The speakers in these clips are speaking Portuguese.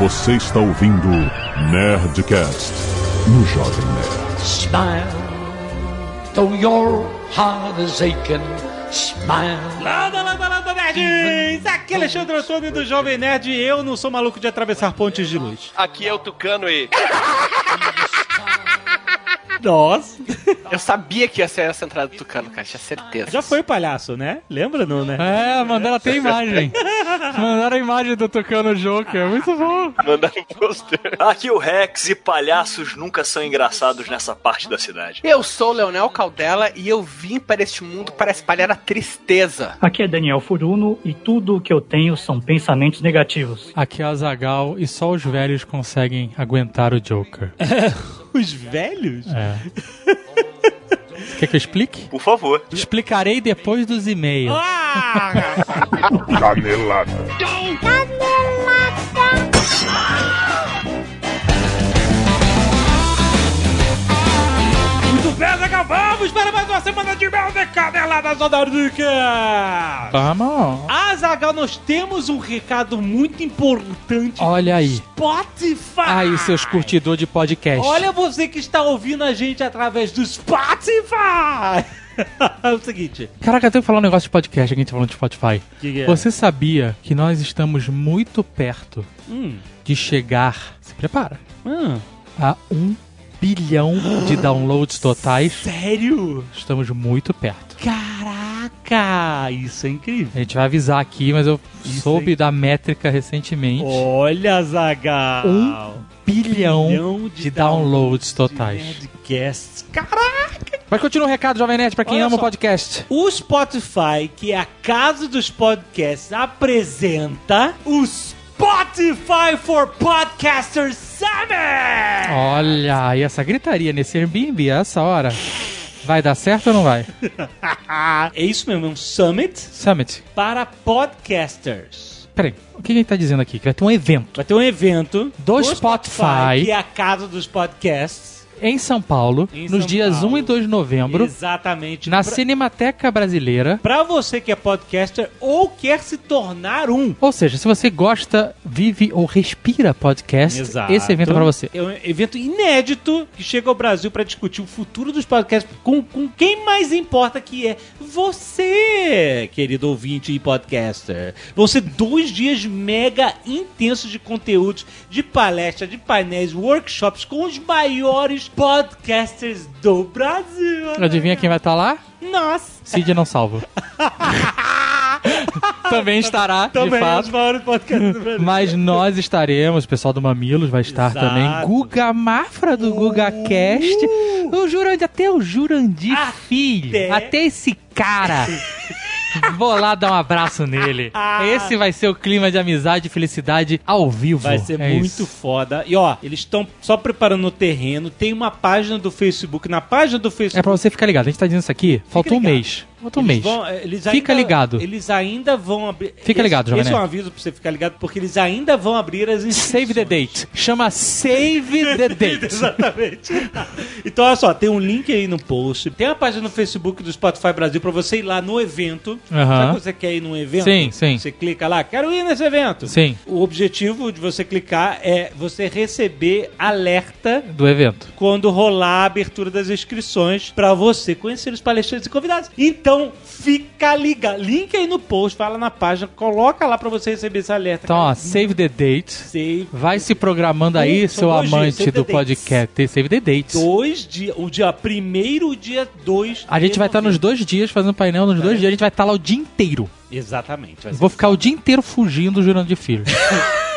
Você está ouvindo Nerdcast no Jovem Nerd. Smile, though your heart is aching. Smile. Landa, landa, landa, nerds! Aqui é Alexandre Antônio do Jovem Nerd e eu não sou maluco de atravessar pontes de luz. Aqui é o Tucano e. Nossa! Eu sabia que ia ser essa entrada do Tucano, cara, tinha certeza. Já foi palhaço, né? Lembra, não, né? É, mandaram até imagem. Mandaram a imagem do Tucano Joker. Muito bom. Mandaram um pôster. Aqui o Rex e palhaços nunca são engraçados nessa parte da cidade. Eu sou o Leonel Caldela e eu vim para este mundo para espalhar a tristeza. Aqui é Daniel Furuno e tudo o que eu tenho são pensamentos negativos. Aqui é a Zagal e só os velhos conseguem aguentar o Joker. Os velhos? É. Quer que eu explique? Por favor. Explicarei depois dos e-mails. Ah! Canelada. Muito Zagal, vamos para mais uma semana de mel de canelada Zodarica! Vamos. Azagal, nós temos um recado muito importante. Olha aí. Spotify! Aí, seus curtidores de podcast. Olha você que está ouvindo a gente através do Spotify! é o seguinte. Caraca, eu tenho que falar um negócio de podcast, aqui a gente tá falando de Spotify. Que que é? Você sabia que nós estamos muito perto Hum. de chegar, se prepara, Hum. a um bilhão de downloads totais? Sério? Estamos muito perto. Caraca! Isso é incrível. A gente vai avisar aqui, mas eu Isso soube aí. da métrica recentemente. Olha, Zagal! Um bilhão, bilhão de, downloads totais. Podcasts. Caraca! Mas continua o recado, Jovem Nerd, pra quem Olha ama o podcast. O Spotify, que é a casa dos podcasts, apresenta o Spotify for Podcasters Summit! Olha, e essa gritaria nesse Airbnb a essa hora. Vai dar certo ou não vai? é isso mesmo, é um Summit Summit. para podcasters. Peraí, o que a gente tá dizendo aqui? Que vai ter um evento Vai ter um evento Do Spotify. que é a casa dos podcasts. Em São Paulo, Em nos São dias Paulo. 1 e 2 de novembro, Exatamente. na Pra- Cinemateca Brasileira. Pra você que é podcaster ou quer se tornar um. Ou seja, se você gosta, vive ou respira podcast, esse evento é pra você. É um evento inédito que chega ao Brasil pra discutir o futuro dos podcasts com, com quem mais importa que é você, querido ouvinte e podcaster. Vão ser dois dias mega intensos de conteúdos, de palestra, de painéis, workshops com os maiores podcasters do Brasil. Adivinha quem vai estar lá? Nossa! Cid não salvo. Também estará, de Também fato. podcasters do Brasil. Mas nós estaremos, o pessoal do Mamilos vai estar Exato. também. Guga Mafra do GugaCast. O Jurandir, até o Jurandir Filho. Até esse cara. Vou lá dar um abraço nele. Esse vai ser o clima de amizade e felicidade ao vivo. Vai ser É muito isso. foda. E ó, eles estão só preparando o terreno. Tem uma página do Facebook. Na página do Facebook. É pra você ficar ligado. A gente tá dizendo isso aqui, faltou um mês. Um eles mês. vão- eles Fica ligado. Eles ainda vão abrir. Fica ligado, Jovem Esse é um aviso pra você ficar ligado, porque eles ainda vão abrir as inscrições. Save the date. Chama Save the date. Exatamente. Então, olha só, tem um link aí no post. Tem a página no Facebook do Spotify Brasil pra você ir lá no evento. Aham. Sabe quando você quer ir num evento? Sim, sim. Você clica lá, quero ir nesse evento. Sim. O objetivo de você clicar é você receber alerta Do evento. quando rolar a abertura das inscrições pra você conhecer os palestrantes e convidados. Então, fica ligado. Link aí no post, fala na página, coloca lá pra você receber esse alerta. Então, ó, save the date. Save Vai se programando aí, são seu dias, amante do the podcast. Save the dates. dois dias, o dia primeiro o dia dois. A gente vai estar nos novembro. dois dias fazendo painel, nos dois dias a gente vai estar lá o dia inteiro. Exatamente. vai Vou ficar o dia inteiro fugindo jurando de filho.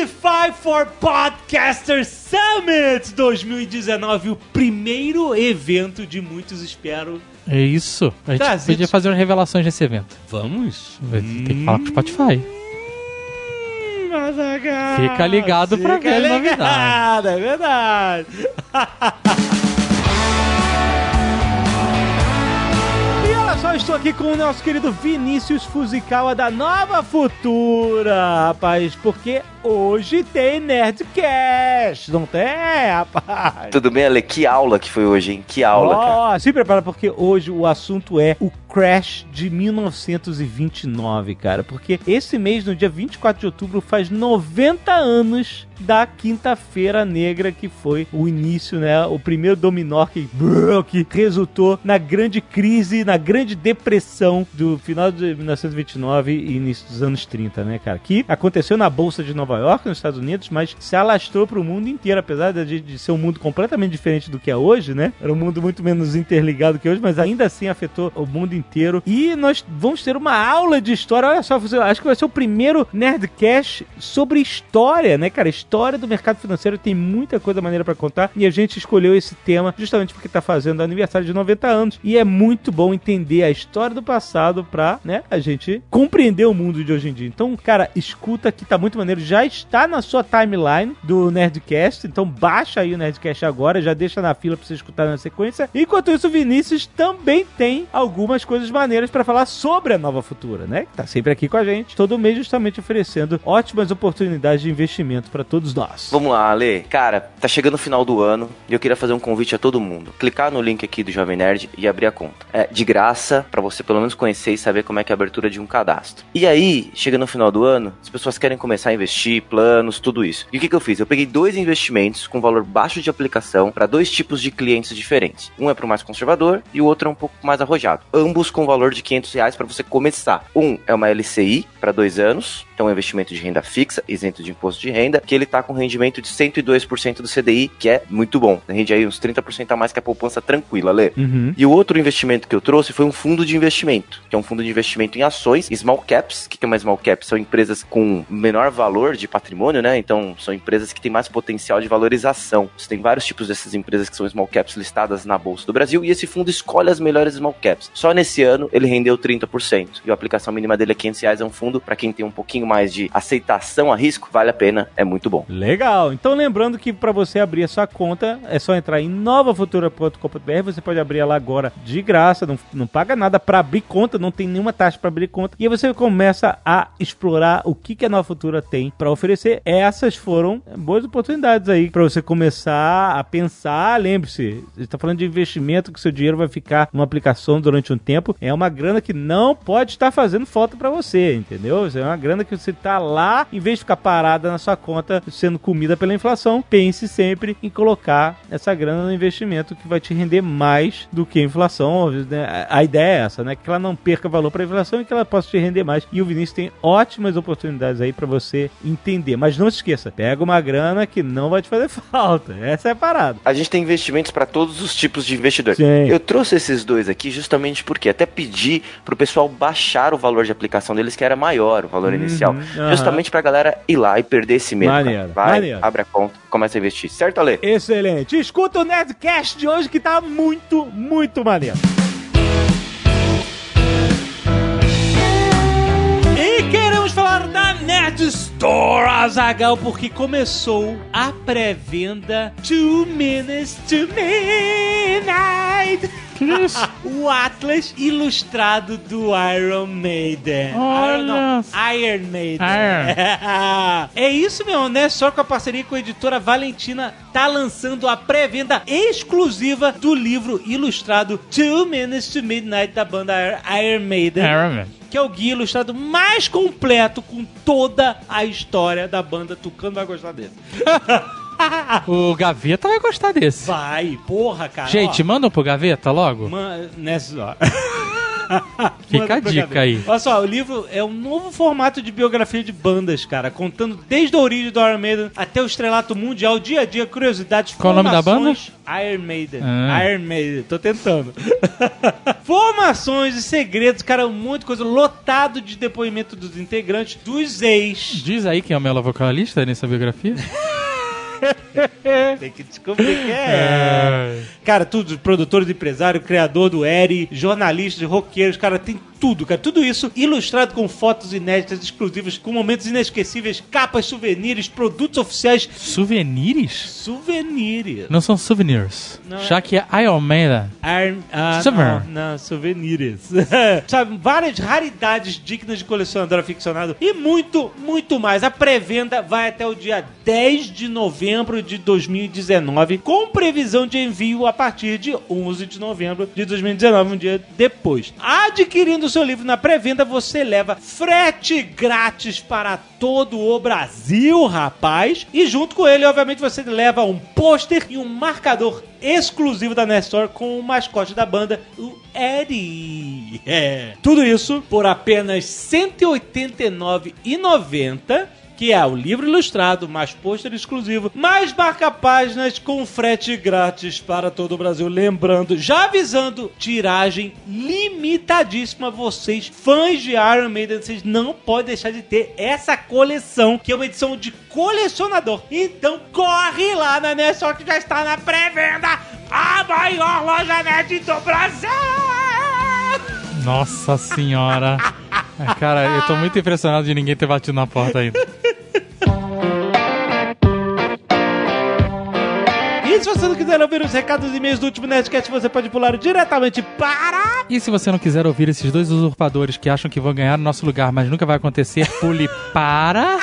Spotify for Podcasters Summit 2019, o primeiro evento de muitos, espero. É isso. A gente Trazidos. podia fazer umas revelações nesse evento. Vamos? Vai ter que falar com o Spotify. Fica ligado pra Fica ver a ligado, novidade. É verdade. olha só, estou aqui com o nosso querido Vinícius Fuzikawa da Nova Futura, rapaz, porque hoje tem Nerdcast, não tem, rapaz? Tudo bem, Ale? Que aula que foi hoje, hein? Que aula, cara. Ó, se prepara porque hoje o assunto é o Crash de 1929, cara. Porque esse mês, no dia 24 de outubro, faz 90 anos da Quinta-feira Negra, que foi o início, né? O primeiro dominó que, que resultou na grande crise, na grande depressão do final de 1929 e início dos anos 30, né, cara? Que aconteceu na Bolsa de Nova York, nos Estados Unidos, mas se alastrou para o mundo inteiro, apesar de, de ser um mundo completamente diferente do que é hoje, né? Era um mundo muito menos interligado que hoje, mas ainda assim afetou o mundo inteiro. E nós vamos ter uma aula de história. Olha só, acho que vai ser o primeiro Nerdcast sobre história, né, cara? História do mercado financeiro tem muita coisa maneira para contar e a gente escolheu esse tema justamente porque tá fazendo aniversário de 90 anos e é muito bom entender a história do passado pra, né, a gente compreender o mundo de hoje em dia. Então, cara, escuta que tá muito maneiro, já está na sua timeline do Nerdcast, então baixa aí o Nerdcast agora, já deixa na fila pra você escutar na sequência. Enquanto isso, o Vinícius também tem algumas coisas maneiras para falar sobre a Nova Futura, né? Que tá sempre aqui com a gente, todo mês justamente oferecendo ótimas oportunidades de investimento para todos nós. Vamos lá, Ale. Cara, tá chegando o final do ano e eu queria fazer um convite a todo mundo. Clicar no link aqui do Jovem Nerd e abrir a conta. É de graça para você pelo menos conhecer e saber como é que é a abertura de um cadastro. E aí, chega no final do ano, as pessoas querem começar a investir, planos, tudo isso. E o que, que eu fiz? Eu peguei dois investimentos com valor baixo de aplicação para dois tipos de clientes diferentes. Um é para o mais conservador e o outro é um pouco mais arrojado. Ambos com valor de 500 reais para você começar. Um é uma LCI para dois anos, então é um investimento de renda fixa, isento de imposto de renda, que ele tá com rendimento de 102% do CDI, que é muito bom. Rende aí uns 30% a mais que a poupança tranquila, Lê. Uhum. E o outro investimento que eu trouxe foi um fundo de investimento, que é um fundo de investimento em ações, small caps. O que é uma small cap? São empresas com menor valor de patrimônio, né? Então, são empresas que têm mais potencial de valorização. Você tem vários tipos dessas empresas que são small caps listadas na Bolsa do Brasil e esse fundo escolhe as melhores small caps. Só nesse ano ele rendeu 30%. E a aplicação mínima dele é 500 reais. É um fundo para quem tem um pouquinho mais de aceitação a risco, vale a pena, é muito bom. Legal. Então lembrando que para você abrir a sua conta é só entrar em novafutura.com.br. Você pode abrir ela agora de graça, não, não paga nada para abrir conta, não tem nenhuma taxa para abrir conta. E aí você começa a explorar o que, que a Nova Futura tem para oferecer. Essas foram boas oportunidades aí para você começar a pensar. Lembre-se, está falando de investimento que seu dinheiro vai ficar numa aplicação durante um tempo. É uma grana que não pode estar fazendo falta para você, entendeu? É uma grana que você tá lá, em vez de ficar parada na sua conta sendo comida pela inflação, pense sempre em colocar essa grana no investimento que vai te render mais do que a inflação. né? A ideia é essa, né? Que ela não perca valor para a inflação e que ela possa te render mais. E o Vinícius tem ótimas oportunidades aí para você entender. Mas não se esqueça, pega uma grana que não vai te fazer falta. Essa é a parada. A gente tem investimentos para todos os tipos de investidor. Sim. Eu trouxe esses dois aqui justamente porque até pedi pro pessoal baixar o valor de aplicação deles, que era maior o valor inicial. aham. Justamente pra galera ir lá e perder esse medo. Maneiro, Vai, maneiro. abre a conta, começa a investir. Certo, Ale? Excelente. Escuta o Nerdcast de hoje que tá muito, muito maneiro. E queremos falar da Nerd Store, Azagal, porque começou a pré-venda Two Minutes to Midnight. o Atlas ilustrado do Iron Maiden. Olha Iron, Iron Maiden. é isso mesmo, né? Só com a parceria com a editora Valentina tá lançando a pré-venda exclusiva do livro ilustrado Two Minutes to Midnight da banda Iron Maiden Iron Man. que é o guia ilustrado mais completo com toda a história da banda. Tucano vai gostar dele. O Gaveta vai gostar desse. Vai, porra, cara. Gente, manda pro Gaveta logo. man, nessa, ó. Fica a dica aí. Olha só, o livro é um novo formato de biografia de bandas, cara, contando desde a origem do Iron Maiden até o estrelato mundial, dia a dia, curiosidades, Qual o nome da banda? Iron Maiden. Ah. Iron Maiden, tô tentando. Formações e segredos, cara, de coisa, lotado de depoimento dos integrantes, dos ex. Diz aí quem é o melhor vocalista nessa biografia. Tem que descobrir quem é. Cara, tudo, produtor, empresário, criador do Eri, jornalistas, roqueiros, cara, tem tudo, cara. Tudo isso ilustrado com fotos inéditas, exclusivas, com momentos inesquecíveis, capas, souvenirs, produtos oficiais. Souvenirs? Souvenirs. Não são souvenirs. Não, é- Já que é ah, Souvenir. Não, não, souvenirs. Sabe, várias raridades dignas de colecionador aficionado e muito, muito mais. A pré-venda vai até o dia 10 de novembro de 2019, com previsão de envio a partir de 11 de novembro de 2019, um dia depois. Adquirindo seu livro na pré-venda, você leva frete grátis para todo o Brasil, rapaz. E junto com ele, obviamente, você leva um pôster e um marcador exclusivo da Nestor com o mascote da banda, o Eddie. É. Tudo isso por apenas R$ 189,90 que é o livro ilustrado, mais pôster exclusivo, mais marca-páginas com frete grátis para todo o Brasil. Lembrando, já avisando, tiragem limitadíssima. Vocês, fãs de Iron Maiden, vocês não podem deixar de ter essa coleção, que é uma edição de colecionador. Então corre lá na Nessor que já está na pré-venda, a maior loja nerd do Brasil! Nossa senhora. É, Cara, eu tô muito impressionado de ninguém ter batido na porta ainda. E se você não quiser ouvir os recados e e-mails do último Nerdcast, você pode pular diretamente para... E se você não quiser ouvir esses dois usurpadores que acham que vão ganhar no nosso lugar, mas nunca vai acontecer, pule para.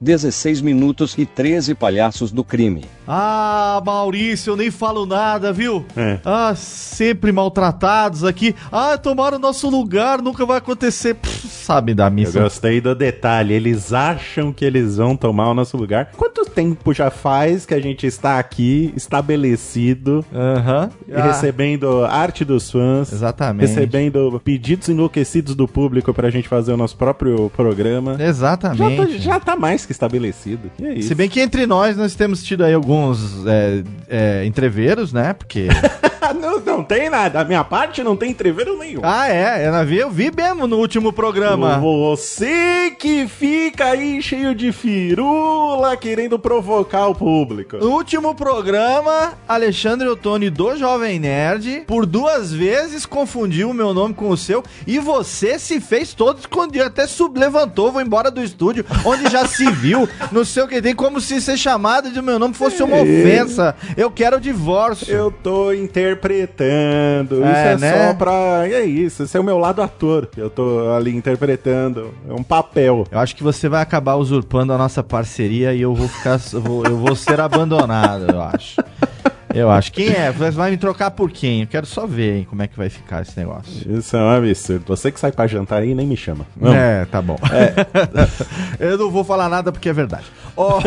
16 minutos e 13 palhaços do crime. Ah, Maurício, eu nem falo nada, viu? É. Ah, sempre maltratados aqui. Ah, tomaram nosso lugar, nunca vai acontecer. Pff, sabe da Eu missa. gostei do detalhe. Eles acham que eles vão tomar o nosso lugar. Quanto tempo já faz que a gente está aqui estabelecido, Aham. Ah, recebendo arte dos fãs, Exatamente. recebendo pedidos enlouquecidos do público pra gente fazer o nosso próprio programa? Já tá, Exatamente. já tá mais que estabelecido. E é. Se bem que entre nós nós temos tido aí alguns é, é, entreveros, né? Porque. não, não tem nada. A minha parte não tem entreveiro nenhum. ah, é, eu vi, eu vi mesmo no último programa. Você que fica aí cheio de firula querendo provocar o público. No último programa, Alexandre Ottoni do Jovem Nerd, por duas vezes confundiu o meu nome com o seu e você se fez todo escondido, até sublevantou, vou embora do estúdio, onde já se viu, não sei o que tem, como se ser chamado de meu nome fosse uma ofensa. Eu quero o divórcio. Eu tô interpretando. É, isso é né? só pra. É isso. Esse é o meu lado ator. Eu tô ali interpretando. É um papel. Eu acho que você vai acabar usurpando a nossa parceria e eu vou ficar. eu vou, eu vou ser abandonado, eu acho. Eu acho. Quem é? Você vai me trocar por quem? Eu quero só ver hein, como é que vai ficar esse negócio. Isso é um absurdo. Você que sai pra jantar aí nem me chama. Vamos. É, tá bom. Eu não vou falar nada porque é verdade. Ó,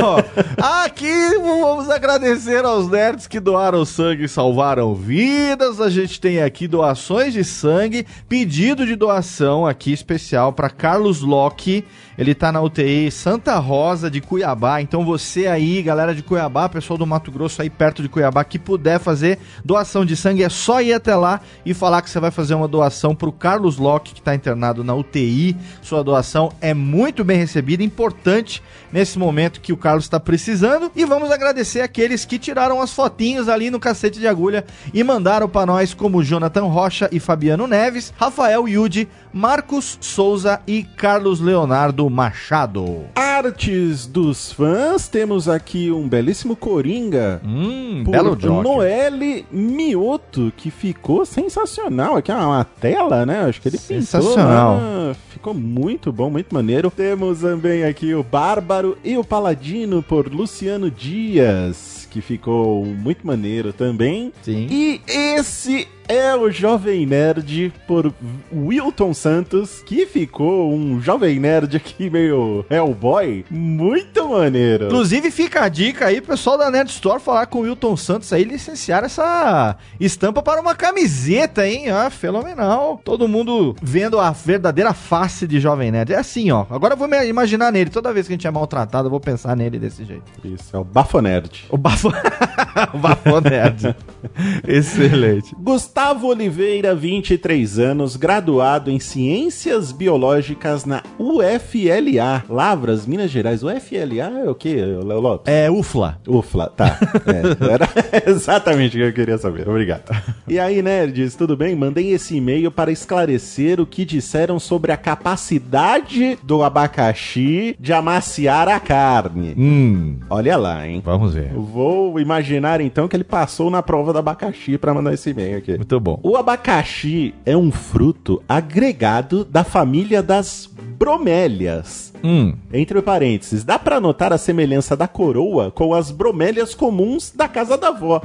aqui vamos agradecer aos nerds que doaram sangue e salvaram vidas. A gente tem aqui doações de sangue, pedido de doação aqui especial para Carlos Locke. Ele tá na UTI Santa Rosa de Cuiabá. Então você aí, galera de Cuiabá, pessoal do Mato Grosso aí perto de Cuiabá que puder fazer doação de sangue, é só ir até lá e falar que você vai fazer uma doação pro Carlos Locke que tá internado na UTI. Sua doação é muito bem recebida, importante nesse momento que o Carlos está precisando. E vamos agradecer aqueles que tiraram as fotinhos ali no cacete de agulha e mandaram para nós, como Jonathan Rocha e Fabiano Neves, Rafael Yudi, Marcos Souza e Carlos Leonardo Machado. Artes dos fãs, temos aqui um belíssimo Coringa. Hum, por belo. Noelle Mioto, que ficou sensacional. Aqui é uma tela, né? Acho que ele pintou Sensacional. lá. Ficou muito bom, muito maneiro. Temos também aqui o Bárbaro e o Paladino por Luciano Dias, que ficou muito maneiro também. Sim. E esse é o Jovem Nerd por Wilton Santos, que ficou um Jovem Nerd aqui meio Hellboy. Muito maneiro. Inclusive, fica a dica aí, pessoal da Nerd Store, falar com o Wilton Santos aí, licenciar essa estampa para uma camiseta, hein? Ah, fenomenal. Todo mundo vendo a verdadeira face de Jovem Nerd. É assim, ó. Agora eu vou me imaginar nele. Toda vez que a gente é maltratado, eu vou pensar nele desse jeito. Isso, é o Bafonerd. O Bafo Bafo... Bafo Nerd. Excelente. Gustavo Oliveira, 23 anos, graduado em Ciências Biológicas na UFLA, Lavras, Minas Gerais. UFLA é o quê, Léo Lopes? É UFLA. UFLA, tá. É, era exatamente o que eu queria saber. Obrigado. E aí, nerds, tudo bem? Mandei esse e-mail para esclarecer o que disseram sobre a capacidade do abacaxi de amaciar a carne. Hum, Olha lá, hein? vamos ver. Vou imaginar então que ele passou na prova do abacaxi para mandar esse e-mail aqui. Muito bom. O abacaxi é um fruto agregado da família das bromélias. Hum, Entre parênteses, dá pra notar a semelhança da coroa com as bromélias comuns da casa da avó.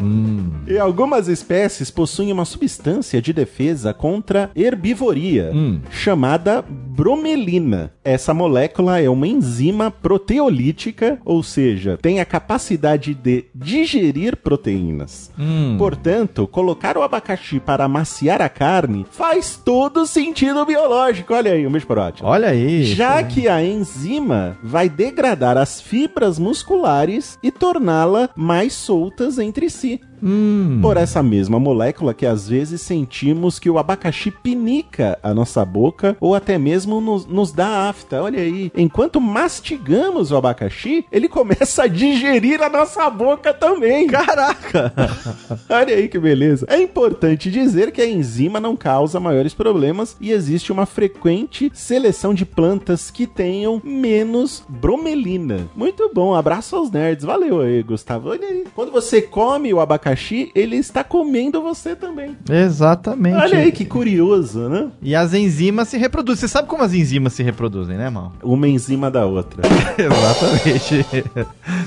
E algumas espécies possuem uma substância de defesa contra herbivoria, Hum. chamada bromelina. Essa molécula é uma enzima proteolítica, ou seja, tem a capacidade de digerir proteínas. hum. Portanto, colocar o abacaxi para amaciar a carne faz todo sentido biológico. Olha aí, o mês próximo. Olha aí. Já que a enzima vai degradar as fibras musculares e torná-la mais soltas entre si. Hum. Por essa mesma molécula que às vezes sentimos que o abacaxi pinica a nossa boca ou até mesmo nos, nos dá afta. Olha aí. Enquanto mastigamos o abacaxi, ele começa a digerir a nossa boca também. Caraca! Olha aí que beleza. É importante dizer que a enzima não causa maiores problemas e existe uma frequente seleção de plantas que tenham menos bromelina. Muito bom, abraço aos nerds. Valeu aí, Gustavo. Olha aí. Quando você come o abacaxi, ele está comendo você também. Exatamente. Olha aí que curioso, né? E as enzimas se reproduzem. Você sabe como as enzimas se reproduzem, né, mal? Uma enzima da outra. Exatamente.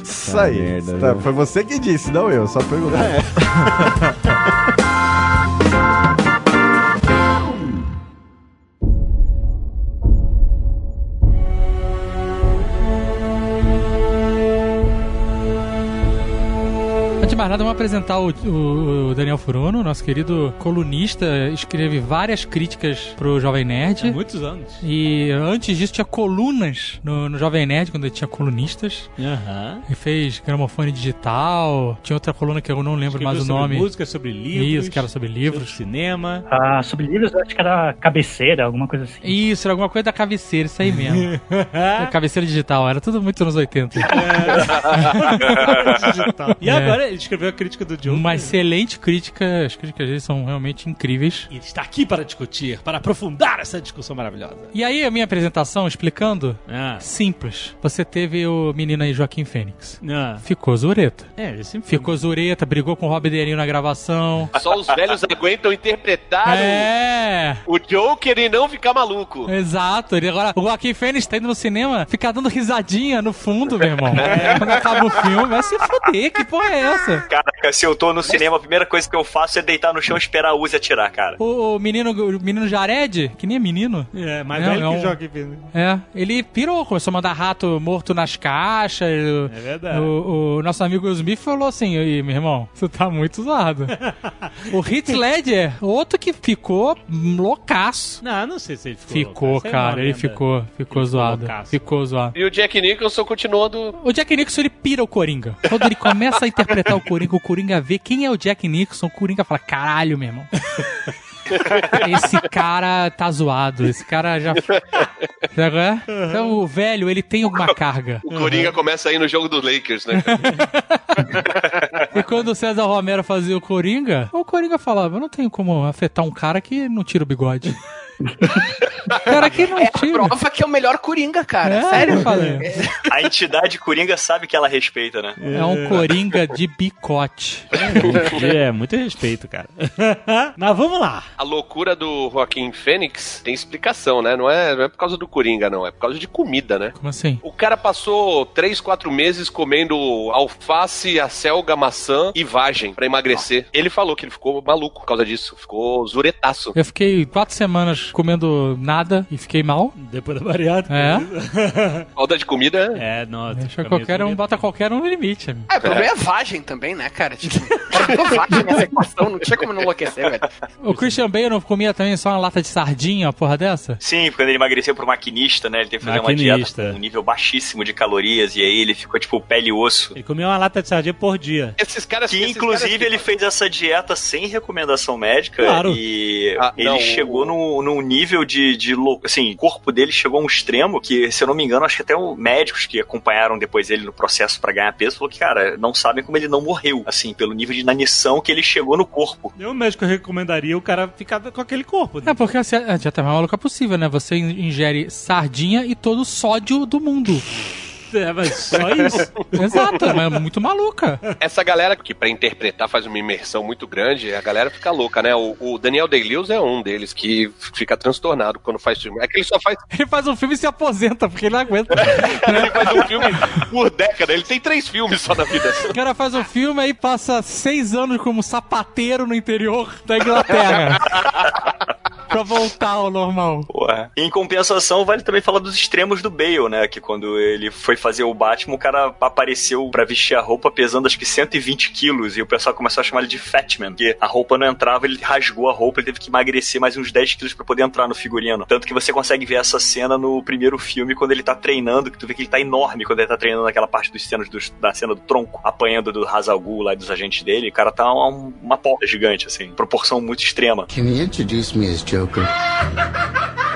Isso aí. merda, Tá, foi você que disse, não eu, só perguntei. Antes mais nada, vamos apresentar o, o- o Daniel Furono, nosso querido colunista, escreve várias críticas pro Jovem Nerd. Há muitos anos. E antes disso tinha colunas no, no Jovem Nerd, quando ele tinha colunistas. Aham. Ele fez gramofone digital. Tinha outra coluna que eu não lembro mais o Escreveu sobre nome. Música, sobre livros. Isso, que era sobre livros. Sobre cinema. Ah, sobre livros, eu acho que era cabeceira, alguma coisa assim. Isso, era alguma coisa da cabeceira, isso aí mesmo. Cabeceira digital, era tudo muito anos 80. E É. agora ele escreveu a crítica do Joe. Uma excelente crítica, as críticas dele são realmente incríveis. E ele está aqui para discutir, para aprofundar essa discussão maravilhosa. E aí, a minha apresentação explicando, Ah. simples. Você teve o menino aí, Joaquim Fênix. Ah. Ficou zureta. É, ele sempre Ficou zureta, brigou com o Rob Deirinho na gravação. Só os velhos aguentam interpretar É, o Joker e não ficar maluco. exato. Ele agora, o Joaquim Fênix tá indo no cinema, fica dando risadinha no fundo, meu irmão. Quando acaba o filme, vai se fuder, que porra é essa? Caraca, se eu tô no cinema, a primeira coisa que eu faço é deitar no chão, esperar a Uzi atirar, cara. O, o menino, o menino Jared, que nem é menino. É, mais Não, velho é que um- o Joaquim Phoenix. É, ele pirou, começou a mandar rato morto nas caixas. É verdade. O, o nosso amigo Smith falou assim: aí, meu irmão, você tá muito zoado. o Heath Ledger, outro que ficou loucaço. Não, não sei se ele ficou. Ficou, é cara, ele lenda. ficou, ficou zoado. loucaço. Ficou zoado. E o Jack Nicholson continuando. O Jack Nicholson, ele pira o Coringa. Quando ele começa a interpretar o Coringa, o Coringa vê quem é o Jack Nicholson, o Coringa fala, caralho, meu irmão. Esse cara tá zoado, esse cara já... Qual é? Então, o velho, ele tem alguma carga. O Coringa começa aí no jogo do Lakers, né? E quando o César Romero fazia o Coringa, o Coringa falava, eu não tenho como afetar um cara que não tira o bigode. cara que não É a tira. prova que é o melhor Coringa, cara. É, Sério? eu falei. A entidade Coringa sabe que ela respeita, né? É um Coringa de bicote. É, muito respeito, cara. Mas vamos lá. A loucura do Joaquim Fênix tem explicação, né? Não é, não é por causa do Coringa, não. É por causa de comida, né? Como assim? O cara passou 3, 4 meses comendo alface, acelga, maçã e vagem pra emagrecer. Ele falou que ele ficou maluco por causa disso. Ficou zuretaço. Eu fiquei quatro semanas comendo nada e fiquei mal. Depois da bariátrica. É. Falta de comida. É, nossa. Deixa qualquer um, bota qualquer um no limite. amigo. É, o problema é vagem também, né, cara? Tipo, vagem nessa equação, não tinha como não enlouquecer, velho. O Christian Bale não comia também só uma lata de sardinha, uma porra dessa? Sim, quando ele emagreceu pro maquinista, né? Ele teve que fazer uma Maquinista. dieta com um nível baixíssimo de calorias e aí ele ficou tipo pele e osso. Ele comia uma lata de sardinha por dia. Esses caras Que esses inclusive caras que- ele fez essa dieta sem recomendação médica Claro. e Ah, ele não, chegou o- no, num nível de, de louco. Assim, o corpo dele chegou a um extremo que, se eu não me engano, acho que até os médicos que acompanharam depois ele no processo pra ganhar peso falou que, cara, não sabem como ele não morreu, assim, pelo nível de inanição que ele chegou no corpo. Eu médico recomendaria o cara ficar com aquele corpo. né? É porque assim, a dieta mais maluca possível, né? Você ingere sardinha e todo o sódio do mundo. É, mas só isso. Exato, mas é muito maluca. Essa galera que pra interpretar faz uma imersão muito grande, a galera fica louca, né? O, o Daniel Day-Lewis é um deles que fica transtornado quando faz filme. É que ele só faz, Ele faz um filme e se aposenta, porque ele não aguenta. ele faz um filme por década. Ele tem três filmes só na vida. O cara faz um filme aí passa seis anos como sapateiro no interior da Inglaterra. pra voltar ao normal. Porra. Em compensação, vale também falar dos extremos do Bale, né? Que quando ele foi fazer o Batman, o cara apareceu pra vestir a roupa pesando acho que 120 quilos. E o pessoal começou a chamar ele de Fatman. Porque a roupa não entrava, ele rasgou a roupa, ele teve que emagrecer mais uns 10 quilos pra poder entrar no figurino. Tanto que você consegue ver essa cena no primeiro filme, quando ele tá treinando, que tu vê que ele tá enorme quando ele tá treinando naquela parte dos cenas dos- da cena do tronco, apanhando do Hazalgu lá e dos agentes dele. O cara tá uma, uma porta gigante, assim. Proporção muito extrema. Can you introduce me as Joker?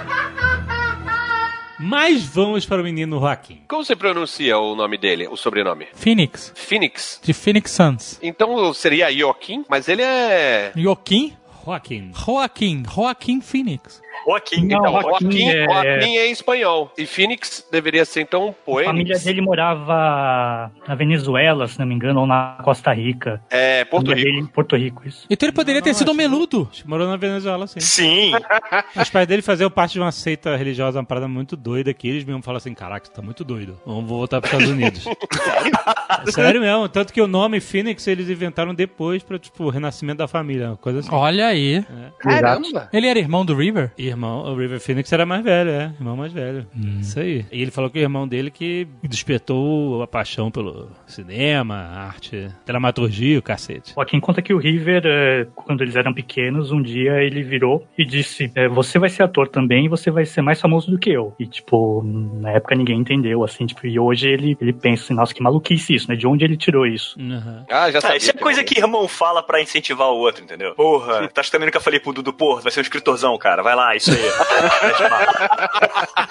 Mas vamos para o menino Joaquim. Como você pronuncia o nome dele, o sobrenome? Phoenix, Phoenix. de Phoenix Suns. Então seria Joaquim, mas ele é. Joaquim? Joaquim. Joaquim. Joaquim Phoenix. Joaquim, Não, então. Joaquim Joaquim, é- Joaquim é em espanhol. E Phoenix deveria ser então A família dele morava na Venezuela, se não me engano, ou na Costa Rica. É, Porto Rico. dele- Porto Rico, isso. Então ele poderia ter sido um menudo. Morou na Venezuela, sim. Sim. Os pais dele faziam parte de uma seita religiosa, uma parada muito doida, que eles mesmo falam assim, caraca, você tá muito doido. Vamos voltar pros Estados Unidos. Sério mesmo. Tanto que o nome Phoenix eles inventaram depois pra, tipo, o renascimento da família. Uma coisa assim. Olha aí. Caramba! Ele era irmão do River? Irmão, o River Phoenix era mais velho, é. Irmão mais velho. Isso aí. E ele falou que o irmão dele que despertou a paixão pelo cinema, arte, dramaturgia, o cacete. Joaquim conta que o River, eh, quando eles eram pequenos, um dia ele virou e disse: eh, Você vai ser ator também e você vai ser mais famoso do que eu. E, tipo, na época ninguém entendeu, assim, tipo, e hoje ele, ele pensa assim: Nossa, que maluquice isso, né? De onde ele tirou isso? Uhum. Ah, já Ah, sabia. isso é coisa que irmão fala pra incentivar o outro, entendeu? Porra, tá acho que também nunca falei pro Dudu, porra, vai ser um escritorzão, cara. Vai lá, 所以哈哈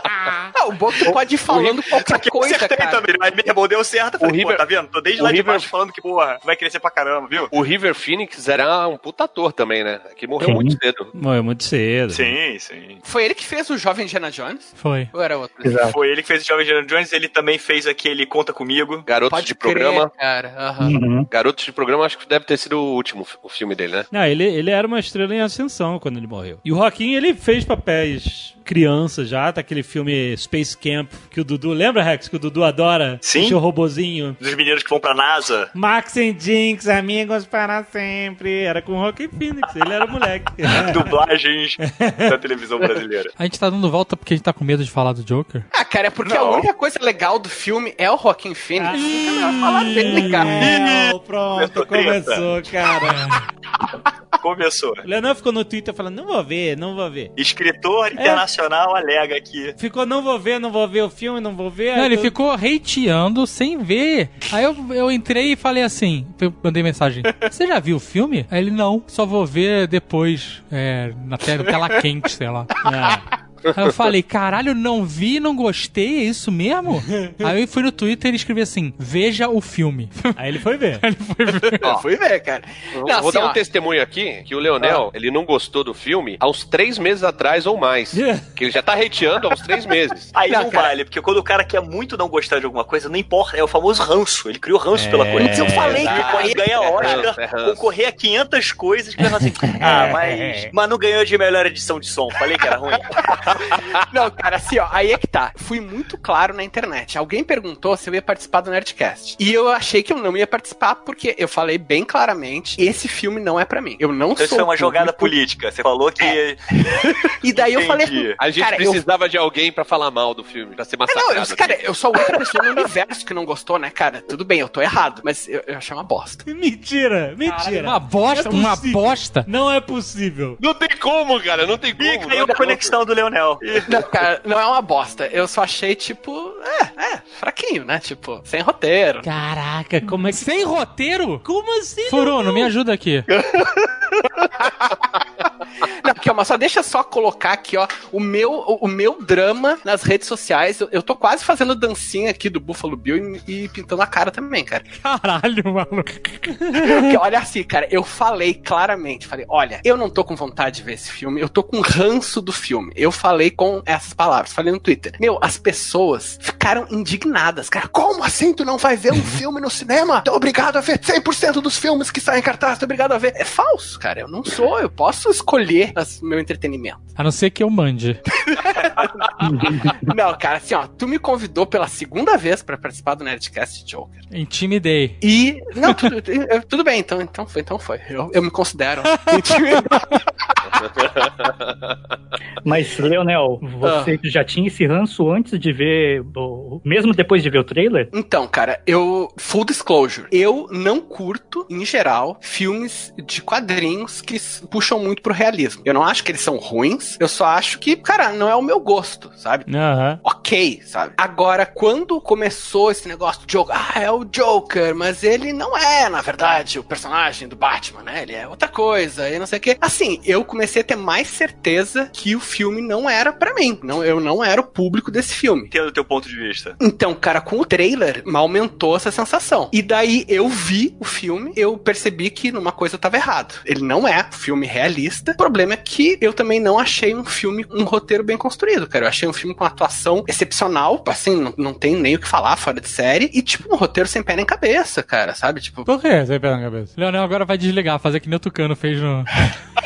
哈 Ah, o tu pode ir falando qualquer eu coisa, acertei cara. também, mas meu irmão deu certo. Falei, O River- pô, tá vendo? Tô desde o lá de River- baixo falando que, porra, vai crescer pra caramba, viu? O River Phoenix era um puta ator também, né? Que morreu Sim. muito cedo. Morreu muito cedo. Sim, sim. Foi ele que fez o jovem Indiana Jones? Foi. Ou era outro? Exato. Foi ele que fez o Jovem Indiana Jones, ele também fez aquele Conta Comigo. Garotos Pode de crer, programa. cara. Aham. Uhum. Garotos de programa, acho que deve ter sido o último o filme dele, né? Não, ele, ele era uma estrela em ascensão quando ele morreu. E o Joaquim, ele fez papéis criança já, tá aquele filme Space Camp, que o Dudu... Lembra, Rex, que o Dudu adora? Sim. O robozinho. Dos meninos que vão pra NASA. Max and Jinx, amigos para sempre. Era com o Joaquim Phoenix, ele era moleque. Dublagens da televisão brasileira. A gente tá dando volta porque a gente tá com medo de falar do Joker. Ah, cara, é porque Não. a única coisa legal do filme é o Joaquim Phoenix. Nunca melhor falar dele, cara. Não, pronto, Começou cara. Começou. O Leonel ficou no Twitter falando, não vou ver, não vou ver. Escritor internacional alega que Ficou, não vou ver, não vou ver o filme, não vou ver. Não, ele eu- ficou hateando sem ver. Aí eu, eu entrei e falei assim, eu mandei mensagem. Você já viu o filme? Aí ele, não, só vou ver depois, é, na tela, tela quente, sei lá. Ah, Aí eu falei, caralho, não vi, não gostei, é isso mesmo? Aí eu fui no Twitter e escrevi assim, veja o filme. aí ele foi ver. Eu fui ver, cara. Eu Não, Vou assim, dar um ó, testemunho aqui que o Leonel, ele não gostou do filme há uns três meses atrás ou mais. que ele já tá hateando há uns três meses. Aí não, Não, cara. vale, porque quando o cara quer muito não gostar de alguma coisa, não importa, é o famoso ranço. Ele criou ranço pela coisa. Putz, eu falei que exato. quando ganha Oscar, é ranço. concorrer a 500 coisas, que ele assim, ah, mas, mas não ganhou de melhor edição de som. Falei que era ruim. Não, cara, assim, ó, aí é que tá. Fui muito claro na internet. Alguém perguntou se eu ia participar do Nerdcast. E eu achei que eu não ia participar porque eu falei bem claramente: esse filme não é pra mim. Eu não Então sou. isso é uma público. jogada política. Você falou que. E daí eu falei. A gente Cara, eu- precisava de alguém pra falar mal do filme, pra ser É, não, massacrado. eu, cara, eu sou a única pessoa no universo que não gostou, né, cara? Tudo bem, eu tô errado, mas eu, eu achei uma bosta. Mentira, mentira. Uma bosta, é uma bosta. Não é possível. Não tem como, cara, não tem como. Ih, caiu a conexão do Leonel. Não, cara, não é uma bosta. Eu só achei, tipo, é, é, fraquinho, né? Tipo, sem roteiro. Caraca, como é que. Sem roteiro? Como assim? Furuno, me ajuda aqui. Não, aqui, ó, mas só deixa só colocar aqui, ó, o meu, o, o meu drama nas redes sociais. Eu, eu tô quase fazendo dancinha aqui do Buffalo Bill e, e pintando a cara também, cara. Caralho, maluco. Porque, olha assim, cara, eu falei claramente, falei, olha, eu não tô com vontade de ver esse filme, eu tô com ranço do filme. Eu falei com essas palavras, falei no Twitter. Meu, as pessoas ficaram indignadas, cara. Como assim tu não vai ver um filme no cinema? Tô obrigado a ver 100% dos filmes que saem em cartaz, tô obrigado a ver. É falso, cara, eu não sou, eu posso escolher o meu entretenimento. A não ser que eu mande. Não, cara, assim, ó, tu me convidou pela segunda vez pra participar do Nerdcast Joker. Intimidei. E. Não, tudo, tudo bem, então, então foi, então foi. Eu, eu me considero intimidado. Mas, Leonel, você já tinha esse ranço antes de ver, o- mesmo depois de ver o trailer? Então, cara, eu. Full disclosure. Eu não curto, em geral, filmes de quadrinhos que puxam muito pro realismo. Eu não acho que eles são ruins, eu só acho que, cara, não é o meu gosto, sabe? Aham. ok, sabe? Agora, quando começou esse negócio do Joker, ah, é o Joker, mas ele não é, na verdade, o personagem do Batman, né? Ele é outra coisa e não sei o quê. Assim, eu comecei a ter mais certeza que o filme não era pra mim. Não, eu não era o público desse filme. Entendo o teu ponto de vista. Então, cara, com o trailer, aumentou essa sensação. E daí eu vi o filme, eu percebi que numa coisa tava errado. Ele não é um filme realista. O problema é que eu também não achei um filme, um roteiro bem construído, cara. Eu achei um filme com atuação excepcional, assim, não, não tem nem o que falar fora de série. E, tipo, um roteiro sem pé nem cabeça, cara, sabe? Tipo, Por que você pé na cabeça? Leonel agora vai desligar, fazer que nem o Tucano fez no.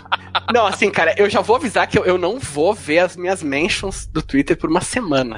Não, assim, cara, eu já vou avisar que eu, eu não vou ver as minhas mentions do Twitter por uma semana.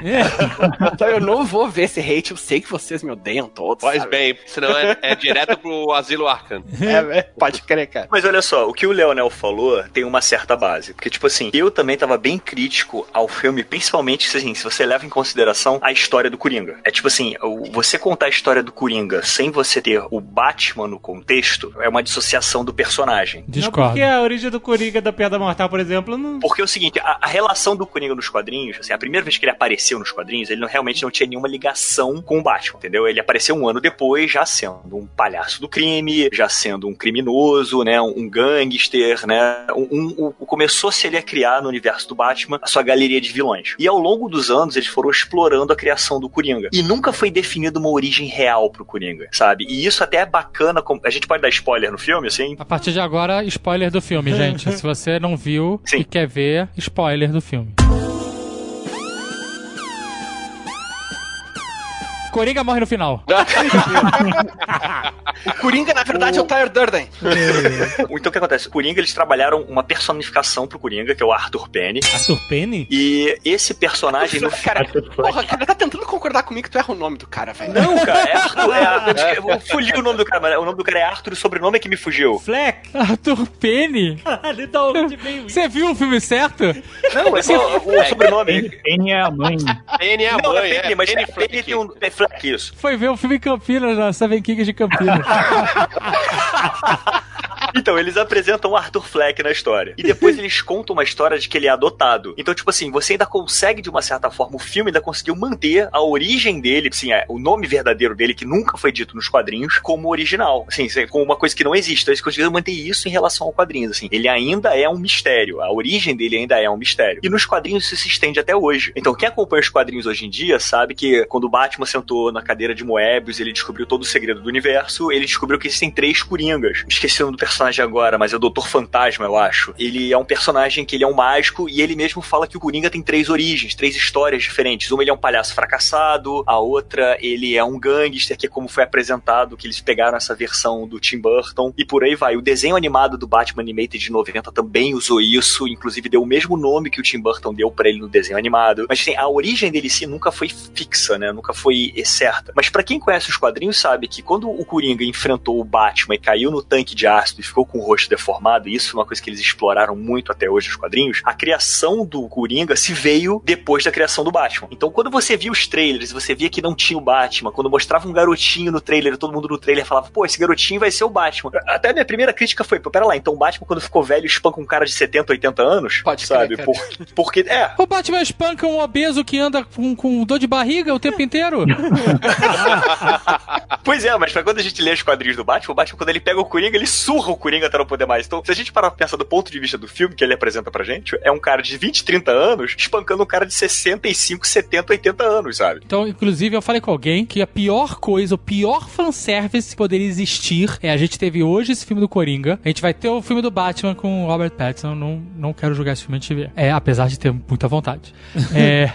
Então eu não vou ver esse hate, eu sei que vocês me odeiam todos. Faz sabe? bem, senão é, é direto pro asilo Arkham. É, é, pode crer, cara. Mas olha só, o que o Leonel falou tem uma certa base. Porque, tipo assim, eu também tava bem crítico ao filme, principalmente assim, se você leva em consideração a história do Coringa. É tipo assim, o- você contar a história do Coringa sem você ter o Batman no contexto é uma dissociação do personagem. Não, Discordo. porque a origem do Coringa da Piada Mortal, por exemplo, não. Porque é o seguinte, a, a relação do Coringa nos quadrinhos, assim, a primeira vez que ele apareceu nos quadrinhos, ele não- realmente não tinha nenhuma ligação com o Batman, entendeu? Ele apareceu um ano depois, já sendo um palhaço do crime, já sendo um criminoso, né, um, um gangster, né, um, um- um- começou-se ele a criar no universo do Batman a sua galeria de vilões. E ao longo dos anos eles foram explorando a criação do Coringa. E nunca foi definida uma origem real pro Coringa, sabe? E isso até é bacana, com- a gente pode dar spoiler no filme, assim? A partir de agora, spoiler do filme, gente. Se você não viu e quer ver, spoiler do filme. Coringa morre no final. O Coringa, na verdade, é o Tyler Durden. Então o que acontece? O Coringa, eles trabalharam uma personificação pro Coringa, que é o Arthur Penny. Arthur Penny? E esse personagem no Cara, porra, cara, tá tentando concordar comigo que tu erra o nome do cara, velho. Não, cara, é Arthur. É, Arthur- eu fugi o nome do cara, mas o nome do cara é Arthur e o sobrenome é que me fugiu. Fleck? Arthur Penny? Caralho, isso? Você viu o filme certo? Não, é só o sobrenome. Penny é a mãe. Penny é a Não, mãe, é Penny, é. mas Penny é Penny tem um. É Fleck, isso. Foi ver o filme em Campinas, na Seven Kings de Campinas. Então, eles apresentam o Arthur Fleck na história. E depois eles contam uma história de que ele é adotado. Então, tipo assim, você ainda consegue, de uma certa forma, o filme ainda conseguiu manter a origem dele, assim, é, o nome verdadeiro dele, que nunca foi dito nos quadrinhos, como original. Assim, como uma coisa que não existe. Então, eles conseguiram manter isso em relação ao quadrinhos, assim. Ele ainda é um mistério. A origem dele ainda é um mistério. E nos quadrinhos isso se estende até hoje. Então, quem acompanha os quadrinhos hoje em dia sabe que quando o Batman sentou na cadeira de Moebius, ele descobriu todo o segredo do universo, ele descobriu que existem três Coringas. Esqueci o nome do personagem personagem agora, mas é o Doutor Fantasma, eu acho. Ele é um personagem que ele é um mágico e ele mesmo fala que o Coringa tem três origens, três histórias diferentes. Uma ele é um palhaço fracassado, a outra ele é um gangster, que é como foi apresentado, que eles pegaram essa versão do Tim Burton, e por aí vai. O desenho animado do Batman Animated de 90 também usou isso, inclusive deu o mesmo nome que o Tim Burton deu para ele no desenho animado. Mas assim, a origem dele sim nunca foi fixa, né? Nunca foi certa. Mas para quem conhece os quadrinhos sabe que quando o Coringa enfrentou o Batman e caiu no tanque de ácido e ficou com o rosto deformado, e isso é uma coisa que eles exploraram muito até hoje nos quadrinhos, a criação do Coringa se veio depois da criação do Batman. Então quando você via os trailers, você via que não tinha o Batman, quando mostrava um garotinho no trailer, todo mundo no trailer falava, pô, esse garotinho vai ser o Batman. Até a minha primeira crítica foi, pô, pera lá, então o Batman quando ficou velho espanca um cara de 70, 80 anos? Pode sabe? crer, Por, porque, é, O Batman espanca um obeso que anda com, com dor de barriga o tempo inteiro. Pois é, mas pra quando a gente lê os quadrinhos do Batman, o Batman, quando ele pega o Coringa, ele surra o Coringa até não poder mais. Então, se a gente parar pra pensar do ponto de vista do filme que ele apresenta pra gente, é um cara de 20, 30 anos espancando um cara de 65, 70, 80 anos, sabe? Então, inclusive, eu falei com alguém que a pior coisa, o pior fanservice que poderia existir é a gente teve hoje esse filme do Coringa, a gente vai ter o filme do Batman com o Robert Pattinson, não, não quero jogar esse filme antes de ver. É, apesar de ter muita vontade. É,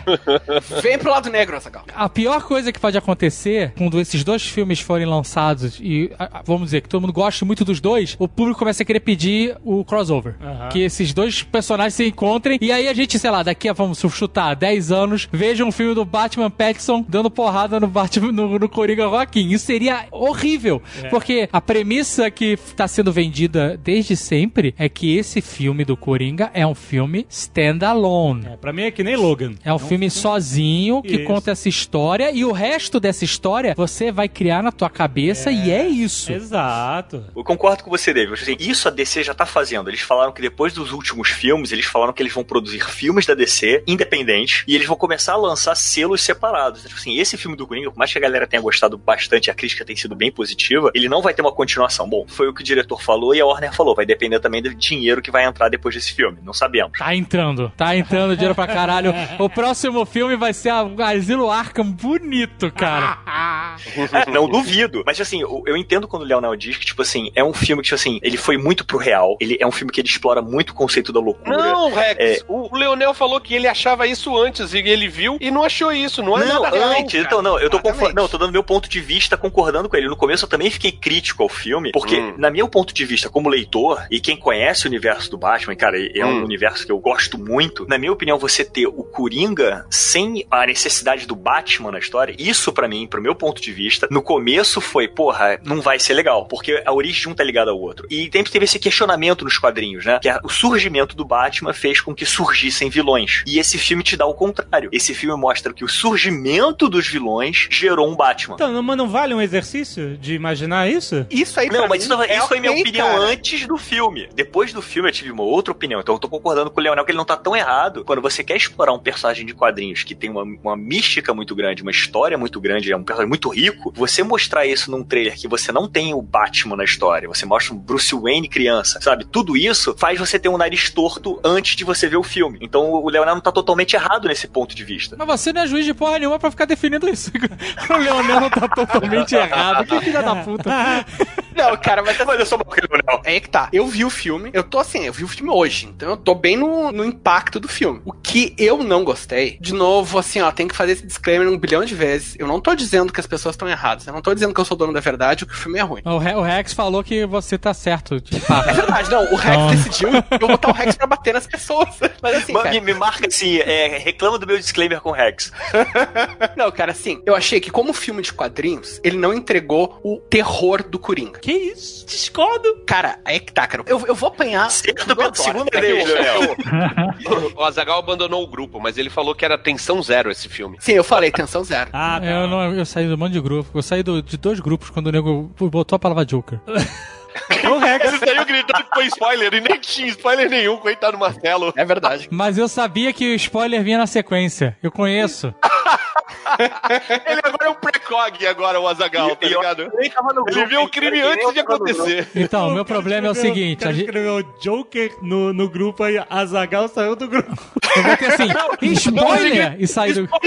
Vem pro lado negro, Azaghal. a pior coisa que pode acontecer quando esses dois filmes forem lançados e, a- a- vamos dizer, que todo mundo gosta muito dos dois, o público começa a querer pedir o crossover. Que esses dois personagens se encontrem e aí a gente, sei lá, daqui a, vamos chutar, 10 anos, veja um filme do Batman Pattinson dando porrada no Batman, no, no Coringa Joaquim. Isso seria horrível. Porque a premissa que está sendo vendida desde sempre é que esse filme do Coringa é um filme standalone. É, pra mim é que nem Logan. É um filme sozinho que Isso. conta essa história e o resto dessa história você vai criar na tua cabeça e é isso. Exato. Eu concordo com você, David. Assim, isso a DC já tá fazendo. Eles falaram que depois dos últimos filmes, eles falaram que eles vão produzir filmes da DC independentes e eles vão começar a lançar selos separados. Tipo assim, esse filme do Coringa, por mais que a galera tenha gostado bastante, a crítica tem sido bem positiva, ele não vai ter uma continuação. Bom, foi o que o diretor falou e a Warner falou. Vai depender também do dinheiro que vai entrar depois desse filme. Não sabemos. Tá entrando, tá entrando dinheiro pra caralho. O próximo filme vai ser a Asilo Arkham bonito, cara. Não duvido. Mas assim, eu, entendo quando o Leonel diz que, tipo assim, é um filme que, tipo assim, ele foi muito pro real. Ele é um filme que ele explora muito o conceito da loucura. Não, Rex, É. o Leonel falou que ele achava isso antes e ele viu e não achou isso, não é Não, nada real, antes, cara. então não, eu tô Exatamente. confo- não, eu tô dando meu ponto de vista concordando com ele. No começo eu também fiquei crítico ao filme, porque Hum. na meu ponto de vista como leitor e quem conhece o universo do Batman, cara, é um Hum. universo que eu gosto muito. Na minha opinião, você ter o Coringa sem a necessidade do Batman na história, isso pra mim, pro meu ponto de vista, no começo foi, porra, não vai ser legal, porque a origem de um tá ligada ao outro. E sempre teve esse questionamento nos quadrinhos, né? Que a- o surgimento do Batman fez com que surgissem vilões. E esse filme te dá o contrário. Esse filme mostra que o surgimento dos vilões gerou um Batman. Então, não- mas não vale um exercício de imaginar isso? Isso aí Não, mas isso, é isso foi minha opinião cara. antes do filme. Depois do filme eu tive uma outra opinião. Então eu tô concordando com o Leonel que ele não tá tão errado. Quando você quer explorar um personagem de quadrinhos que tem uma, uma mística muito grande, uma história muito grande, é um personagem muito rico, você mostrar isso num trailer que você não tem o Batman na história, você mostra um Bruce Wayne criança, sabe? Tudo isso faz você ter um nariz torto antes de você ver o filme. Então o Leonel não tá totalmente errado nesse ponto de vista. Mas você não é juiz de porra nenhuma pra ficar definindo isso. o Leonel tá totalmente errado. Que filha da puta. Não, cara, mas Mas eu sou mal que o Leonel. É que tá. Eu vi o filme, eu tô assim, eu vi o filme hoje, então eu tô bem no, no impacto do filme. O que eu não gostei, de novo, assim, ó, tem que fazer esse disclaimer um bilhão de vezes. Eu não tô dizendo que as pessoas estão erradas, eu não tô dizendo que eu sou dono da verdade ou que o filme é ruim. O, Re- o Rex falou que você tá certo. De É verdade, não, o Rex Não. decidiu eu vou botar o Rex pra bater nas pessoas. Mas assim, Ma- cara, me, me marca assim, é, reclama do meu disclaimer com o Rex. não, cara, assim, eu achei que como filme de quadrinhos, ele não entregou o terror do Coringa. Que isso? Discordo. Cara, é que tá, cara. Eu, eu vou apanhar. Certo eu pela segunda É vez, o- Leonel. o Azagal abandonou o grupo, mas ele falou que era tensão zero esse filme. Sim, eu falei, tensão zero. Ah, tá. Eu, não, eu saí do monte de grupo. Eu saí do- de dois grupos quando o nego botou a palavra Joker. O Rex. Ele saiu gritando que foi spoiler e nem tinha spoiler nenhum, coitado do Marcelo. É verdade. Mas eu sabia que o spoiler vinha na sequência. Eu conheço. Ele agora é um precog agora, o Azagal, tá ligado? Ele viu o crime antes de acontecer. Então, o meu problema é o seguinte: a gente, escreveu Joker no, no grupo aí, Azagal saiu do grupo. eu vou ter assim, spoiler! E sair do.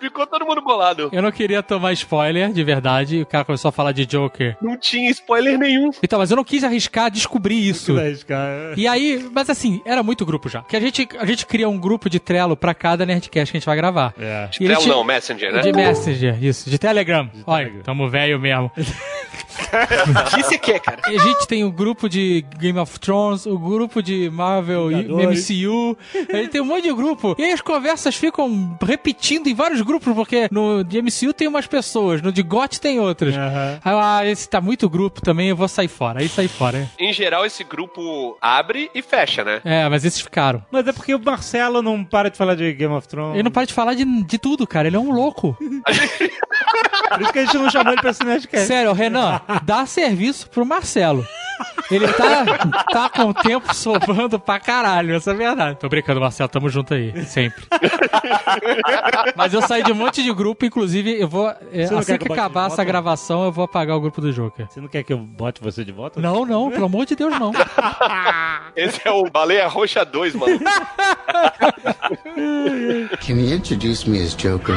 Ficou todo mundo bolado. Eu não queria tomar spoiler, de verdade, o cara começou a falar de Joker. Não tinha spoiler nenhum. Então, mas eu não quis arriscar descobrir isso. Mas, cara, E aí, mas assim, era muito grupo já. Que a gente, a gente cria um grupo de Trello pra cada Nerdcast que a gente vai gravar. é. E Trello tinha- não, Messenger, né? De Messenger, isso. De Telegram. Olha, Telegram. tamo velho mesmo. O que você quer, cara? E a gente tem o grupo de Game of Thrones, o grupo de Marvel e Vingadores. MCU. A gente tem um monte de grupo. E aí as conversas ficam repetindo em vários grupos, porque no de MCU tem umas pessoas, no de GOT tem outras. Eu, ah, esse tá muito grupo também, eu vou sair fora. Aí sair fora. Em geral, esse grupo abre e fecha, né? É, mas esses ficaram. Mas é porque o Marcelo não para de falar de Game of Thrones. Ele não para de falar de, de tudo, cara. Ele é um louco. Por isso que a gente não chamou ele pra esse Nerdcast. Sério, Renan, dá serviço pro Marcelo. Ele tá, tá com o tempo sobrando pra caralho, essa é a verdade. Tô brincando, Marcelo, tamo junto aí, sempre. Mas eu saí de um monte de grupo, inclusive eu vou. é, assim que que acabar essa volta? gravação, eu vou apagar o grupo do Joker. Você não quer que eu bote você de volta? Não, não, pelo amor de Deus, não. Esse é o Baleia Roxa 2, mano. Can you introduce me as Joker?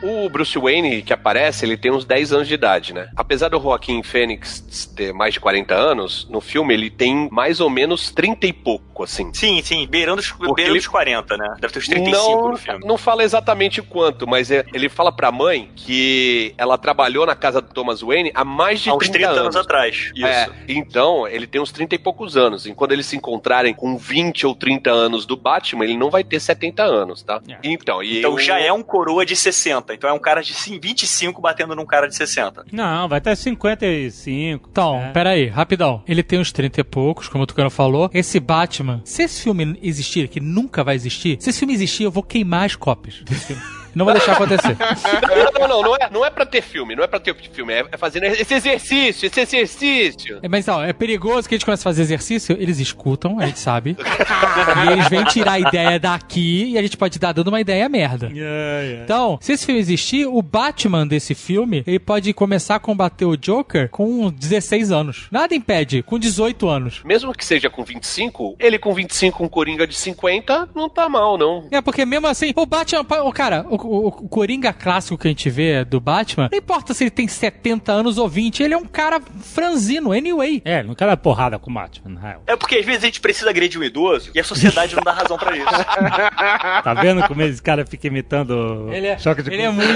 O Bruce Wayne que aparece, ele tem uns 10 anos de idade, né? Apesar do Joaquim Fênix ter mais de 40 anos, no filme ele tem mais ou menos 30 e pouco, assim. Sim, sim, beirando os, Porque beirando ele- os 40, né? Deve ter uns 35 não, no filme. não fala exatamente quanto, mas é- ele fala pra mãe que ela trabalhou na casa do Thomas Wayne há mais de Há uns 30, 30 anos atrás. Isso. É, então, ele tem uns 30 e poucos anos. E quando eles se encontrarem com 20 ou 30 anos do Batman, ele não vai ter 70 anos, tá? Então, e Então eu- já é um coroa de 60. Então é um cara de sim, 25 batendo num cara de 60. Não, vai até 55. Então, É. peraí, rapidão. Ele tem uns 30 e poucos, como o Tucano falou. Esse Batman, se esse filme existir, que nunca vai existir, se esse filme existir, eu vou queimar as cópias desse filme. Não vou deixar acontecer. Não, não, não, não é, não é pra ter filme, não é pra ter filme, é fazendo esse exercício, esse exercício. É, Mas não, é perigoso que a gente comece a fazer exercício, eles escutam, a gente sabe. e eles vêm tirar a ideia daqui e a gente pode estar dando uma ideia merda. Então, se esse filme existir, o Batman desse filme, ele pode começar a combater o Joker com 16 anos. Nada impede, com 18 anos. Mesmo que seja com 25, ele com 25, um Coringa de 50, não tá mal, não. É, porque mesmo assim, o Batman, o cara, o, o- o Coringa clássico que a gente vê do Batman, não importa se ele tem 70 anos ou 20, ele é um cara franzino, anyway. É, não quer dar porrada com o Batman, na real. É porque às vezes a gente precisa agredir um idoso e a sociedade não dá razão pra isso. Tá vendo como esse cara fica imitando Ele é, choque de ele é muito,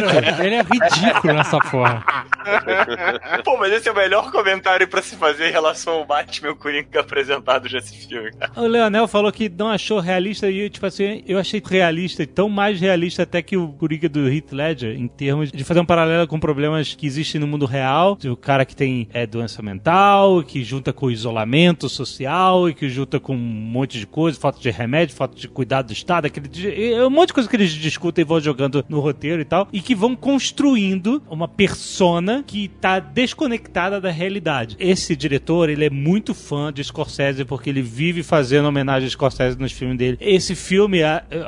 ele é ridículo nessa porra. Pô, mas esse é o melhor comentário pra se fazer em relação ao Batman e o Coringa apresentados nesse filme, cara. O Leonel falou que não achou realista e, tipo assim, eu achei realista, e tão mais realista até que o Coringa do Heath Ledger, em termos de fazer um paralelo com problemas que existem no mundo real. O cara que tem é, doença mental, que junta com isolamento social, e que junta com um monte de coisa, falta de remédio, falta de cuidado do Estado, aquele, um monte de coisa que eles discutem e vão jogando no roteiro e tal, e que vão construindo uma persona que tá desconectada da realidade. Esse diretor, ele é muito fã de Scorsese porque ele vive fazendo homenagem a Scorsese nos filmes dele. Esse filme,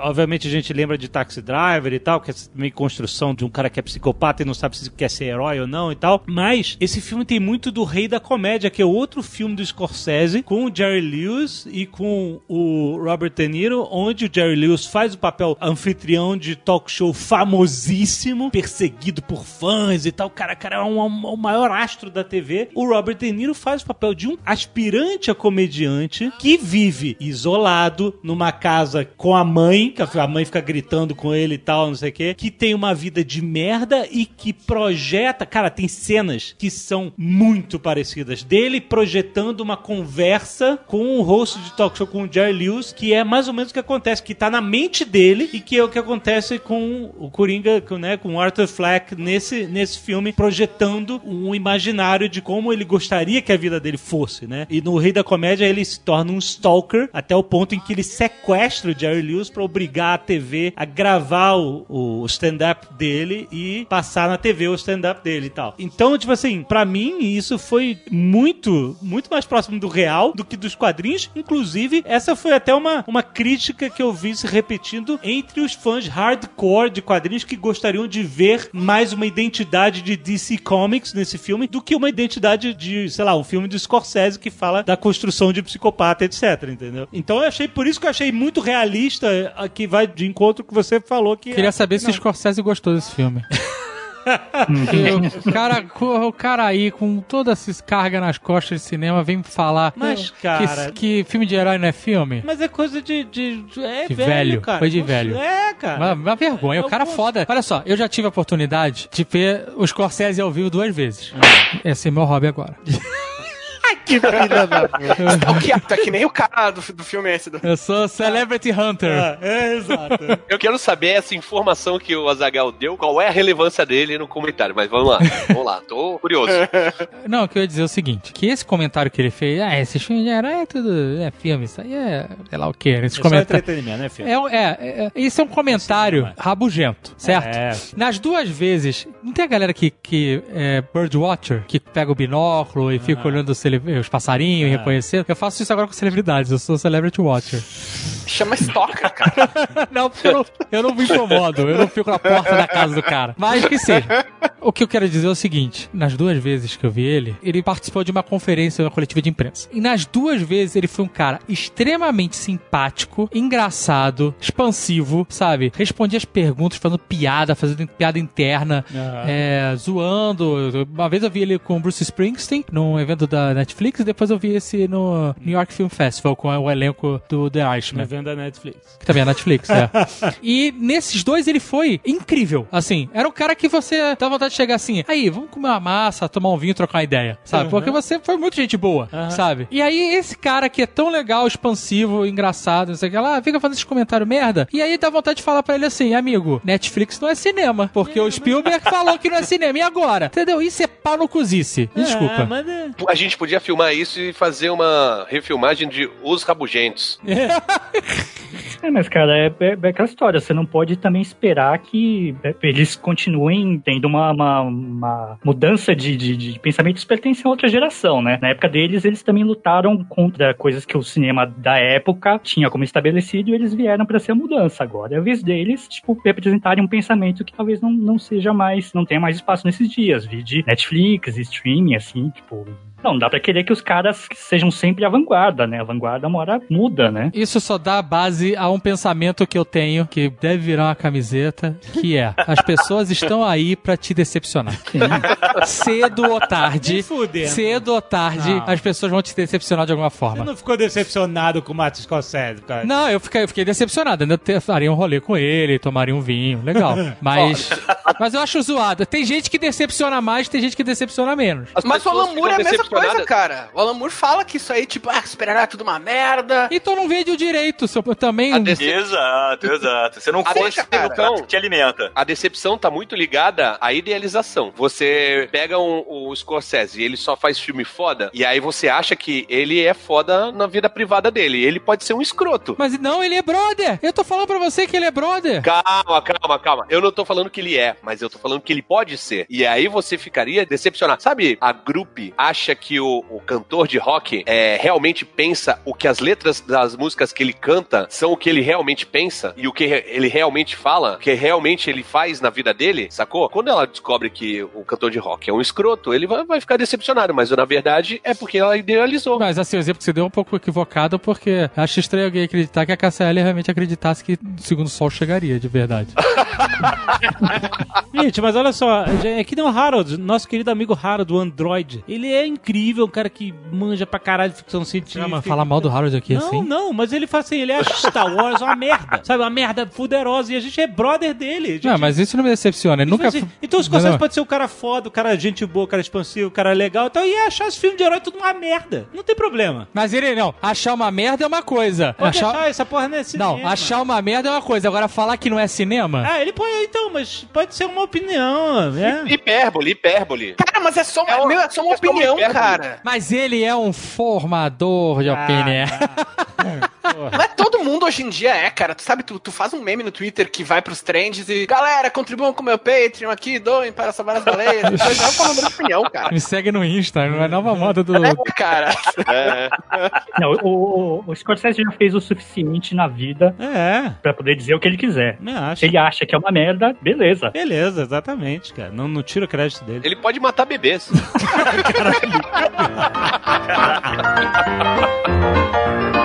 obviamente a gente lembra de Taxi Driver e tal, que é meio construção de um cara que é psicopata e não sabe se quer ser herói ou não e tal, mas esse filme tem muito do Rei da Comédia, que é outro filme do Scorsese, com o Jerry Lewis e com o Robert De Niro, onde o Jerry Lewis faz o papel anfitrião de talk show famosíssimo, perseguido por fãs e tal. Cara, cara é um, um- o maior astro da TV. O Robert De Niro faz o papel de um aspirante a comediante que vive isolado numa casa com a mãe, que a mãe fica gritando com ele e tal, não sei o quê, que tem uma vida de merda e que projeta. Cara, tem cenas que são muito parecidas dele projetando uma conversa com o host de talk show com o Jerry Lewis, que é mais ou menos o que acontece, que tá na mente dele e que é o que acontece com o Coringa, com, né, com o Arthur Fleck nesse, nesse filme, projetando um imaginário de como ele gostaria que a vida dele fosse, né? E no Rei da Comédia ele se torna um stalker até o ponto em que ele sequestra o Jerry Lewis pra obrigar a TV a gravar o, o stand-up dele e passar na TV o stand-up dele e tal. Então, tipo assim, pra mim isso foi muito, muito mais próximo do real do que dos quadrinhos. Inclusive, essa foi até uma, uma crítica que eu vi se repetindo entre os fãs hardcore de quadrinhos que gostariam de ver mais uma identidade de DC Comics nesse filme do que uma identidade de, sei lá, um filme de Scorsese que fala da construção de psicopata, etc, entendeu? Então eu achei, por isso que eu achei muito realista, a que vai de encontro que você falou que... Queria saber se o Scorsese gostou desse filme. o, cara, o cara aí, com toda essa carga nas costas de cinema, vem falar Mas, cara- que, que filme de herói não é filme? Mas é coisa de. de, de- é De velho, velho, cara. foi de Poxa, velho. É, cara. Uma, uma vergonha, o cara foda. Olha só, eu já tive a oportunidade de ver o Scorsese ao vivo duas vezes. Esse é meu hobby agora. que filha da Tá o que? Tá que nem o cara do, do filme esse. Do... Eu sou Celebrity Hunter. É, exato. Eu quero saber essa informação que o Azagal deu, qual é a relevância dele no comentário, mas vamos lá, vamos lá, tô curioso. Não, o que eu ia dizer é o seguinte: que esse comentário que ele fez, ah, de herói é tudo. É filme, isso aí é. sei lá o que, esses É só comentários. entretenimento, né, filho? É, é, é, isso é um comentário rabugento, certo? É. Nas duas vezes, não tem a galera que, que é birdwatcher, que pega o binóculo e fica olhando os, os passarinhos e reconhecendo? Eu faço isso agora com celebridades, eu sou celebrity watcher. Chama Stalker, cara. não, porque eu não, eu não me incomodo, eu não fico na porta da casa do cara. Mas que seja. O que eu quero dizer é o seguinte: nas duas vezes que eu vi ele, ele participou de uma conferência, uma coletiva de imprensa. E nas duas vezes ele foi um cara extremamente simpático, engraçado, expansivo, sabe? Respondia as perguntas, fazendo piada, fazendo piada interna, Aham. é, zoando. Uma vez eu vi ele com o Bruce Springsteen num evento da Netflix, e depois eu vi esse no New York Film Festival com o elenco do The Irishman. Vendo a Netflix. Que também é Netflix, é. e nesses dois ele foi incrível. Assim, era um cara que você dá vontade de chegar assim, aí, vamos comer uma massa, tomar um vinho, trocar uma ideia, sabe? Uhum. Porque você foi muito gente boa, sabe? E aí esse cara que é tão legal, expansivo, engraçado, não sei o que lá, fica fazendo esses comentários merda, e aí dá vontade de falar pra ele assim, amigo, Netflix não é cinema, porque o Spielberg falou que não é cinema, e agora? Entendeu? Isso é pau no cozice. Desculpa. É, mas é. A gente podia filmar isso e fazer uma refilmagem de Os Rabugentos. É, mas, cara, é, é- é aquela história. Você não pode também esperar que é, eles continuem tendo uma, uma, uma mudança de, de, de pensamento. Isso pertence a outra geração, né? Na época deles, eles também lutaram contra coisas que o cinema da época tinha como estabelecido e eles vieram para ser a mudança. Agora é a vez deles, tipo, representarem um pensamento que talvez não, não seja mais, não tenha mais espaço nesses dias. Vi de Netflix, streaming, assim, tipo. Não, dá pra querer que os caras sejam sempre a vanguarda, né? A vanguarda uma hora muda, né? Isso só dá base a um pensamento que eu tenho, que deve virar uma camiseta, que é: as pessoas estão aí pra te decepcionar. cedo ou tarde, fudendo. cedo ou tarde, Não. as pessoas vão te decepcionar de alguma Você forma. não ficou decepcionado com o Martin Scorsese, cara? Não, eu fiquei, eu fiquei decepcionado. Ainda faria um rolê com ele, tomaria um vinho. Legal. Mas, mas eu acho zoado. Tem gente que decepciona mais, tem gente que decepciona menos. As Mas o Moore é a mesma coisa, cara. O Alan Moore fala que isso aí, tipo, ah, esperará tudo uma merda. Então não vende o direito. Se eu também. A dece- Exato, exato. Você não A come decepção- o prato que te alimenta. A decepção tá muito ligada à idealização. Você pega um, o Scorsese e ele só faz filme foda, e aí você acha que ele é foda na vida privada dele. Ele pode ser um escroto. Mas não, ele é brother. Eu tô falando pra você que ele é brother. Calma, calma, calma. Eu não tô falando que ele é, mas eu tô falando que ele pode ser. E aí você ficaria decepcionado. Sabe, a Group acha que o, o cantor de rock é, realmente pensa o que as letras das músicas que ele canta são o que ele realmente pensa e o que ele realmente fala, o que realmente ele faz na vida dele, sacou? Quando ela descobre que o cantor de rock é um escroto, ele vai, vai ficar decepcionado, mas na verdade é porque ela idealizou. Mas assim, o exemplo que você deu é um pouco equivocado, porque acho estranho alguém acreditar que a KCL realmente acreditasse que o segundo sol chegaria, de verdade. Gente, mas olha só, é que nem o Harold, nosso querido amigo Harold, o Android. Ele é incrível, um cara que manja pra caralho de ficção científica. Não, mas falar mal do Harold aqui Não, assim. não, mas ele fala assim, ele acha Star Wars uma merda, sabe? Uma merda fuderosa e a gente é brother dele. Gente- Não, mas isso não me decepciona. Ele nunca. Assim, então o Não, Scorsese não. pode ser o cara foda, o cara gente boa, o cara expansivo, o cara legal, então ia achar esse filme de herói tudo uma merda. Não tem problema. Mas ele não. Achar uma merda é uma coisa. Pode achar... achar, essa porra não é cinema. Não, achar uma merda é uma coisa. Agora falar que não é cinema. Ah, ele pode, então, mas pode ser uma opinião, né? Hipérbole, hipérbole. Cara, mas é só, É uma- meu, é só uma é opinião. Cara. Mas ele é um formador de opinião. Mas todo mundo hoje em dia é, cara. Tu sabe, tu, tu faz um meme no Twitter que vai pros trends e galera, contribuam com o meu Patreon aqui, doem para salvar as baleias. Depois é um formador de opinião, cara. Me segue no Insta, não é nova moda do. É, cara. É. Não, o, o, o Scorsese já fez o suficiente na vida É, pra poder dizer o que ele quiser. Se ele acha que é uma merda, beleza. Beleza, exatamente, cara. Não, não tira o crédito dele. Ele pode matar bebês. Ha ha ha ha ha!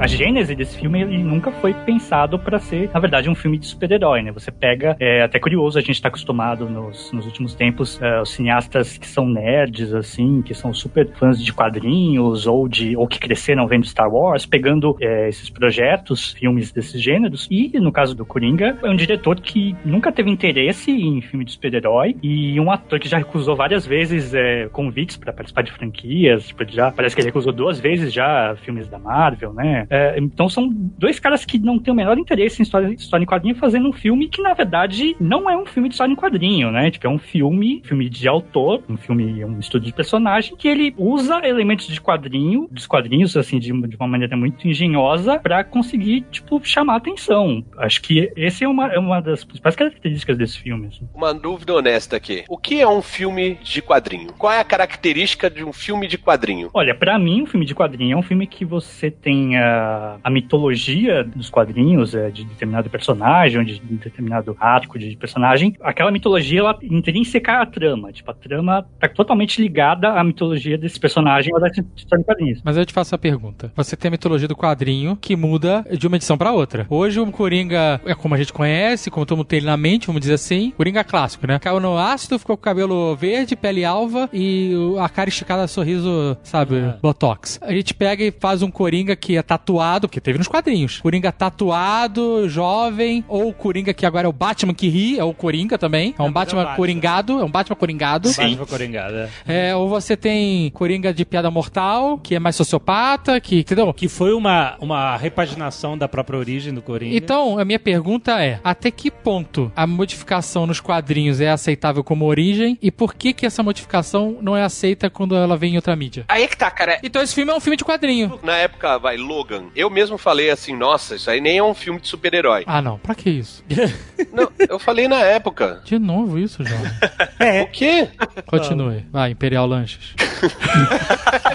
A gênese desse filme ele nunca foi pensado pra ser, na verdade, um filme de super-herói, né? Você pega, é até curioso, a gente tá acostumado nos, nos últimos tempos, é, os cineastas que são nerds, assim, que são super fãs de quadrinhos ou de ou que cresceram vendo Star Wars, pegando é, esses projetos, filmes desses gêneros. E no caso do Coringa, é um diretor que nunca teve interesse em filme de super-herói e um ator que já recusou várias vezes é, convites pra participar de franquias, tipo, já parece que ele recusou duas vezes já filmes da Marvel, né? É, então são dois caras que não têm o menor interesse em história, história em quadrinho fazendo um filme que, na verdade, não é um filme de história em quadrinho, né? Tipo, é um filme, filme de autor, um filme, um estudo de personagem, que ele usa elementos de quadrinho, dos quadrinhos, assim, de, de uma maneira muito engenhosa pra conseguir, tipo, chamar atenção. Acho que esse é uma, é uma das principais características desse filme. assim. Uma dúvida honesta aqui. O que é um filme de quadrinho? Qual é a característica de um filme de quadrinho? Olha, pra mim, um filme de quadrinho é um filme que você tem a, a mitologia dos quadrinhos, é, de determinado personagem, de determinado arco de personagem. Aquela mitologia, ela intrínseca à trama. Tipo, a trama tá totalmente ligada à mitologia desse personagem ou história de quadrinhos. Mas eu te faço a pergunta. Você tem a mitologia do quadrinho que muda de uma edição pra outra. Hoje o Coringa é como a gente conhece, como todo mundo tem ele na mente, vamos dizer assim. Coringa clássico, né? Caiu no ácido, ficou com o cabelo verde, pele alva e a cara esticada, sorriso, sabe, botox. A gente pega e faz um Coringa que é tatuado, porque teve nos quadrinhos. Coringa tatuado, jovem, ou o Coringa que agora é o Batman que ri, é o Coringa também. É um É, é Batman Batman. coringado, é um Batman coringado. Batman Coringada. É, ou você tem Coringa de piada mortal, que é mais sociopata, que, entendeu? Que foi uma, uma repaginação da própria origem do Coringa. Então, a minha pergunta é: até que ponto a modificação nos quadrinhos é aceitável como origem e por que que essa modificação não é aceita quando ela vem em outra mídia? Aí é que tá, cara. Então esse filme é um filme de quadrinho. Na época, vai, Logan, eu mesmo falei assim, nossa, isso aí nem é um filme de super-herói. Ah, não, pra que isso? Não, eu falei na época. De novo isso, João. É. O quê? Continue. Vai, Imperial Lanches.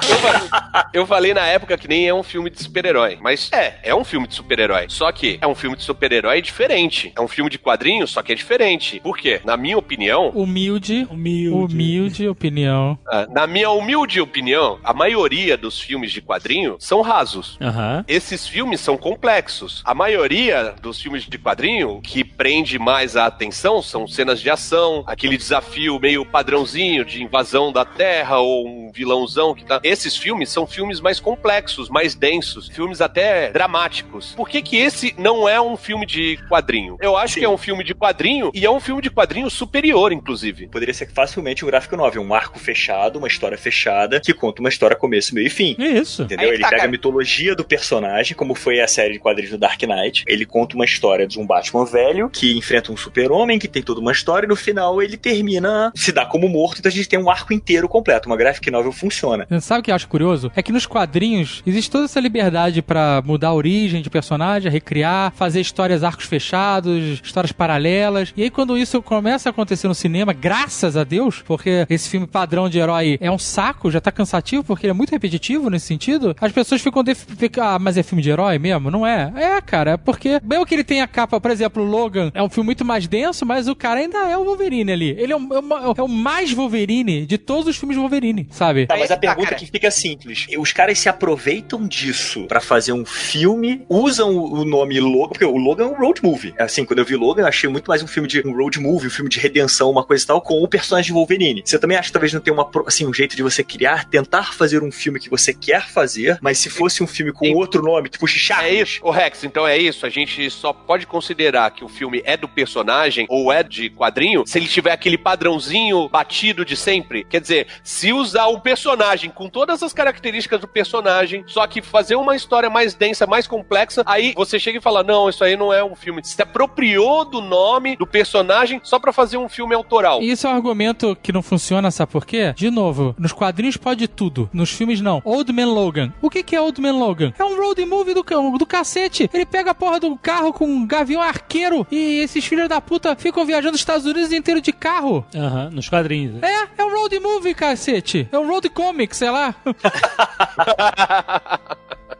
Eu, fa- eu falei na época que nem é um filme de super-herói. Mas é, é um filme de super-herói. Só que é um filme de super-herói diferente. É um filme de quadrinhos, só que é diferente. Por quê? Na minha opinião, Humilde, Humilde. humilde opinião. ah, na minha humilde opinião, a maioria dos filmes de quadrinho são rasos. Aham. Esses filmes são complexos. A maioria dos filmes de quadrinho que prende mais a atenção são cenas de ação, aquele desafio meio padrãozinho de invasão da Terra ou um vilãozão que tá. Esses filmes são filmes mais complexos, mais densos, filmes até dramáticos. Por que que esse não é um filme de quadrinho? Eu acho que é um filme de quadrinho e é um filme de quadrinho superior, inclusive. Poderia ser facilmente um gráfico novel, um arco fechado, uma história fechada, que conta uma história começo, meio e fim. É isso. Entendeu? Aí ele tá, pega cara. a mitologia do personagem, como foi a série de quadrinhos do Dark Knight. Ele conta uma história de um Batman velho que enfrenta um super-homem, que tem toda uma história, e no final ele termina, se dá como morto, então a gente tem um arco inteiro completo. Uma graphic novel funciona. Sabe o que eu acho curioso? É que nos quadrinhos existe toda essa liberdade pra mudar a origem de personagem, recriar, fazer histórias arcos fechados, histórias paralelas. E aí quando isso começa a acontecer no cinema, graças a Deus, porque esse filme padrão de herói é um saco, já tá cansativo porque ele é muito repetitivo nesse sentido, as pessoas ficam, ficam ah, mas é filme de herói mesmo? Não é? É, cara, é porque mesmo que ele tenha a capa, por exemplo, Logan é um filme muito mais denso, mas o cara ainda é o Wolverine ali. Ele é, um- é uma- é o mais Wolverine de todos os filmes de Wolverine. sabe? Tá, mas a pergunta cara. que fica simples. Os caras se aproveitam disso pra fazer um filme, usam o nome Logan, porque o Logan é um road movie. Assim, quando eu vi Logan, eu achei muito mais um filme de um road movie, um filme de redenção, uma coisa e tal, com o personagem de Wolverine. Você também acha que talvez não tenha uma, assim, um jeito de você criar, tentar fazer um filme que você quer fazer, mas se fosse um filme com outro nome, tipo Chicharros. É isso, o Rex, então é isso. A gente só pode considerar que o filme é do personagem ou é de quadrinho se ele tiver aquele padrãozinho batido de sempre. Quer dizer, se usar o personagem com todas as características do personagem, só que fazer uma história mais densa, mais complexa, aí você chega e fala: não, isso aí não é um filme. Se apropriou do nome do personagem só pra fazer um filme autoral. E isso é um argumento que não funciona, sabe por quê? De novo, nos quadrinhos pode tudo, nos filmes não. Old Man Logan. O que, que é Old Man Logan? É um road movie do, do cacete. Ele pega a porra do carro com um gavião arqueiro e esses filhos da puta ficam viajando os Estados Unidos inteiro de carro. Aham, nos quadrinhos. É, é um road movie, cacete. É um road comic, sei lá.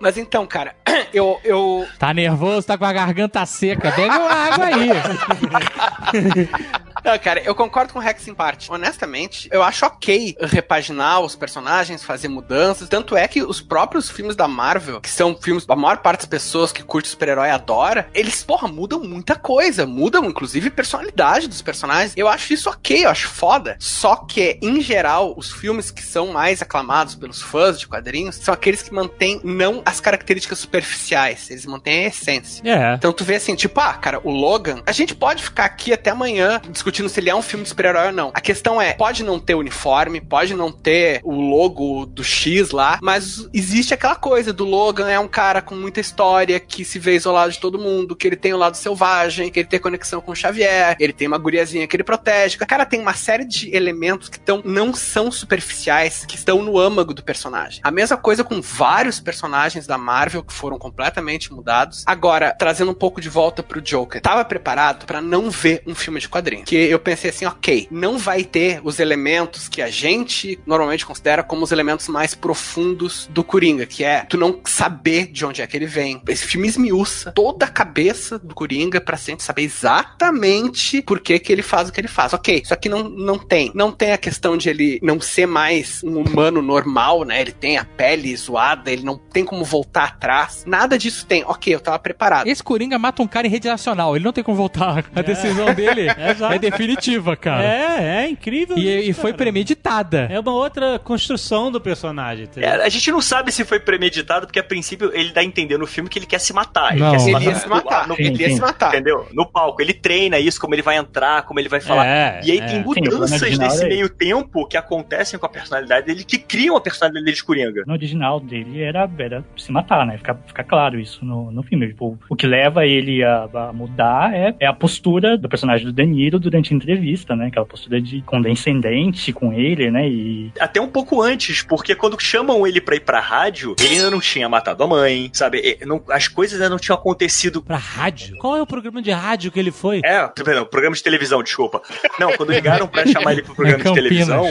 Mas então, cara, eu, eu, Tá nervoso, tá com a garganta seca. Bebe uma água aí. Não, cara, eu concordo com o Rex em parte. Honestamente, eu acho ok repaginar os personagens, fazer mudanças. Tanto é que os próprios filmes da Marvel, que são filmes, a maior parte das pessoas que curte super-herói adora, eles, porra, mudam muita coisa. Mudam, inclusive, personalidade dos personagens. Eu acho isso ok, eu acho foda. Só que, em geral, os filmes que são mais aclamados pelos fãs de quadrinhos são aqueles que mantêm não as características superficiais, eles mantêm a essência. É. Então tu vê assim, tipo, ah, cara, o Logan, a gente pode ficar aqui até amanhã discutindo se ele é um filme de super-herói ou não. A questão é, pode não ter uniforme, pode não ter o logo do X lá, mas existe aquela coisa do Logan é um cara com muita história, que se vê isolado de todo mundo, que ele tem o lado selvagem, que ele tem conexão com o Xavier, ele tem uma guriazinha que ele protege. O cara tem uma série de elementos que tão, não são superficiais, que estão no âmago do personagem. A mesma coisa com vários personagens da Marvel que foram completamente mudados. Agora, trazendo um pouco de volta pro Joker, tava preparado pra não ver um filme de quadrinho. Que eu pensei assim, ok, não vai ter os elementos que a gente normalmente considera como os elementos mais profundos do Coringa, que é tu não saber de onde é que ele vem. Esse filme esmiuça toda a cabeça do Coringa pra gente saber exatamente por que que ele faz o que ele faz. Ok, isso aqui não, não tem. Não tem a questão de ele não ser mais um humano normal, né? Ele tem a pele zoada, ele não tem como voltar atrás. Nada disso tem. Ok, eu tava preparado. Esse Coringa mata um cara em rede nacional. Ele não tem como voltar. A decisão dele Exato. é definitiva, cara. É, é incrível. E, isso, e foi premeditada. É uma outra construção do personagem. É, a gente não sabe se foi premeditado, porque a princípio ele dá a entender no filme que ele quer se matar. Ele Não. quer se Ele matar. ia se matar. No- Ele ia se matar. Entendeu? No palco. Ele treina isso, como ele vai entrar, como ele vai falar. É, e aí é. tem Sim, mudanças original nesse é meio tempo que acontecem com a personalidade dele, que criam a personalidade dele de Coringa. No original dele era, era se matar, né? Fica, fica claro isso no, no filme. Tipo, o que leva ele a, a mudar é, é a postura do personagem do De Niro durante a entrevista, né? Aquela postura de condescendente com ele, né? E Até um pouco antes, porque quando chamam ele pra ir pra rádio, ele ainda não tinha matado a mãe, sabe? E não- as coisas ainda não tinham acontecido. Pra rádio? Qual é o programa de rádio que ele foi? É, perdão, programa de televisão, desculpa. Não, quando ligaram pra chamar ele pro programa É de televisão,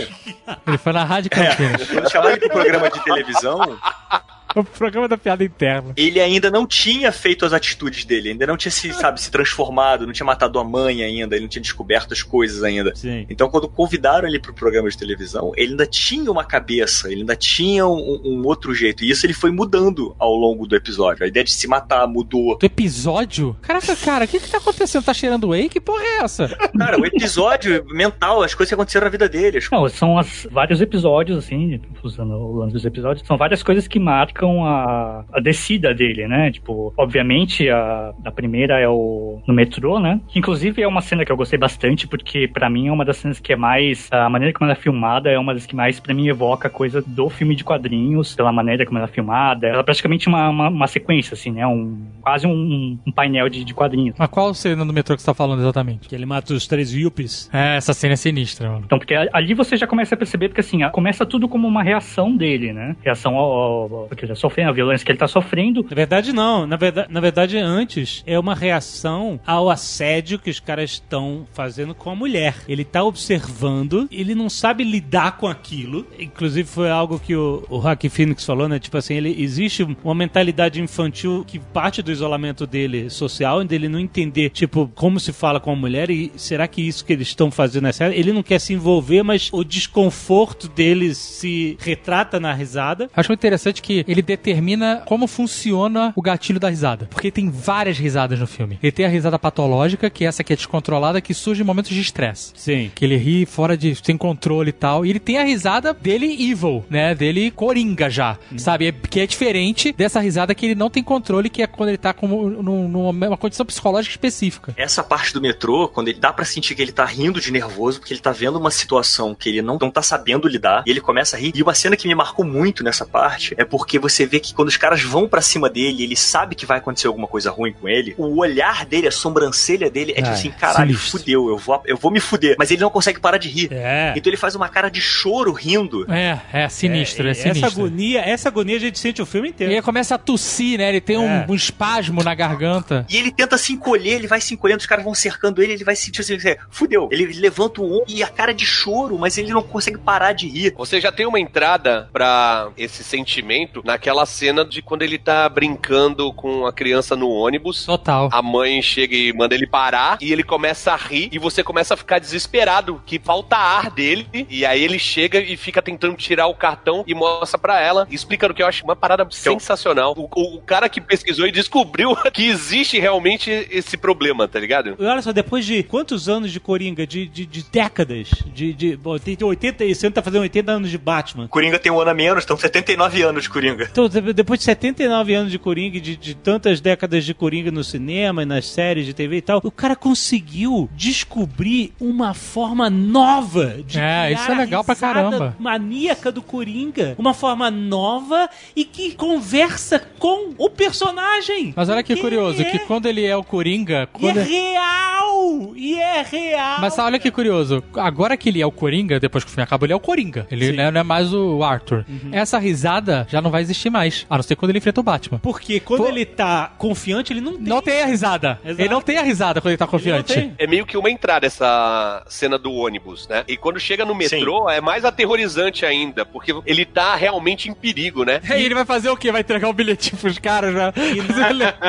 Ele foi na Rádio Campinas. é, quando chamaram ele pro programa de televisão, O programa da piada interna. ele ainda não tinha feito as atitudes dele, ainda não tinha se, sabe, se transformado, não tinha matado a mãe ainda, ele não tinha descoberto as coisas ainda. Sim. Então, quando convidaram ele pro programa de televisão, ele ainda tinha uma cabeça, ele ainda tinha um, um outro jeito. E isso ele foi mudando ao longo do episódio. A ideia de se matar mudou. Do episódio? Caraca, cara, o que que tá acontecendo? Tá cheirando whey? Que porra é essa? Cara, o episódio mental, as coisas que aconteceram na vida dele. Não, são as, vários episódios, assim, usando o lance dos episódios, são várias coisas que marcam a, a descida dele, né? Tipo, obviamente, a, a primeira é o no metrô, né? Que, inclusive é uma cena que eu gostei bastante, porque pra mim é uma das cenas que é mais. A maneira como ela é filmada é uma das que mais, pra mim, evoca coisa do filme de quadrinhos, pela maneira como ela é filmada. Ela é praticamente uma, uma, uma sequência, assim, né? Um, quase um, um painel de, de quadrinhos. Mas qual cena do metrô que você tá falando exatamente? Que ele mata os três yuppies. É, essa cena é sinistra, mano. Então, porque ali você já começa a perceber que assim, começa tudo como uma reação dele, né? Reação ao, ao, ao- tá sofrendo, a violência que ele tá sofrendo. Na verdade, não. Na verdade, na verdade, antes é uma reação ao assédio que os caras estão fazendo com a mulher. Ele tá observando, ele não sabe lidar com aquilo. Inclusive, foi algo que o, o Hack Phoenix falou, né? Tipo assim, ele existe uma mentalidade infantil que parte do isolamento dele social, dele não entender, tipo, como se fala com a mulher e será que isso que eles estão fazendo é sério? Ele não quer se envolver, mas o desconforto dele se retrata na risada. Acho muito interessante que ele determina como funciona o gatilho da risada. Porque tem várias risadas no filme. Ele tem a risada patológica, que é essa que é descontrolada, que surge em momentos de estresse. Sim. Que ele ri fora de sem controle e tal. E ele tem a risada dele evil, né? Dele coringa já. Sabe? É, que é diferente dessa risada que ele não tem controle, que é quando ele tá com, num- numa condição psicológica específica. Essa parte do metrô, quando ele dá pra sentir que ele tá rindo de nervoso, porque ele tá vendo uma situação que ele não, não tá sabendo lidar, e ele começa a rir. E uma cena que me marcou muito nessa parte é porque você vê que quando os caras vão pra cima dele, ele sabe que vai acontecer alguma coisa ruim com ele, o olhar dele, a sobrancelha dele é tipo É, assim, caralho, sinistro. fudeu, eu vou, eu vou me fuder. Mas ele não consegue parar de rir. É. Então ele faz uma cara de choro rindo. É, é sinistro, é, essa sinistro. agonia, essa agonia a gente sente o filme E inteiro. ele começa a tossir, né? Ele tem um- É. um, espasmo na garganta. E ele tenta se encolher, ele vai se encolhendo, os caras vão cercando ele, ele vai sentir assim, assim, fudeu. Ele levanta o ombro e a cara de choro, mas ele não consegue parar de rir. Você já tem uma entrada pra esse sentimento naquela cena de quando ele tá brincando com a criança no ônibus. Total. A mãe chega e manda ele parar e ele começa a rir e você começa a ficar desesperado, que falta ar dele. E aí ele chega e fica tentando tirar o cartão e mostra pra ela, explicando que eu acho uma parada sensacional. O, o- o cara que pesquisou e descobriu que existe realmente esse problema, tá ligado? E olha só, depois de quantos anos de Coringa? De, de, de décadas? De, de, bom, tem 80, esse ano tá fazendo 80 anos de Batman. Coringa tem um ano a menos, estão 79 anos de Coringa. Então, de- depois de 79 anos de Coringa, e de, de tantas décadas de Coringa no cinema e nas séries de TV e tal, o cara conseguiu descobrir uma forma nova de É, criar isso é legal a pra risada caramba. maníaca do Coringa. Uma forma nova e que conversa com o personagem. Mas olha que curioso, é? que quando ele é o Coringa. E é real! E é real! Mas olha que curioso, agora que ele é o Coringa, depois que o filme acaba, ele é o Coringa. Ele né, não é mais o Arthur. Uhum. Essa risada já não vai existir mais, a não ser quando ele enfrenta o Batman. Porque quando Pô. ele tá confiante, ele não tem. Não tem a risada. Exato. Ele não tem a risada quando ele tá confiante. tem. É meio que uma entrada essa cena do ônibus, né? E quando chega no metrô, é mais aterrorizante ainda, porque ele tá realmente em perigo, né? E ele vai fazer o quê? Vai entregar o bilhetinho pros caras, né?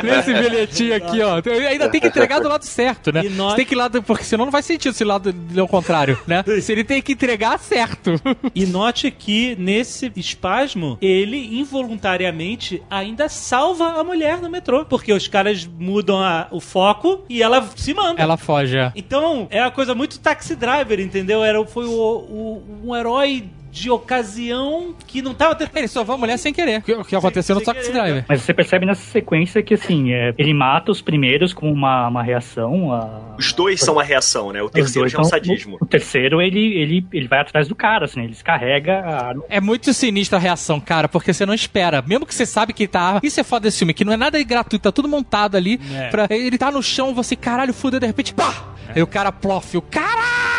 Nesse bilhetinho aqui, ó. Então, Ainda tem que entregar do lado certo, né? Nós- Você tem que ir lá, do- porque senão não faz sentido se o lado é o contrário, né? Se ele tem que entregar certo. E note que nesse espasmo, ele involuntariamente ainda salva a mulher no metrô. Porque os caras mudam a- o foco e ela se manda. Ela foge, é. Então, é uma coisa muito taxi driver, entendeu? Era, foi o, o- um herói de ocasião que não tava tentando. Ele salvou a mulher sem querer. O que, o que aconteceu no sem Taxi querer, Driver. Mas você percebe nessa sequência que, assim, é, ele mata os primeiros com uma, uma reação. A... Os dois são uma reação, né? O terceiro já é um sadismo. O terceiro, ele, ele, ele vai atrás do cara, assim, né? ele descarrega a arma. É muito sinistra a reação, cara, porque você não espera. Mesmo que você sabe que tá. Isso é foda desse filme, que não é nada gratuito, tá tudo montado ali. É. Pra... Ele tá no chão, você, caralho, fudeu, de repente, pá! Aí o cara plof, o caralho,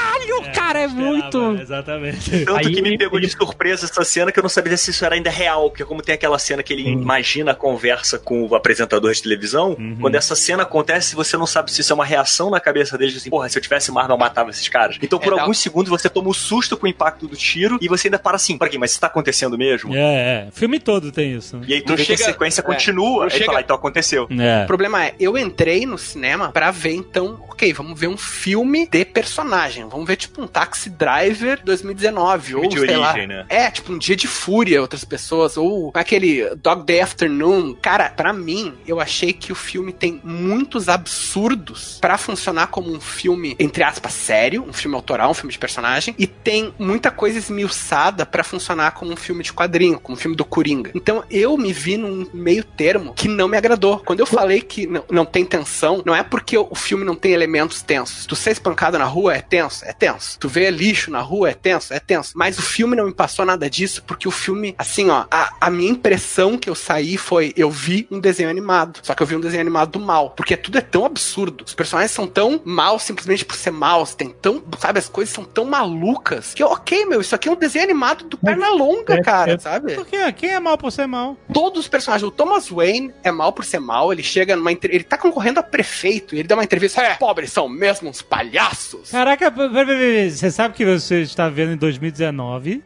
cara, é muito. Exatamente. Tanto Aí que me pegou ele- de surpresa essa cena que eu não sabia se isso era ainda real. Porque como tem aquela cena que ele imagina a conversa com o apresentador de televisão, Uhum. quando essa cena acontece, você não sabe se isso é uma reação na cabeça deles, assim, porra, se eu tivesse uma arma eu matava esses caras. Então por É, alguns segundos você toma um susto com o impacto do tiro e você ainda para assim, pra quê? Mas isso tá acontecendo mesmo? É, é. O filme todo tem isso. né? E aí tu Não que a chega- sequência é, continua, aí chega- fala, então aconteceu. É. O problema é, eu entrei no cinema pra ver, então, ok, vamos ver um filme de personagem. Vamos ver, tipo, um Taxi Driver 2019. Filme ou, de sei lá. origem, né? É, tipo, um dia de fúria, outras pessoas. Ou aquele Dog Day Afternoon. Cara, pra mim, eu achei que o filme tem muitos absurdos pra funcionar como um filme, entre aspas, sério, um filme autoral, um filme de personagem. E tem muita coisa esmiuçada pra funcionar como um filme de quadrinho, como um filme do Coringa. Então eu me vi num meio termo que não me agradou. Quando eu falei que não, não tem tensão, não é porque o filme não tem elementos tensos. Tu ser espancado na rua é tenso? É tenso. Tu vê lixo na rua, é tenso, é tenso. Mas o filme não me passou nada disso, porque o filme, assim, ó, a, a minha impressão que eu saí foi, eu vi um desenho animado. Só que eu vi um desenho animado do mal. Porque tudo é tão absurdo. Os personagens são tão mal simplesmente por ser maus. Tem tão, sabe, as coisas são tão malucas. Que, ok, meu, isso aqui é um desenho animado do perna longa, É, cara, é. sabe? Por quê? Quem é mal por ser mal? Todos os personagens. O Thomas Wayne é mal por ser mal. Ele chega numa. Ele tá concorrendo a prefeito. E ele dá uma entrevista. É, pobres são mesmo uns palhaços. Caraca, peraí, você sabe que você está vendo em 2019?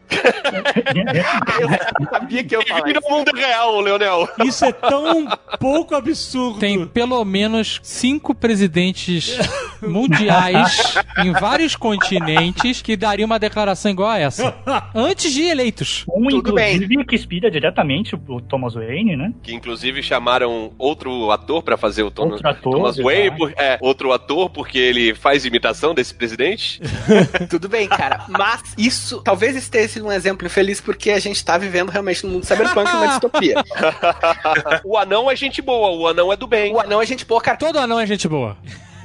Eu sabia que eu ia falar Vira o mundo real, Leonel. Isso é tão pouco absurdo. Tem pelo menos cinco presidentes mundiais em vários continentes que dariam uma declaração igual a essa. Antes de eleitos. Um, Tudo bem. inclusive, que inspira diretamente o Thomas Wayne, né? Que inclusive chamaram outro ator pra fazer o Thomas, Outro ator, Thomas. Wayne, por- é, outro ator porque ele faz imitação desse presidente. Tudo bem, cara. Mas isso talvez esteja sendo um exemplo infeliz porque a gente tá vivendo realmente num mundo cyberpunk, uma distopia. o anão é gente boa, o anão é do bem. O anão é gente boa, cara. Todo anão é gente boa.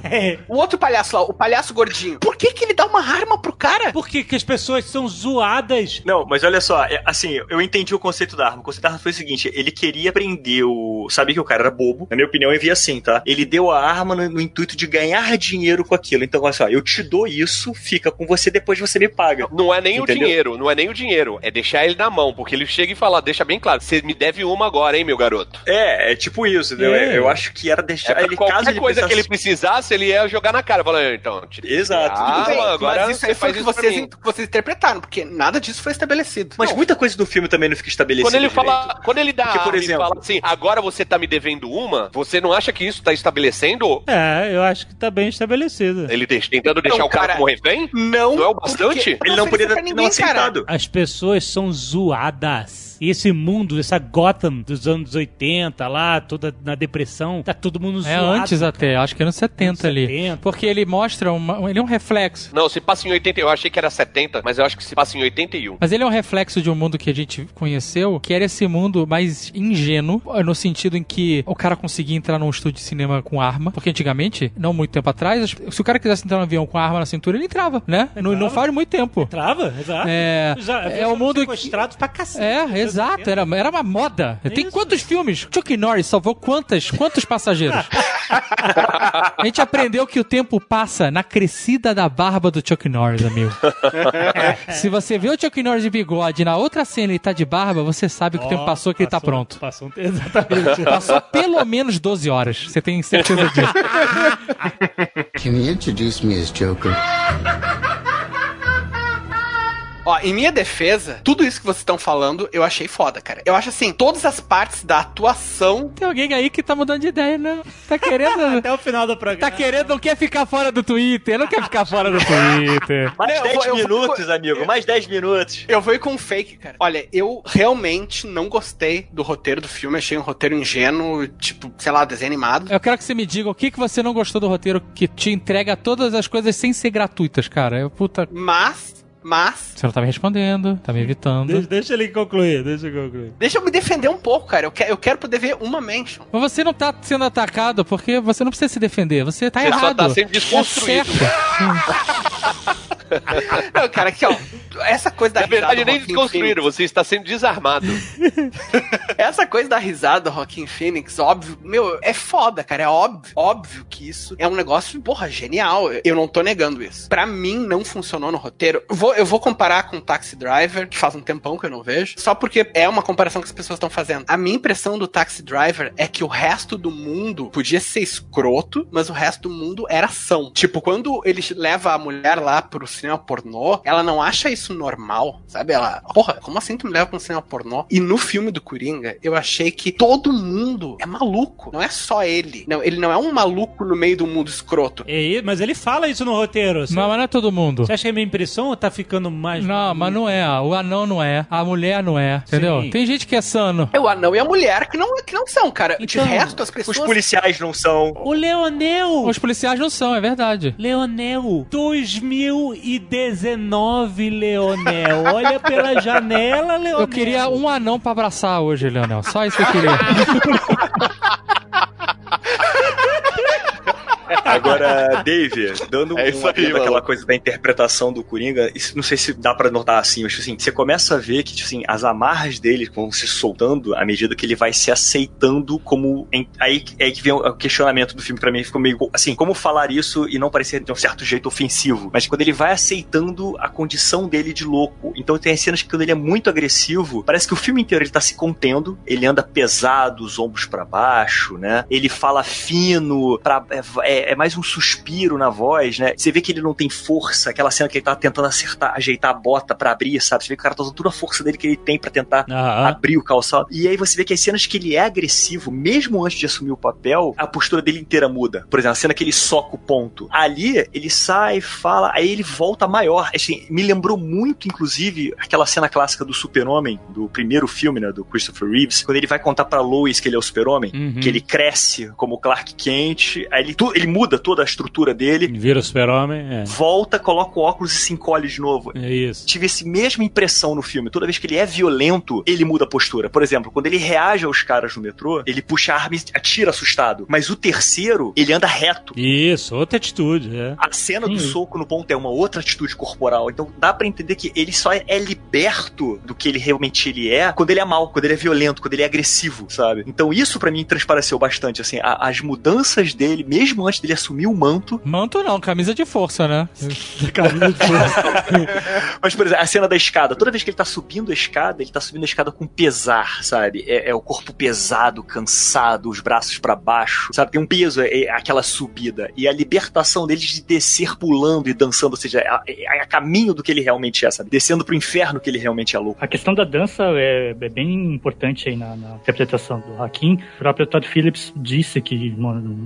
O outro palhaço lá, o palhaço gordinho. Por que que ele dá uma arma pro cara? Por que, que as pessoas são zoadas? Não, mas olha só, é, assim, eu entendi o conceito da arma. O conceito da arma foi o seguinte: ele queria prender o. Sabia que o cara era bobo. Na minha opinião, eu vi assim, tá? Ele deu a arma no, no intuito de ganhar dinheiro com aquilo. Então, olha só, eu te dou isso, fica com você, depois você me paga. Não é nem o Entendeu? dinheiro, não é nem o dinheiro, é deixar ele na mão, porque ele chega e fala, deixa bem claro, você me deve uma agora, hein, meu garoto. É, é tipo isso, entendeu? É. Eu acho que era É deixar pra ele qualquer caso ele coisa que ele precisasse, ele ia jogar na cara, falando, então, tira- Exato. Ah, Tudo bem, agora mas isso aí você foi que isso pra vocês, que vocês interpretaram, porque nada disso foi estabelecido. Mas Não, muita coisa do filme também não fica estabelecida. Quando ele direito. fala, quando ele dá Porque, por exemplo- fala assim, agora você tá me devendo uma, você não acha que isso tá estabelecendo? É, eu acho que tá bem estabelecido. Ele deixa- tentando deixar Não, o cara, cara, como refém? não, Não é o bastante? porque- Ele não poderia ofereceu ter pra não ninguém, cara. aceitado. As pessoas são zoadas. E esse mundo, essa Gotham dos anos 80 lá, toda na depressão, tá todo mundo É zoado. antes até, acho que é nos 70 ali. 70. Porque ele mostra uma, ele é um reflexo. Não, se passa em 80, eu achei que era 70, mas eu acho que se passa em 81. Mas ele é um reflexo de um mundo que a gente conheceu, que era esse mundo mais ingênuo, no sentido em que o cara conseguia entrar num estúdio de cinema com arma, porque antigamente, não muito tempo atrás, se o cara quisesse entrar no avião com arma na cintura, ele entrava, né? Não, não faz muito tempo. Trava, exato. É, Já- é o mundo que... sequestrados pra cacete. É, exato, era, era uma moda. Tem Isso. quantos filmes? Chuck Norris salvou quantas, quantos passageiros? A gente aprendeu que o tempo passa na crescida da barba do Chuck Norris, amigo. Se você vê o Chuck Norris de bigode na outra cena ele tá de barba, você sabe que o tempo passou que ele tá pronto. Passou, exatamente. Passou pelo menos 12 horas. Você tem certeza disso. Can you introduce me as Joker? Ó, em minha defesa, tudo isso que vocês estão falando, eu achei foda, cara. Eu acho assim, todas as partes da atuação. Tem alguém aí que tá mudando de ideia, né? Tá querendo. Até o final do programa. Tá querendo, não quer ficar fora do Twitter, não quer ficar fora do Twitter. Mais Não, eu 10 vou- eu vou- minutos, amigo, mais 10 minutos. Eu vou ir com um fake, cara. Olha, eu realmente não gostei do roteiro do filme. Achei um roteiro ingênuo, tipo, sei lá, desenho animado. Eu quero que você me diga o que, que você não gostou do roteiro que te entrega todas as coisas sem ser gratuitas, cara. Eu, puta. Mas, mas. Você não tá me respondendo, tá me evitando. Deixa, deixa ele concluir, deixa eu concluir. Deixa eu me defender um pouco, cara. Eu, que, eu quero poder ver uma mention. Mas você não tá sendo atacado porque você não precisa se defender. Você tá Você só errado. tá sendo desconstruído. É certo. Não, cara, aqui, ó. Essa coisa da Na verdade, risada nem do Joaquin desconstruído, você está sendo desarmado. Essa coisa da risada Rockin' Phoenix, óbvio, meu, é foda, cara. É óbvio, óbvio que isso é um negócio, porra, genial. Eu não tô negando isso. Pra mim, não funcionou no roteiro. Eu vou, eu vou comparar com Taxi Driver, que faz um tempão que eu não vejo, só porque é uma comparação que as pessoas estão fazendo. A minha impressão do Taxi Driver é que o resto do mundo podia ser escroto, mas o resto do mundo era ação. Tipo, quando ele leva a mulher lá pro cinema pornô, ela não acha isso normal, sabe? Ela, porra, como assim tu me leva pra um cinema pornô? E no filme do Coringa, eu achei que todo mundo é maluco. Não é só ele. Não, ele não é um maluco no meio do mundo escroto. É, mas ele fala isso no roteiro. Você, Mas, mas não é todo mundo. você acha que é minha impressão ou tá ficando mais. Não, mas não é. O anão não é. A mulher não é. Entendeu? Sim. Tem gente que é sano. É o anão e a mulher que não, que não são, cara. De Então, resto, as Os pessoas. policiais não são. O Leonel! Os policiais não são, é verdade. Leonel, 2019, Leonel. Olha pela janela, Leonel. Eu queria um anão pra abraçar hoje, Leonel. Só isso que eu queria. Agora, Dave, dando É um aí, àquela coisa da interpretação do Coringa, isso não sei se dá pra notar assim, mas assim, você começa a ver que tipo assim, as amarras dele vão se soltando à medida que ele vai se aceitando como. aí é que vem o questionamento do filme pra mim, ficou meio assim, como falar isso e não parecer de um certo jeito ofensivo, mas quando ele vai aceitando a condição dele de louco. Então tem as cenas que quando ele é muito agressivo, parece que o filme inteiro ele tá se contendo, ele anda pesado, os ombros pra baixo, né? Ele fala fino, pra, é, é- é mais um suspiro na voz, né? Você vê que ele não tem força, aquela cena que ele tá tentando acertar, ajeitar a bota pra abrir, sabe? Você vê que o cara tá usando toda a força dele que ele tem pra tentar Aham. abrir o calçado. E aí você vê que as cenas que ele é agressivo, mesmo antes de assumir o papel, a postura dele inteira muda. Por exemplo, a cena que ele soca o ponto. Ali, ele sai, fala, aí ele volta maior. Assim, me lembrou muito, inclusive, aquela cena clássica do Super-Homem, do primeiro filme, né, do Christopher Reeves, quando ele vai contar pra Lois que ele é o Super-Homem, Uhum. que ele cresce como Clark Kent, aí ele, tu- ele muda toda a estrutura dele, Vira o super-homem, é. volta, coloca o óculos e se encolhe de novo É isso. tive essa mesma impressão no filme. Toda vez que ele é violento, ele muda a postura. Por exemplo, quando ele reage aos caras no metrô, ele puxa a arma e atira assustado. Mas o terceiro, ele anda reto. Isso, outra atitude, é. A cena do soco no ponto é uma outra atitude corporal. Então dá pra entender que ele só é liberto do que ele realmente ele é quando ele é mal, quando ele é violento, quando ele é agressivo, sabe? Então isso pra mim transpareceu bastante, assim, a- as mudanças dele, mesmo antes dele assumir o manto. Manto não, camisa de força, né? camisa de força. Mas, por exemplo, a cena da escada. Toda vez que ele tá subindo a escada, ele tá subindo a escada com pesar, sabe? É, é o corpo pesado, cansado, os braços pra baixo, sabe? Tem um peso, é, é aquela subida. E a libertação dele de descer pulando e dançando, ou seja, é, é a caminho do que ele realmente é, sabe? Descendo pro inferno que ele realmente é louco. A questão da dança é, é bem importante aí na, na interpretação do Hakim. O próprio Todd Phillips disse que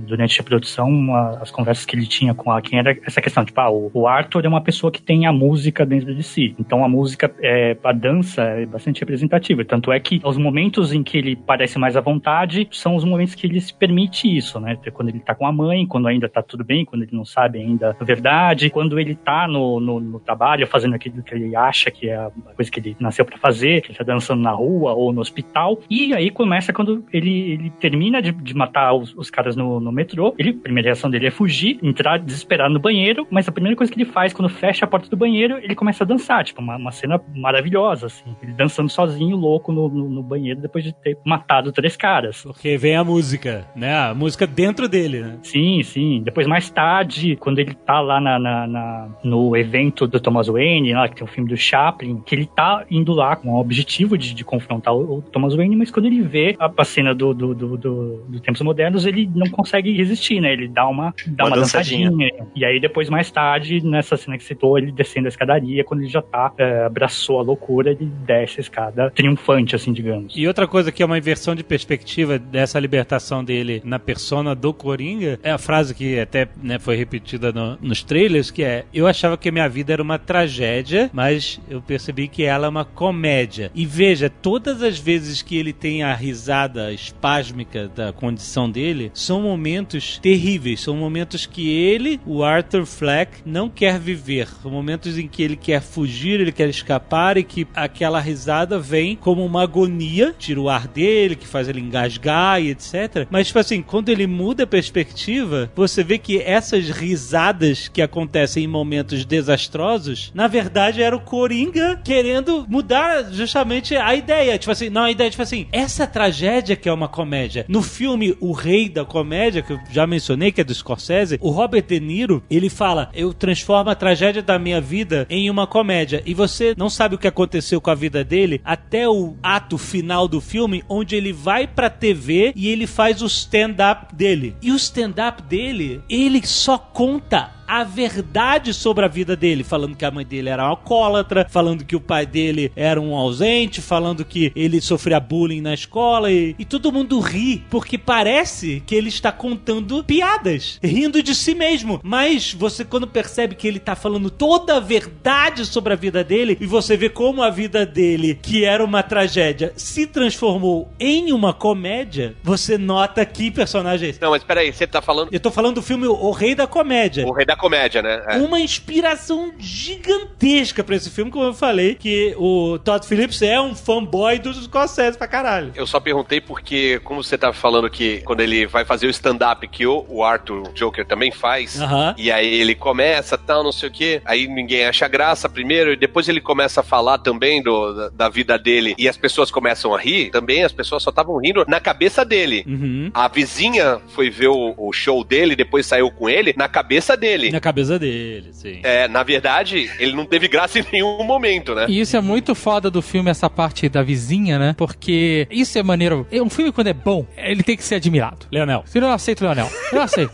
durante a produção, uma- as conversas que ele tinha com o Hakim era essa questão, tipo, ah, o, o Arthur é uma pessoa que tem a música dentro de si. Então a música, é, a dança é bastante representativa. Tanto é que os momentos em que ele parece mais à vontade são os momentos que ele se permite isso, né? Quando ele tá com a mãe, quando ainda tá tudo bem, quando ele não sabe ainda a verdade, quando ele tá no, no, no trabalho fazendo aquilo que ele acha que é a coisa que ele nasceu pra fazer, que ele tá dançando na rua ou no hospital. E aí começa quando ele, ele termina de, de matar os, os caras no, no metrô. Ele, a primeira reação dele é fugir, entrar desesperado no banheiro, mas a primeira coisa que ele faz quando fecha a porta do banheiro, ele começa a dançar, tipo, uma, uma cena maravilhosa, assim. Ele dançando sozinho, louco, no, no, no banheiro, depois de ter matado três caras. Porque vem a música, né? A música dentro dele, né? Sim, sim. Depois, mais tarde, quando ele tá lá na, na- na- no evento do Thomas Wayne, lá que tem o filme do Chaplin, que ele tá indo lá com o objetivo de, de confrontar o, o Thomas Wayne, mas quando ele vê a, a cena do, do, do, do- do Tempos Modernos, ele não consegue resistir, né? Ele dá uma, dá Uma uma, dançadinha. dançadinha. E aí, depois, mais tarde, nessa cena que citou, ele descendo a escadaria, quando ele já tá, é, abraçou a loucura, ele desce a escada triunfante, assim, digamos. E outra coisa que é uma inversão de perspectiva dessa libertação dele na persona do Coringa é a frase que até né, foi repetida no- nos trailers, que é eu achava que a minha vida era uma tragédia, mas eu percebi que ela é uma comédia. E veja, todas as vezes que ele tem a risada espásmica da condição dele, são momentos terríveis, são momentos que ele, o Arthur Fleck, não quer viver. São momentos em que ele quer fugir, ele quer escapar e que aquela risada vem como uma agonia, tira o ar dele, que faz ele engasgar e etc. Mas, tipo assim, quando ele muda a perspectiva, você vê que essas risadas que acontecem em momentos desastrosos, na verdade era o Coringa querendo mudar justamente a ideia. Tipo assim, não, a ideia, tipo assim, essa tragédia que é uma comédia. No filme O Rei da Comédia, que eu já mencionei, que é do Scorsese, o Robert De Niro, ele fala, eu transformo a tragédia da minha vida em uma comédia. E você não sabe o que aconteceu com a vida dele até o ato final do filme, onde ele vai pra TV e ele faz o stand-up dele. E o stand-up dele, ele só conta a verdade sobre a vida dele, falando que a mãe dele era uma alcoólatra, falando que o pai dele era um ausente, falando que ele sofria bullying na escola e, e todo mundo ri, porque parece que ele está contando piadas, rindo de si mesmo. Mas você quando percebe que ele está falando toda a verdade sobre a vida dele e você vê como a vida dele, que era uma tragédia, se transformou em uma comédia, você nota que personagem é esse. Não, mas peraí, você tá falando. Eu tô falando do filme O Rei da Comédia. O Rei da comédia, né? É. uma inspiração gigantesca pra esse filme, como eu falei, que o Todd Phillips é um fanboy do Scorsese pra caralho. Eu só perguntei porque, como você tava falando que quando ele vai fazer o stand-up que o, o Arthur Joker também faz, Aham. e aí ele começa, tal, não sei o quê, aí ninguém acha graça primeiro, e depois ele começa a falar também do, da, da vida dele, e as pessoas começam a rir, também as pessoas só estavam rindo na cabeça dele. Uhum. A vizinha foi ver o, o show dele, depois saiu com ele, na cabeça dele. Na cabeça dele, sim. É, na verdade, ele não teve graça em nenhum momento, né? E isso é muito foda do filme, essa parte da vizinha, né? Porque isso é maneiro. Um filme, quando é bom, ele tem que ser admirado. Leonel. Se eu não aceito, Leonel. Eu não aceito.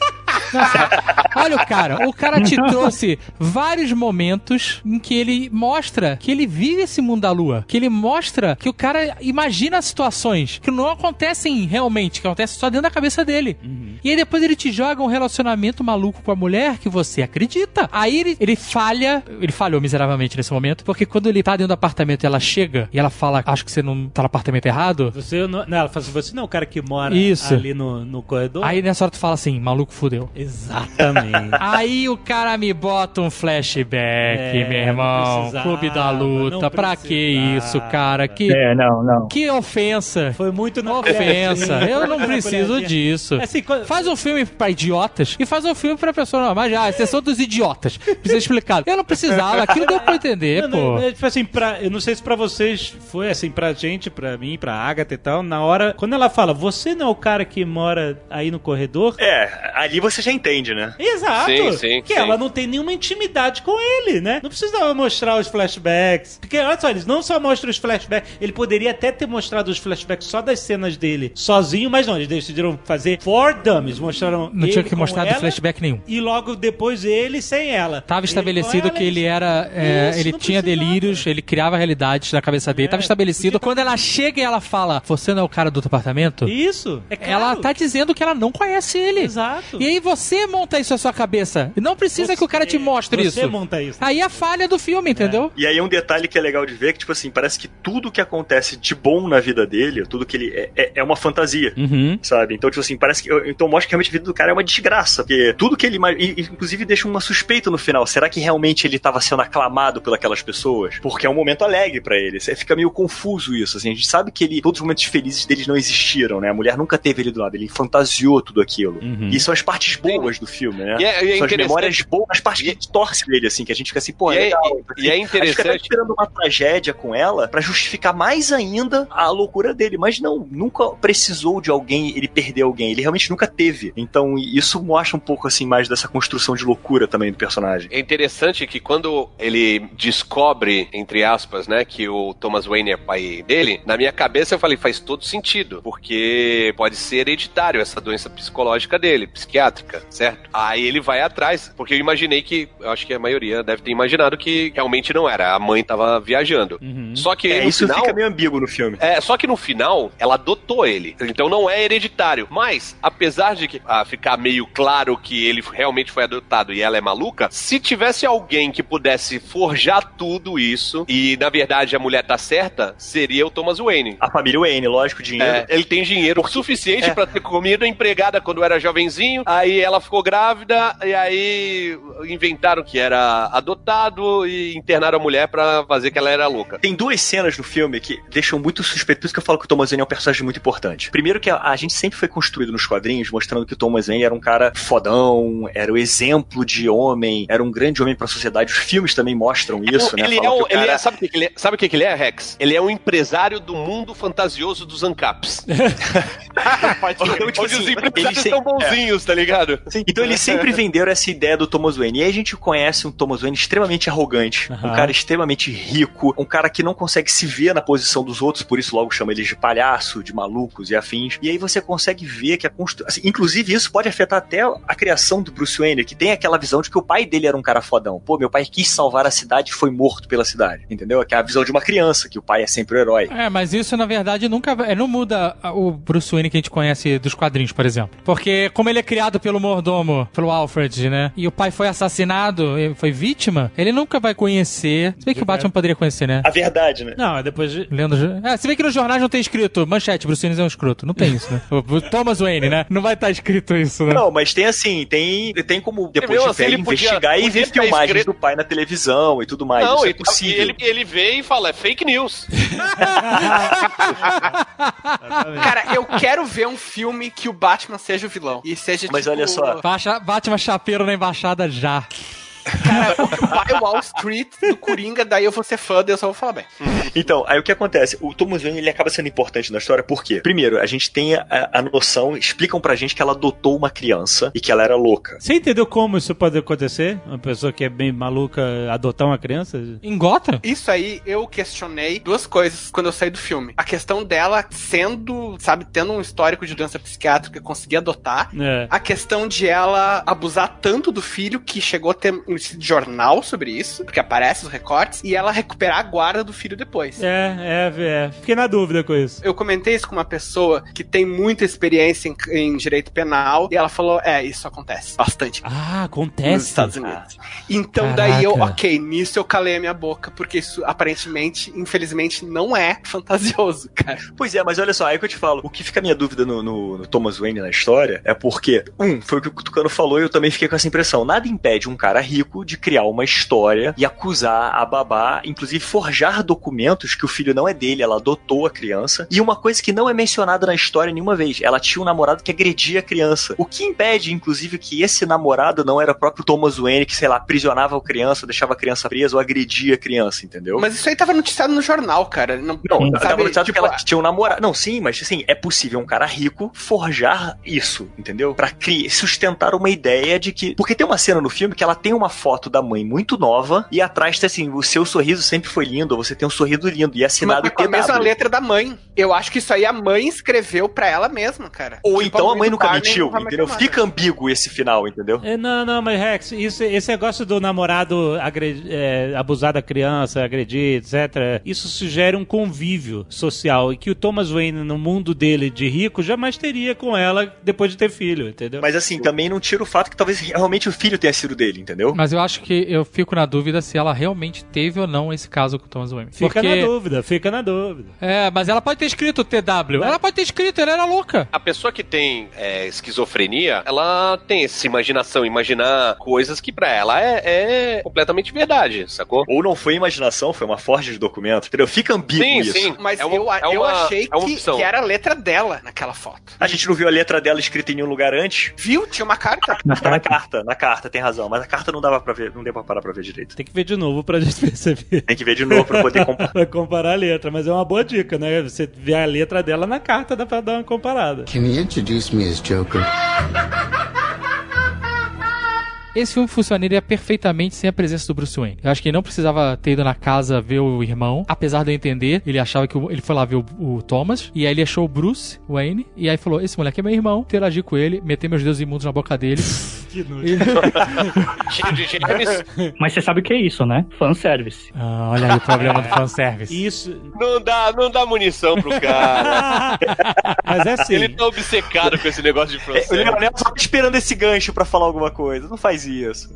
Aceito. Olha o cara. O cara te trouxe vários momentos em que ele mostra que ele vive esse mundo da lua. Que ele mostra que o cara imagina situações que não acontecem realmente, que acontecem só dentro da cabeça dele. E aí depois ele te joga um relacionamento maluco com a mulher que você acredita. Aí ele, ele falha, ele falhou miseravelmente nesse momento, porque quando ele tá dentro do apartamento e ela chega e ela fala, acho que você não tá no apartamento errado. Você não, não, ela fala assim, você não é o cara que mora Isso. ali no, no corredor? Aí nessa hora tu fala assim, maluco fudeu. Exatamente. Aí o cara me bota um flashback, É, meu irmão. Clube da luta. Pra que isso, cara? Que, É, não, não. que ofensa. Foi muito na Ofensa. Eu não preciso disso. Assim, quando- Faz um filme pra idiotas e faz um filme pra pessoa normal. Já, exceção dos idiotas. Precisa explicar. Eu não precisava, aquilo deu pra entender, Não, pô. não, é, tipo assim, pra, eu não sei se pra vocês foi assim, pra gente, pra mim, pra Agatha e tal, na hora, quando ela fala, você não é o cara que mora aí no corredor? É, ali você já entende, né? Exato! Sim, sim, que sim. ela não tem nenhuma intimidade com ele, né? Não precisava mostrar os flashbacks. Porque, olha só, eles não só mostram os flashbacks, ele poderia até ter mostrado os flashbacks só das cenas dele sozinho, mas não, eles decidiram fazer for dummies, mostraram Não tinha ele que mostrar do ela flashback nenhum. E logo depois ele sem ela. Tava Ele estabelecido ela, que ele era. é, Isso, ele tinha delírios, ele criava realidades na cabeça dele. É, Tava estabelecido. podia- Quando ela chega e ela fala, você não é o cara do outro apartamento? Isso, é claro. Ela tá dizendo que ela não conhece ele. Exato. E aí você monta isso na sua cabeça. E não precisa que o cara te mostre você isso. monta isso. Aí é a falha do filme, entendeu? E aí um detalhe que é legal de ver, que tipo assim, parece que tudo que acontece de bom na vida dele, tudo que ele é, é, é uma fantasia. Uhum. Sabe? Então, tipo assim, parece que. Então mostra que realmente a vida do cara é uma desgraça. Porque tudo que ele. Inclusive deixa uma suspeita no final. Será que realmente ele tava sendo aclamado pelas pessoas? Porque é um momento alegre pra ele. Você Fica meio confuso isso, assim. A gente sabe que ele. Todos os momentos felizes deles não existiram, né? A mulher nunca teve ele do lado. Ele fantasiou tudo aquilo. Uhum. E são as partes boas do filme, né? E é- e é são as interessante- memórias boas, as partes que a gente torce nele, assim, que a gente fica assim, pô, E é- legal. e- é A gente fica interessante- esperando uma tragédia com ela pra justificar mais ainda a loucura dele. Mas não, nunca precisou de alguém, ele perder alguém. Ele realmente nunca teve. Então isso mostra um pouco assim mais dessa construção de loucura também do personagem. É interessante que quando ele descobre, entre aspas, né, que o Thomas Wayne é pai dele, na minha cabeça eu falei, faz todo sentido, porque pode ser hereditário essa doença psicológica dele, psiquiátrica, certo? Aí ele vai atrás, porque eu imaginei que, eu acho que a maioria deve ter imaginado que realmente não era, a mãe tava viajando. Uhum. Só que É, no isso final, fica meio ambíguo no filme. é, só que no final, ela adotou ele. Então não é hereditário. Mas, apesar de que, ah, ficar meio claro que ele realmente foi adotado e ela é maluca, se tivesse alguém que pudesse forjar tudo isso, e na verdade a mulher tá certa, seria o Thomas Wayne. A família Wayne, lógico, dinheiro. É, ele tem dinheiro o suficiente é. pra ter comido a empregada quando era jovenzinho. Aí ela ficou grávida e aí inventaram que era adotado e internaram a mulher pra fazer que ela era louca. Tem duas cenas no filme que deixam muito suspeito, por isso que eu falo que o Thomas Wayne é um personagem muito importante. Primeiro que a, a gente sempre foi construído nos quadrinhos mostrando que o Thomas Wayne era um cara fodão, era o exemplo de homem, era um grande homem pra sociedade. Os filmes também mostram isso, né? Ele é, um, que cara- ele é- sabe o que, ele é? Sabe o que, ele é, Rex? Ele é um empresário do mundo fantasioso dos ANCAPs. Então, tipo Onde os assim, empresários são bonzinhos, tá ligado? Então eles sempre venderam essa ideia do Thomas Wayne. E aí a gente conhece um Thomas Wayne extremamente arrogante, um cara extremamente rico, um cara que não consegue se ver na posição dos outros, por isso logo chama eles de palhaço, de malucos e afins. E aí você consegue ver que a construção. inclusive, isso pode afetar até a criação do Bruce Wayne, que tem aquela visão de que o pai dele era um cara fodão. Pô, meu pai quis salvar a cidade e foi morto pela cidade. Entendeu? Que é a visão de uma criança, que o pai é sempre o herói. É, mas isso na verdade nunca vai- não muda o Bruce Wayne que a gente conhece dos quadrinhos, por exemplo. Porque como ele é criado pelo mordomo pro Alfred, né? E o pai foi assassinado, e foi vítima, ele nunca vai conhecer. Se bem que o Batman poderia conhecer, né? A verdade, né? Não, depois de... Lendo. É, se bem que nos jornais não tem escrito manchete, Bruce Willis é um escroto. Não tem isso, né? Thomas Wayne, né? Não vai estar escrito isso, né? Não, mas tem assim, tem, tem como depois de assim, velho ele podia- investigar e ver filmagens escrito- do pai na televisão e tudo mais. Não, Isso é ele, possível. ele, ele vê e fala, é fake news. Cara, eu quero ver um filme que o Batman seja o vilão. E seja Mas tipo, olha só. Baixa, Batman chapeiro na embaixada já. Cara, o pai Wall Street do Coringa, daí eu vou ser fã, daí eu só vou falar bem. Então, aí o que acontece? O Thomas Wayne ele acaba sendo importante na história por quê? Primeiro, a gente tem a, a noção, explicam pra gente que ela adotou uma criança e que ela era louca. Você entendeu como isso pode acontecer? Uma pessoa que é bem maluca adotar uma criança? Em Gotham? Isso aí, eu questionei duas coisas quando eu saí do filme. A questão dela sendo, sabe, tendo um histórico de doença psiquiátrica, conseguir adotar. É. A questão de ela abusar tanto do filho que chegou a ter um jornal sobre isso, porque aparece os recortes, e ela recuperar a guarda do filho depois. É, é, é. Fiquei na dúvida com isso. Eu comentei isso com uma pessoa que tem muita experiência em, em direito penal, e ela falou: é, isso acontece bastante. Ah, Nos acontece. Estados Unidos. Então daí eu, Caraca. ok, nisso eu calei a minha boca, porque isso aparentemente, infelizmente, não é fantasioso, cara. Pois é, mas olha só, aí que eu te falo, o que fica a minha dúvida no, no- no Thomas Wayne na história é porque, um, foi o que o Tucano falou e eu também fiquei com essa impressão. Nada impede um cara rico de criar uma história e acusar a babá, inclusive forjar documentos que o filho não é dele, ela adotou a criança. E uma coisa que não é mencionada na história nenhuma vez, ela tinha um namorado que agredia a criança. O que impede, inclusive, que esse namorado não era o próprio Thomas Wayne, que, sei lá, aprisionava a criança, deixava a criança presa ou agredia a criança, entendeu? Mas isso aí tava noticiado no jornal, cara. Não, Não, sabe, tava noticiado tipo, que ela tinha um namorado. Não, sim, mas assim, é possível um cara rico forjar isso, entendeu? Pra criar, sustentar uma ideia de que. Porque tem uma cena no filme que ela tem uma foto da mãe muito nova e atrás tá assim: o seu sorriso sempre foi lindo, ou você tem um sorriso lindo, e é assinado mas com a mesma letra da mãe. Eu acho que isso aí a mãe escreveu pra ela mesma, cara. Ou Tipo, então a mãe nunca mentiu, entendeu? Fica ambíguo esse final, entendeu? É, não, não, mas Rex, isso, esse negócio do namorado agre- é, abusar da criança, agredir, etc., isso sugere um convívio social e que o Thomas Wayne, no mundo dele de rico, jamais teria com ela depois de ter filho, entendeu? Mas assim, também não tira o fato que talvez realmente o filho tenha sido dele, entendeu? Mas eu acho que eu fico na dúvida se ela realmente teve ou não esse caso com o Thomas Wayne. Fica Porque- na dúvida, fica na dúvida. É, mas ela pode ter escrito TW. Ela pode ter escrito, ela era louca. A pessoa que tem é, esquizofrenia, ela tem essa imaginação, imaginar coisas que pra ela é, é completamente verdade, sacou? Ou não foi imaginação, foi uma forja de documento, entendeu? Fica ambíguo Sim, isso. sim. Mas É uma- eu, é eu uma- achei é uma que, opção. que era a letra dela naquela foto. A gente não viu a letra dela escrita em nenhum lugar antes. Viu? Tinha uma carta. Tá na carta, na carta, tem razão. Mas a carta não dava pra ver, não deu pra parar pra ver direito. Tem que ver de novo pra gente perceber. Tem que ver de novo pra poder comparar. pra comparar a letra, mas é uma boa dica, né? Você vê a letra dela na carta, dá pra dar uma comparada. Can you introduce me as Joker? Esse filme funcionaria perfeitamente sem a presença do Bruce Wayne. Eu acho que ele não precisava ter ido na casa ver o irmão, apesar de eu entender. Ele achava que o- ele foi lá ver o, o Thomas, e aí ele achou o Bruce Wayne, e aí falou: Esse moleque é meu irmão, interagir com ele, meter meus dedos imundos na boca dele. Que nojo. Cheio de germes. Mas você sabe o que é isso, né? Fanservice. Ah, olha aí o problema do fanservice. Isso. Não dá, não dá munição pro cara. Mas é assim. Ele tá obcecado com esse negócio de É, o francês. Leonel só tá esperando esse gancho pra falar alguma coisa. Não faz isso.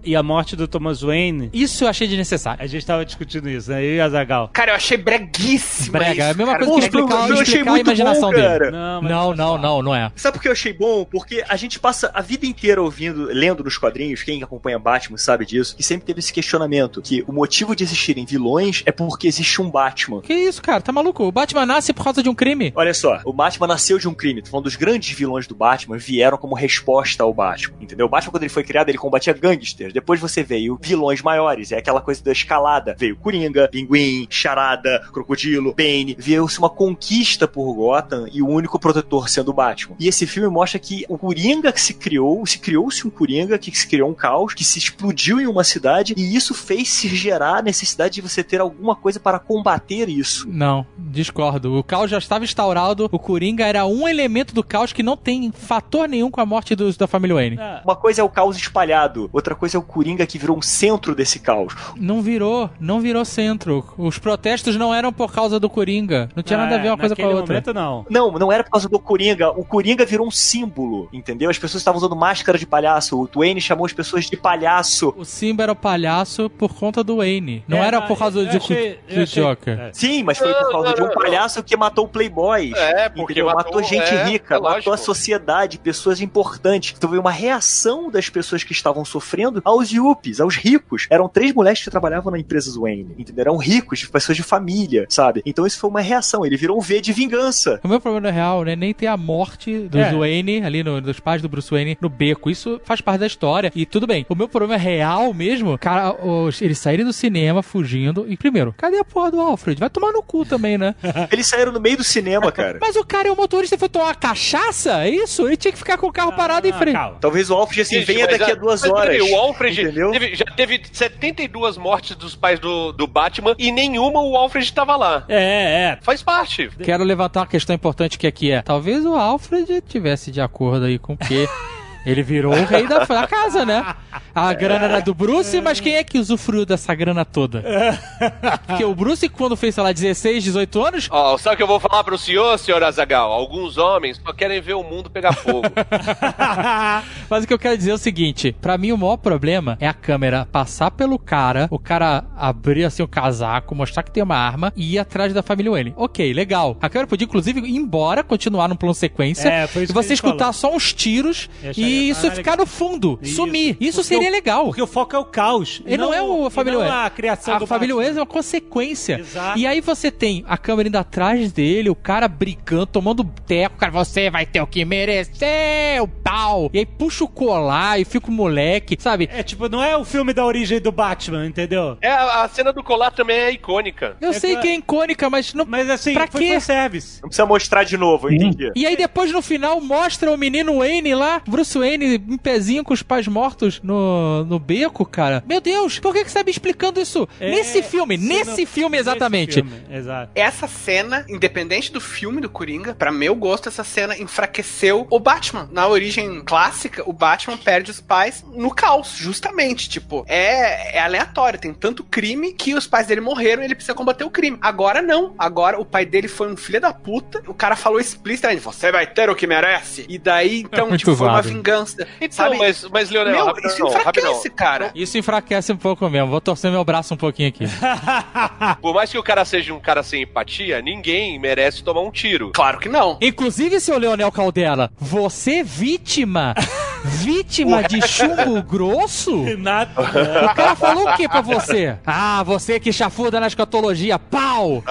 E a morte do Thomas Wayne, Isso eu achei desnecessário. a gente tava discutindo isso, né? Eu e a Zagal. Cara, eu achei breguíssimo. Brega, isso, é a mesma cara. coisa que explicar, eu achei explicar a muito imaginação bom, dele. cara. Não, mas Não, não, não, não é. Sabe por que eu achei bom? Porque a gente passa a vida inteira ouvindo, lendo nos quadrinhos, quem acompanha Batman sabe disso, que sempre teve esse questionamento, que o motivo de existirem vilões é porque existe um Batman. Que isso, cara? Tá maluco? O Batman nasce por causa de um crime. Olha só, o Batman nasceu de um crime. Tô falando dos grandes vilões do Batman vieram como resposta ao Batman, entendeu? O Batman, quando ele foi criado, ele combatia gangsters. Depois você veio vilões maiores, é aquela coisa da escalada. Veio Coringa, Pinguim, Charada, Crocodilo, Bane. Veio-se uma conquista por Gotham e o único protetor sendo o Batman. E esse filme mostra que o Coringa que se criou, se criou-se um Coringa que se criou um caos, que se explodiu em uma cidade, e isso fez se gerar a necessidade de você ter alguma coisa para combater isso. Não, discordo. O caos já estava instaurado, o Coringa era um elemento do caos que não tem fator nenhum com a morte dos, da família Wayne. Uma coisa é o caos espalhado, outra coisa é o Coringa que virou um centro desse caos. Não virou, não virou centro. Os protestos não eram por causa do Coringa. Não tinha nada a ver uma coisa com a outra. momento, não. Não, não era por causa do Coringa. O Coringa virou um símbolo, entendeu? As pessoas estavam usando máscara de palhaço. O Wayne chamou as pessoas de palhaço. O Simba era o palhaço por conta do Wayne. Não É, era por causa eu do, achei- Joker. Sim, mas foi por causa de um palhaço que matou o Playboy. É, porque entendeu? matou, matou- gente é, rica, é matou a sociedade, pessoas importantes. Então veio uma reação das pessoas que estavam sofrendo aos yuppies, aos ricos. Eram três mulheres que trabalhavam na empresa Wayne, entendeu? Eram ricos, pessoas de família, sabe? Então isso foi uma reação. Ele virou um V de vingança. O meu problema é real, né? Nem ter a morte do É. Wayne, ali no- dos pais do Bruce Wayne, no beco. Isso faz parte da história. E tudo bem. O meu problema é real mesmo. Cara, os- eles saírem do cinema fugindo. E primeiro, cadê a porra do Alfred? Vai tomar no cu também, né? Eles saíram no meio do cinema, cara. Mas o cara é o motorista e foi tomar cachaça? É isso? Ele tinha que ficar com o carro parado em frente. Talvez o Alfred assim, Gente, venha daqui a- a duas mas horas. peraí, o Alfred entendeu? teve- já teve 72 mortes dos pais do, do Batman e nenhuma o Alfred estava lá. É, é. Faz parte. Quero levantar uma questão importante que aqui é: talvez o Alfred tivesse de acordo aí com o que. Ele virou o rei da, da casa, né? A grana era do Bruce, mas quem é que usufruiu dessa grana toda? Porque o Bruce, quando fez, sei lá, 16, 18 anos, Ó, sabe o que eu vou falar pro senhor, senhor Azagal? Alguns homens só querem ver o mundo pegar fogo. Mas o que eu quero dizer é o seguinte: pra mim, o maior problema é a câmera passar pelo cara, o cara abrir assim o casaco, mostrar que tem uma arma e ir atrás da família Wayne. Ok, legal. A câmera podia, inclusive, ir embora, continuar num plano sequência, É, foi isso e você escutar falou. só uns tiros acharia- e isso ah, ficar no fundo, Isso. sumir. Isso Porque seria o- legal. Porque o foco é o caos. Ele não, é o a família não Wayne. a criação A do família. Wayne é uma consequência. Exato. E aí você tem a câmera indo atrás dele, o cara brigando, tomando teco, cara, você vai ter o que merecer, o pau. E aí puxa o colar e fica o moleque, sabe? É tipo, não é o filme da origem do Batman, entendeu? É, a cena do colar também é icônica. Eu sei que é icônica, mas não. Mas assim, pra foi quê? service. Não precisa mostrar de novo, entendi. E aí depois no final mostra o menino Wayne lá, Bruce Wayne em pezinho com os pais mortos no, no beco, cara. Meu Deus, por que, que você tá me explicando isso? nesse filme, nesse filme exatamente. Exato. Essa cena, independente do filme do Coringa, pra meu gosto, essa cena enfraqueceu o Batman. Na origem clássica, o Batman perde os pais no caos, justamente. Tipo, é, é aleatório. Tem tanto crime que os pais dele morreram e ele precisa combater o crime. Agora não. Agora o pai dele foi um filho da puta. O cara falou explicitamente: você vai ter o que merece. E daí, então, muito tipo, foi uma vago. Vingança. Então, sabe? mas, mas Leonel, Meu, rapidão, isso enfraquece, rapidão. cara. Isso enfraquece um pouco mesmo. Vou torcer meu braço um pouquinho aqui. Por mais que o cara seja um cara sem empatia, ninguém merece tomar um tiro. Claro que não. Inclusive, seu Leonel Caldela, você vítima? vítima de chumbo grosso? Nada. O cara falou o que pra você? Ah, você que chafuda na escatologia, pau!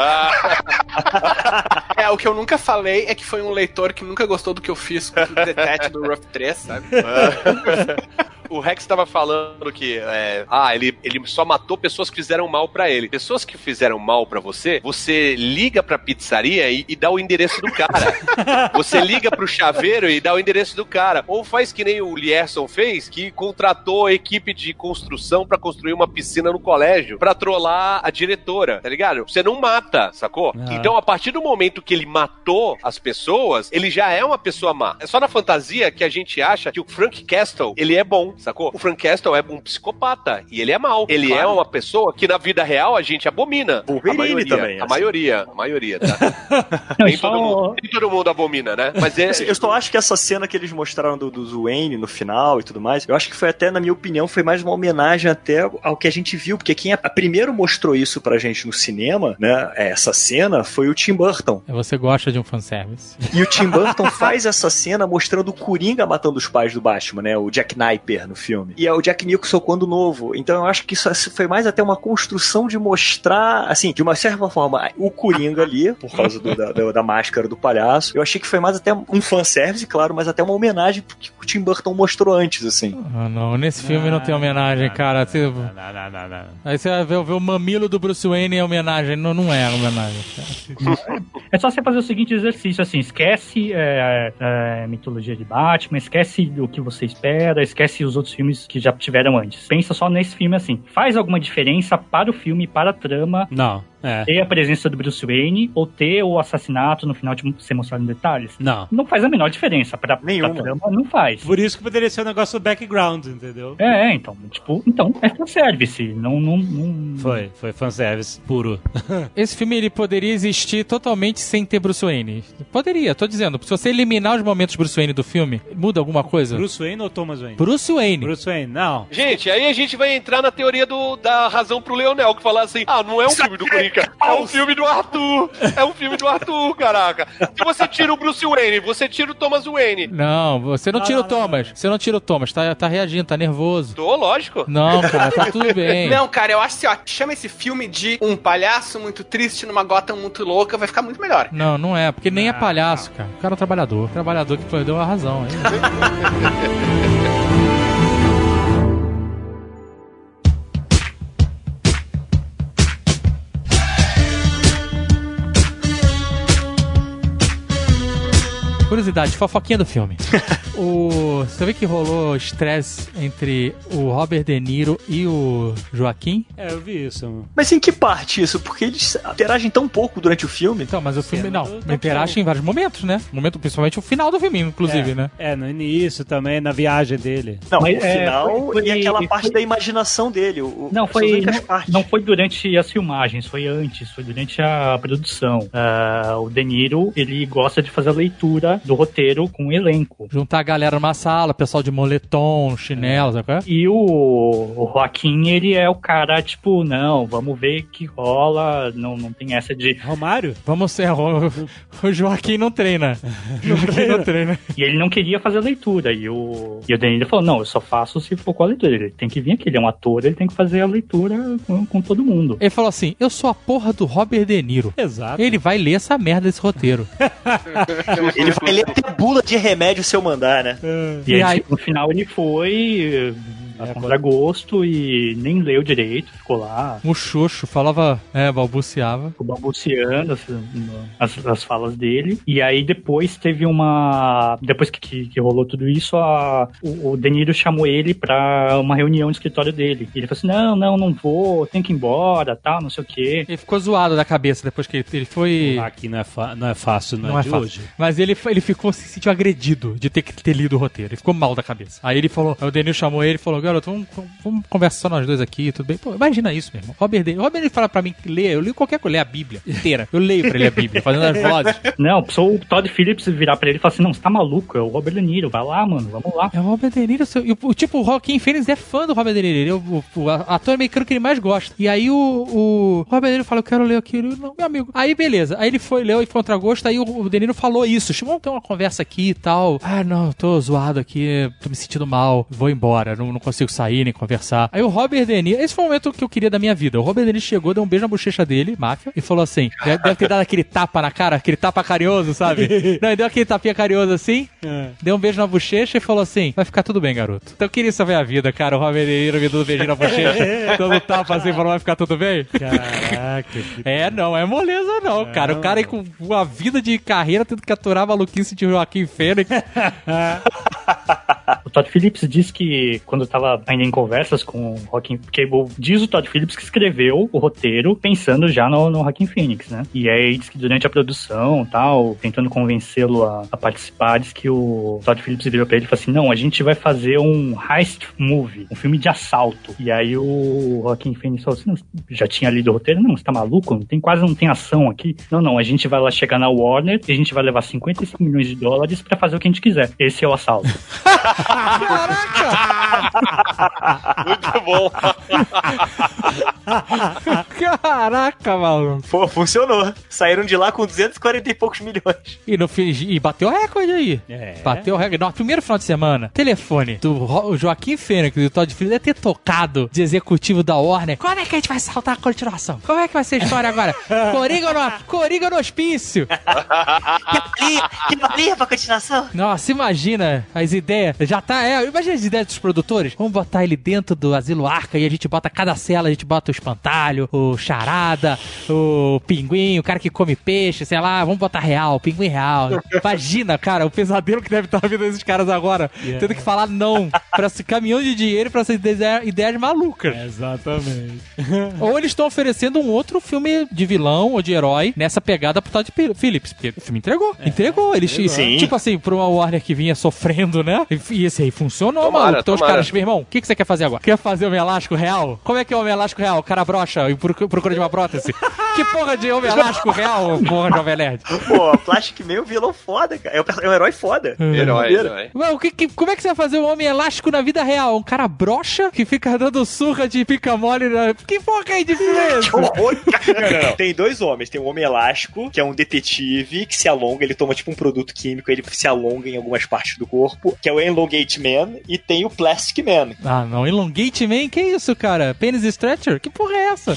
É, o que eu nunca falei é que foi um leitor que nunca gostou do que eu fiz com o Detect do Rough 3, sabe? O Rex tava falando que, é, ah, ele, ele só matou pessoas que fizeram mal pra ele. Pessoas que fizeram mal pra você, você liga pra pizzaria e, e dá o endereço do cara. você liga pro chaveiro e dá o endereço do cara. Ou faz que nem o Lierson fez, que contratou a equipe de construção pra construir uma piscina no colégio, pra trollar a diretora, tá ligado? Você não mata, sacou? Ah. Então, a partir do momento que ele matou as pessoas, ele já é uma pessoa má. É só na fantasia que a gente acha que o Frank Castle, ele é bom, sacou? O Frank Castle é um psicopata e ele é mau. Ele Claro. é uma pessoa que na vida real a gente abomina. Wolverine a maioria, também, A assim. maioria, a maioria, tá? Nem, todo mundo, nem todo mundo abomina, né? Mas é... Assim, Eu só acho que essa cena que eles mostraram do, do Wayne no final e tudo mais, eu acho que foi até, na minha opinião, foi mais uma homenagem até ao que a gente viu, porque quem a, a primeiro mostrou isso pra gente no cinema, né, essa cena, foi o Tim Burton. Você gosta de um fanservice. E o Tim Burton faz essa cena mostrando o Coringa matando os pais do Batman, né? O Jack Napier no filme. E é o Jack Nicholson quando novo. Então eu acho que isso foi mais até uma construção de mostrar, assim, de uma certa forma, o Coringa ali, por causa do- da, da, da máscara do palhaço. Eu achei que foi mais até um fanservice, claro, mas até uma homenagem que o Tim Burton mostrou antes, assim. Ah, não, nesse filme não, tem homenagem, cara. Não, não, não, não. Aí você vai ver, ver o mamilo do Bruce Wayne em homenagem. Não, não é homenagem. cara. É só você fazer o seguinte exercício, assim, esquece é, é, mitologia de Batman, esquece o que você espera, esquece os outros filmes que já tiveram antes. Pensa só nesse filme assim. Faz alguma diferença para o filme, para a trama, Não. É. ter a presença do Bruce Wayne ou ter o assassinato no final de ser mostrado em detalhes? Não. Não faz a menor diferença. Pra, Nenhuma. pra trama, não faz. Por isso que poderia ser um negócio do background, entendeu? É, então, tipo, então é fanservice. Não, não, não... Foi, foi fanservice puro. Esse filme ele poderia existir totalmente sem ter Bruce Wayne. Poderia, tô dizendo. Se você eliminar os momentos Bruce Wayne do filme, muda alguma coisa? Bruce Wayne ou Thomas Wayne? Bruce Wayne. Bruce Wayne, não. Gente, aí a gente vai entrar na teoria do, da razão pro Leonel, que fala assim: ah, não é um filme do Coringa, é um filme do Arthur. É um filme do Arthur, caraca. Se você tira o Bruce Wayne, você tira o Thomas Wayne. Não, você não Não, tira não, o Thomas. Você não tira o Thomas, tá, tá reagindo, tá nervoso. Tô, lógico. Não, cara, tá tudo bem. Não, cara, eu acho assim, ó, chama esse filme de um palhaço muito triste numa gota muito louca, vai ficar muito melhor. Não, não é, porque nem é palhaço, cara. O cara é um trabalhador. Trabalhador que perdeu a razão. Curiosidade, fofoquinha do filme. o, você vê que rolou estresse entre o Robert De Niro e o Joaquim? É, eu vi isso. Mas em que parte isso? Porque eles interagem tão pouco durante o filme. Então, mas o filme, Cena não, interage em vários momentos, né? Momento, principalmente o final do filme, inclusive, é, né? É, no início também, na viagem dele. Não, Mas, o é, final foi- e aquela foi- parte foi- da imaginação dele. O, Não, foi, não, não foi durante as filmagens, foi antes, foi durante a produção. Ah, o De Niro, ele gosta de fazer a leitura do roteiro com o elenco. Juntar a galera numa sala, pessoal de moletom, chinelo, sabe qual é? E o, o Joaquim, ele é o cara, tipo, não, vamos ver que rola, não, não tem essa de... Romário? Vamos ser. O, o Joaquim não treina. Joaquim não treina. E ele não queria fazer a leitura, e o, e o Danilo falou, não, eu só faço se for com a leitura, ele tem que vir aqui, ele é um ator, ele tem que fazer a leitura com, com todo mundo. Ele falou assim: Eu sou a porra do Robert De Niro. Exato. Ele vai ler essa merda desse roteiro. Ele vai ler até bula de remédio se eu mandar, né? E, aí, E aí- no final ele foi a contragosto e nem leu direito, ficou lá Muxoxo, falava, é, balbuciava. ficou balbuciando as, as, as falas dele. E aí depois teve uma. Depois que, que, que rolou tudo isso, a, o, o De Niro chamou ele pra uma reunião no escritório dele. E ele falou assim: não, não, não vou, tem que ir embora, tal, não sei o quê. Ele ficou zoado da cabeça depois que ele, ele foi. Aqui não é, fa- não é fácil, não, Não é é de fácil. hoje. Mas ele, ele ficou se sentiu agredido de ter que ter lido o roteiro. Ele ficou mal da cabeça. Aí ele falou, aí o Denil chamou ele e falou: Garoto, vamos, vamos conversar só nós dois aqui, tudo bem? Pô, imagina isso, meu irmão. Robert De Robert ele fala pra mim ler, eu leio qualquer coisa, ler a Bíblia inteira. Eu leio pra ele a Bíblia, fazendo as vozes. Não, precisou o Todd Phillips virar pra ele e falar assim: não, você tá maluco, é o Robert De Niro, vai lá, mano, vamos lá. É o Robert De Niro, seu- o, tipo, o Joaquim Phoenix é fã do Robert De Niro, ele é o, o- o ator americano que ele mais gosta. E aí o, o Robert De Niro falou, eu quero ler aquilo, não, meu amigo. Aí beleza, aí ele foi, leu e foi contra gosto, aí o, o De Niro falou isso, vamos ter uma conversa aqui e tal. Ah, não, tô zoado aqui, tô me sentindo mal, vou embora, não, não consigo sair nem conversar. Aí o Robert De Niro, esse foi o momento que eu queria da minha vida, o Robert De Niro chegou, deu um beijo na bochecha dele, máfia, e falou assim, deve, ter dado aquele tapa na cara, aquele tapa carinhoso, sabe? não, ele deu aquele tapinha carinhoso assim, deu um beijo na bochecha e falou assim: vai ficar tudo bem, garoto. Então eu queria saber a vida, cara. O Robert De Niro me dando um beijinho na bochecha, dando tapa assim, falou: vai ficar tudo bem? Caraca, que É, não, é moleza não, cara. O cara aí com uma vida de carreira tendo que aturar a maluquice de Joaquim Fênix. O Todd Phillips diz que quando ainda em conversas com o Joaquim, porque o- diz o Todd Phillips que escreveu o roteiro pensando já no, no Joaquim Phoenix, né? E aí diz que durante a produção tal, tentando convencê-lo a, a participar, diz que o Todd Phillips virou pra ele e falou assim: não, a gente vai fazer um heist movie, um filme de assalto. E aí o Joaquim Phoenix falou assim: já tinha lido o roteiro? Não, você tá maluco? Não tem, quase não tem ação aqui. Não, não, a gente vai lá chegar na Warner e a gente vai levar 55 milhões de dólares pra fazer o que a gente quiser. Esse é o assalto. Muito bom. Caraca, maluco. Pô, funcionou. Saíram de lá com 240 e poucos milhões. E, no, e bateu recorde aí. É. Bateu recorde. No primeiro final de semana, telefone do Joaquim Fênix e do Todd Phillips deve ter tocado de executivo da Warner. Como é que a gente vai saltar a continuação? Como é que vai ser a história agora? Coringa no, Coringa no hospício. Que valia pra continuação? Nossa, imagina as ideias. Já tá. É, imagina as ideias dos produtores. Personagens. Vamos botar ele dentro do asilo Arca e a gente bota cada cela, a gente bota o espantalho, o charada, o pinguim, o cara que come peixe, sei lá, vamos botar real, o pinguim real. Imagina, cara, o pesadelo que deve estar vindo esses caras agora, Yeah. tendo que falar não pra esse caminhão de dinheiro pra essas ideias, ideias malucas. Exatamente. Ou eles estão oferecendo um outro filme de vilão ou de herói nessa pegada pro Todd Phillips, porque o filme entregou. entregou. Eles, entregou. Sim. Tipo assim, pra uma Warner que vinha sofrendo, né? E, e esse aí funcionou, Tomara, maluco. Então os tomara. caras, meu irmão, o que, que você quer fazer agora? Quer fazer Homem Elástico real? Como é que é o Homem Elástico real? O cara brocha e procu- procura de uma prótese? que porra de Homem Elástico real, porra, Jovem Nerd? Pô, Plastic Man é um vilão foda, cara. É um, é um herói foda. Herói, Maneiro. herói. Ué, o que, que- como é que você vai fazer um homem elástico na vida real? Um cara brocha que fica dando surra de pica mole na... Que porra é de é não, não. Tem dois homens. Tem um homem elástico, que é um detetive que se alonga, ele toma tipo um produto químico, ele se alonga em algumas partes do corpo, que é o Elongate Man, e tem o Plastic Man. Ah, não. Elongate Man? Que isso, cara? Penis Stretcher? Que porra é essa?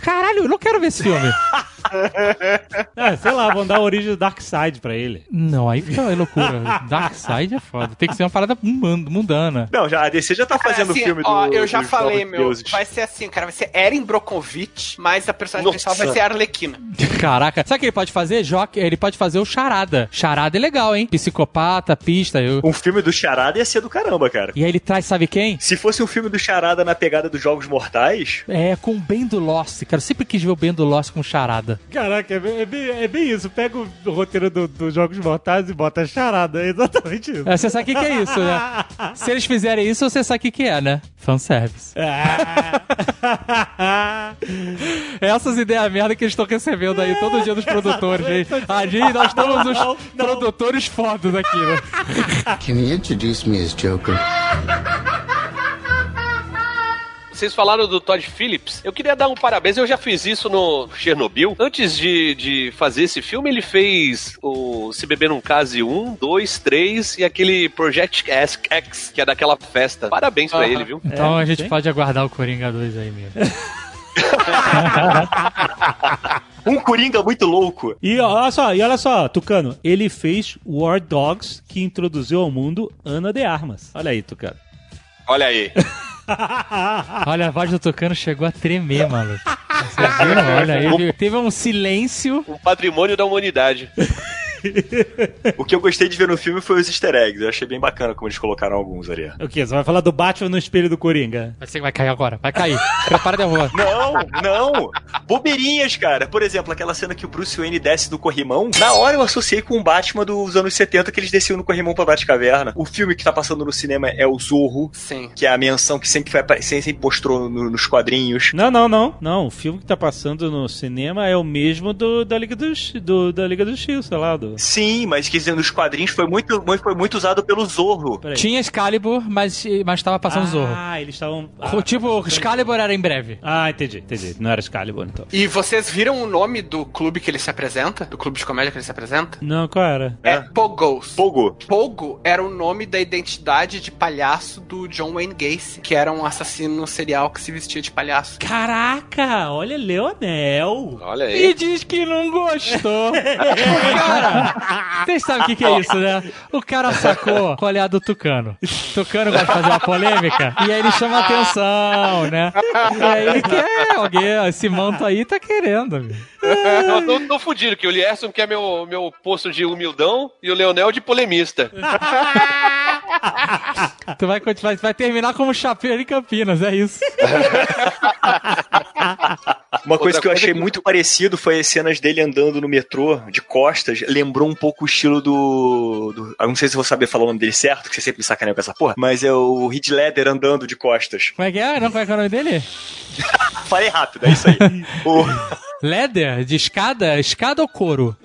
Caralho, eu não quero ver esse filme. Ah, sei lá, vão dar a origem do Dark Side pra ele. Não, aí fica é loucura. Dark Side é foda. Tem que ser uma parada mundana. Não, já, a DC já tá fazendo o Assim, filme do. ó, eu já falei, meu. Deuses. Vai ser assim, cara. Vai ser Erin Brockovich, mas a personagem Nossa. principal vai ser a Arlequina. Caraca. Sabe o que ele pode fazer? Joque, ele pode fazer o charada. Charada é legal, hein? Psicopata, pista. Eu... Um filme do Charada ia ser do caramba, cara. E aí ele traz, sabe quem? Se fosse um filme do Charada na pegada dos Jogos Mortais, É, com o Ben do Lost, cara. Eu sempre quis ver o Ben do Lost com charada. Caraca, é bem, é bem- é bem isso. Pega o, roteiro do- dos Jogos Mortais e bota a charada. É exatamente isso. É, Você sabe o que, que é isso, né? Se eles fizerem isso, você sabe o que, que é, né? Fanservice. Essas ideias merda que eles estão recebendo aí todo dia dos produtores, gente. A gente, nós estamos os produtores fodas aqui, né? Can you introduce me as Joker? Vocês falaram do Todd Phillips. Eu queria dar um parabéns. Eu já fiz isso no Chernobyl. Antes de, de fazer esse filme, ele fez o Se Beber Num Case 1, 2, 3 e aquele Project X, que é daquela festa. Parabéns pra ele, viu? Então É, a gente sim. pode aguardar o Coringa 2 aí mesmo. um Coringa muito louco. E olha só, e olha só, Tucano, ele fez War Dogs, que introduziu ao mundo Ana de Armas. Olha aí, Tucano. Olha aí. Olha, a voz do Tocano chegou a tremer, maluco. Vocês viram? Olha aí, teve um silêncio. Um patrimônio da humanidade. O que eu gostei de ver no filme foi os easter eggs. Eu achei bem bacana como eles colocaram alguns ali. O quê? Você vai falar do Batman no espelho do Coringa? Vai ser que vai cair agora, vai cair. Prepara de rua. Não, não. Bobeirinhas, cara. Por exemplo, aquela cena que o Bruce Wayne desce do corrimão. Na hora eu associei com o Batman dos anos 70 que eles desciam no corrimão pra Batcaverna. O filme que tá passando no cinema é o Zorro, Sim. que é a menção que sempre, foi, sempre mostrou no- nos quadrinhos. Não, não, não. Não, o filme que tá passando no cinema é o mesmo do, da Liga dos do, da Liga dos X, sei lá. Do... Sim, mas quer dizer, nos quadrinhos foi muito, foi muito usado pelo Zorro. Tinha Excalibur, mas, mas tava passando Zorro. Ah, eles estavam. O tipo, Excalibur era em breve. Ah, entendi, entendi. Não era Excalibur, então. E vocês viram o nome do clube que ele se apresenta? Do clube de comédia que ele se apresenta? Não, qual era? É Pogos. Pogo. Pogo era o nome da identidade de palhaço do John Wayne Gacy, que era um assassino serial que se vestia de palhaço. Caraca, olha Leonel. Olha aí. E diz que não gostou. Cara, vocês sabem o que, que é isso, né? O cara sacou qual é a do Tucano. Tucano gosta de fazer uma polêmica e aí ele chama atenção, né? E aí ele quer alguém, esse manto aí tá querendo, meu. Eu tô, tô fudido, que o Lierson que é meu, meu posto de humildão e o Leonel de polemista. Tu vai, continuar- vai terminar como chapeiro em Campinas, é isso. Uma coisa Outra que eu achei que- muito parecido foi as cenas dele andando no metrô, de costas. Lembrou um pouco o estilo do. do- eu não sei se eu vou saber falar o nome dele certo, que você sempre me sacaneia com essa porra, mas é o Heath Ledger andando de costas. Como é que é? Não, como é que é o nome dele? Falei rápido, é isso aí. o Leather? De escada? Escada ou couro?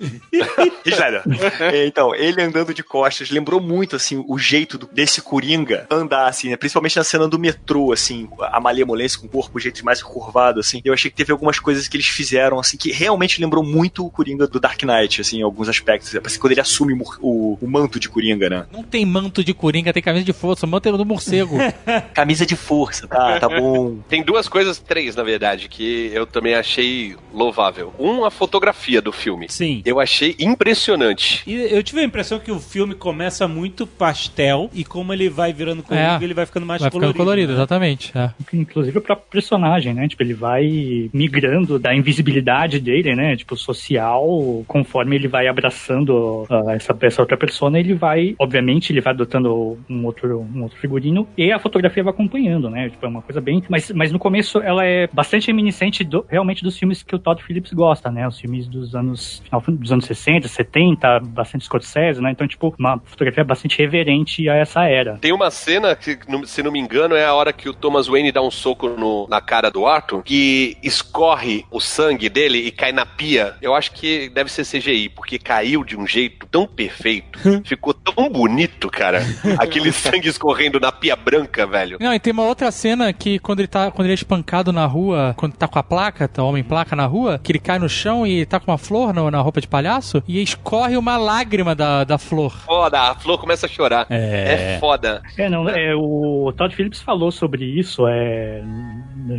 É, Então, ele andando de costas lembrou muito, assim, o jeito do- desse Coringa andar, assim, né? Principalmente na cena do metrô, assim, a malemolência com o corpo, o jeito mais curvado, assim. Eu achei que teve algumas coisas que eles fizeram, assim, que realmente lembrou muito o Coringa do Dark Knight, assim, em alguns aspectos. Parece que quando ele assume o, o- o manto de Coringa, né? Não tem manto de coringa, tem camisa de força, o manto é do morcego. Camisa de força, tá, tá bom. Tem duas coisas, três na verdade. que eu também achei louvável. Um, a fotografia do filme. Sim. Eu achei impressionante. E eu tive a impressão que o filme começa muito pastel e como ele vai virando coringa, É. ele vai ficando mais Vai ficando colorido. colorido, exatamente. é. Inclusive o próprio personagem, né? Tipo, ele vai migrando da invisibilidade dele, né? Tipo, social, conforme ele vai abraçando ah, essa, essa outra persona, ele vai, obviamente, ele vai adotando um outro, um outro figurino e a fotografia vai acompanhando, né? Tipo, é uma coisa bem. Mas, mas no começo ela é bastante reminiscente do- realmente dos filmes que o Todd Phillips gosta, né? Os filmes dos anos. final dos anos 60, 70, bastante Scorsese, né? Então, tipo, uma fotografia bastante reverente a essa era. Tem uma cena que, se não me engano, é a hora que o Thomas Wayne dá um soco no- na cara do Arthur, que escorre o sangue dele e cai na pia. Eu acho que deve ser CGI, porque caiu de um jeito tão perfeito. ficou tão bonito, cara. Aquele sangue escorrendo na pia branca, velho. Não, e tem uma outra cena que quando ele tá, quando ele é espancado na rua, quando tá com a placa, tá o homem placa na rua, que ele cai no chão e tá com uma flor no- na roupa de palhaço e escorre uma lágrima da, da flor. Foda, a Flor começa a chorar. É. É foda. É, não, é, o Todd Phillips falou sobre isso, é,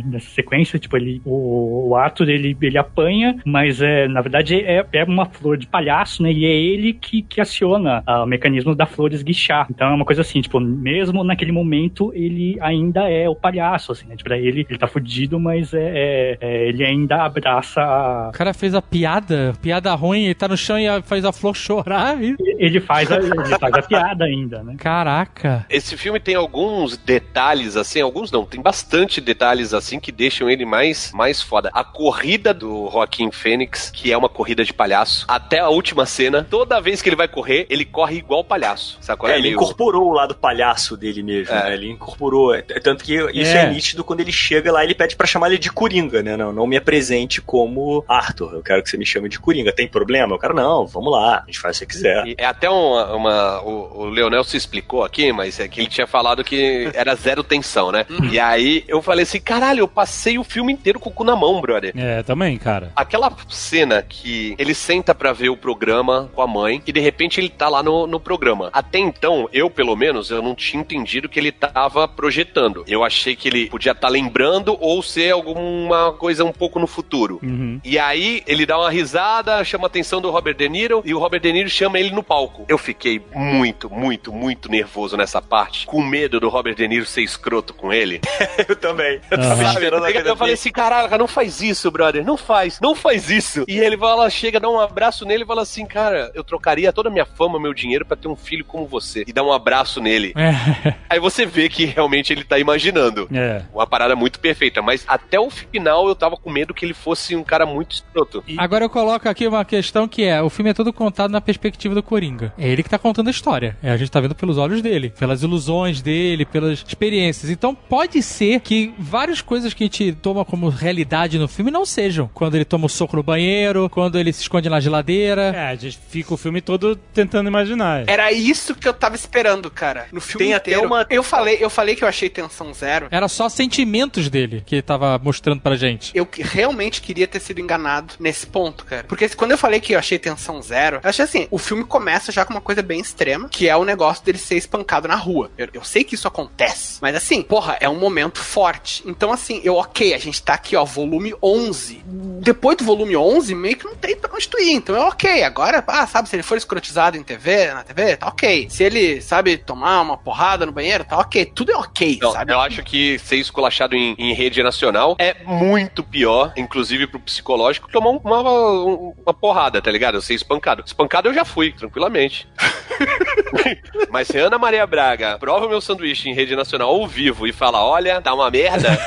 nessa sequência, tipo, ele, o, o Arthur, ele, ele apanha, mas é, na verdade é, é uma flor de palhaço, né, e é ele que, que aciona ah, o mecanismo da flor esguichar. Então é uma coisa assim, tipo, mesmo naquele momento, ele ainda é o palhaço, assim, né, tipo, pra ele, ele tá fudido, mas é, é- é, ele ainda abraça a... O cara fez a piada, piada ruim, ele tá no chão e faz a flor chorar. E... Ele faz a, ele faz a piada ainda, né. Caraca. Esse filme tem alguns detalhes, assim, alguns não, tem bastante detalhes, assim, que deixam ele mais, mais foda. A corrida do Joaquim Fênix, que é uma corrida de palhaço, até a última cena, toda vez que ele vai correr, ele corre igual palhaço, sacou? É, ele meio- incorporou o lado palhaço dele mesmo, É. né? Ele incorporou. É, Tanto que isso É. é. nítido quando ele chega lá, ele pede pra chamar ele de Coringa, né? Não, não me apresente como Arthur. Eu quero que você me chame de Coringa. Tem problema? Eu quero, não, vamos lá, a gente faz o que você quiser. E É até uma. uma- o, o Leonel se explicou aqui, mas é que ele tinha falado que era zero tensão, né? E aí eu falei assim: caralho, eu passei o filme inteiro com o cu na mão, brother. É, também, cara. Aquela cena que ele senta pra ver o programa com a mãe e de repente ele tá lá no, no programa. Até então, eu pelo menos, eu não tinha entendido que ele tava projetando. Eu achei que ele podia estar lembrando ou ser alguma coisa um pouco no futuro. Uhum. E aí ele dá uma risada, chama a atenção do Robert De Niro e o Robert De Niro chama ele no palco. Eu fiquei muito, muito, muito nervoso nessa parte, com medo do Robert De Niro ser escroto com ele. Eu também. Eu a Eu, eu falei assim, caraca, não faz isso, brother, não faz, não faz isso. E ele fala, chega, dá um abraço nele e fala assim, cara, eu trocaria toda a minha fama, meu dinheiro pra ter um filho como você. E dá um abraço nele. É. Aí você vê que realmente ele tá imaginando. É. Uma parada muito perfeita, mas até o final eu tava com medo que ele fosse um cara muito escroto. Agora eu coloco aqui uma questão que é: o filme é todo contado na perspectiva do Coringa. É ele que tá contando a história. É, a gente tá vendo pelos olhos dele, pelas ilusões dele, pelas experiências. Então pode ser que várias coisas que a gente toma como realidade no filme não sejam. Quando ele toma o soco no banheiro, quando ele se esconde na geladeira. É, a gente fica o filme todo tentando imaginar. Era isso que eu tava esperando, cara. No filme Tem até uma- Eu falei, eu falei que eu achei tensão zero. Era só sentimentos dele que ele tava mostrando pra gente. Eu que- realmente queria ter sido enganado nesse ponto, cara. Porque quando eu falei que eu achei tensão zero, eu achei assim, o filme começa já com uma coisa bem extrema, que é o negócio dele ser espancado na rua. Eu, eu sei que isso acontece, mas assim, porra, é um momento forte. Então assim, eu, ok, a gente tá aqui, ó, volume 11. Depois do volume 11, meio que não tem pra onde tu ir. Então é ok, agora, ah, sabe, se ele for escrotizado em TV, na TV, tá ok. Se ele, sabe, tomar uma porrada no banheiro, tá ok. Tudo é ok, Não, sabe? eu acho que ser esculachado em, em rede nacional é muito pior, inclusive pro psicológico, que tomar um- uma, um- uma porrada, tá ligado? Ser espancado. Espancado eu já fui, tranquilamente. Mas se Ana Maria Braga prova o meu sanduíche em rede nacional ao vivo e fala, olha, tá uma merda,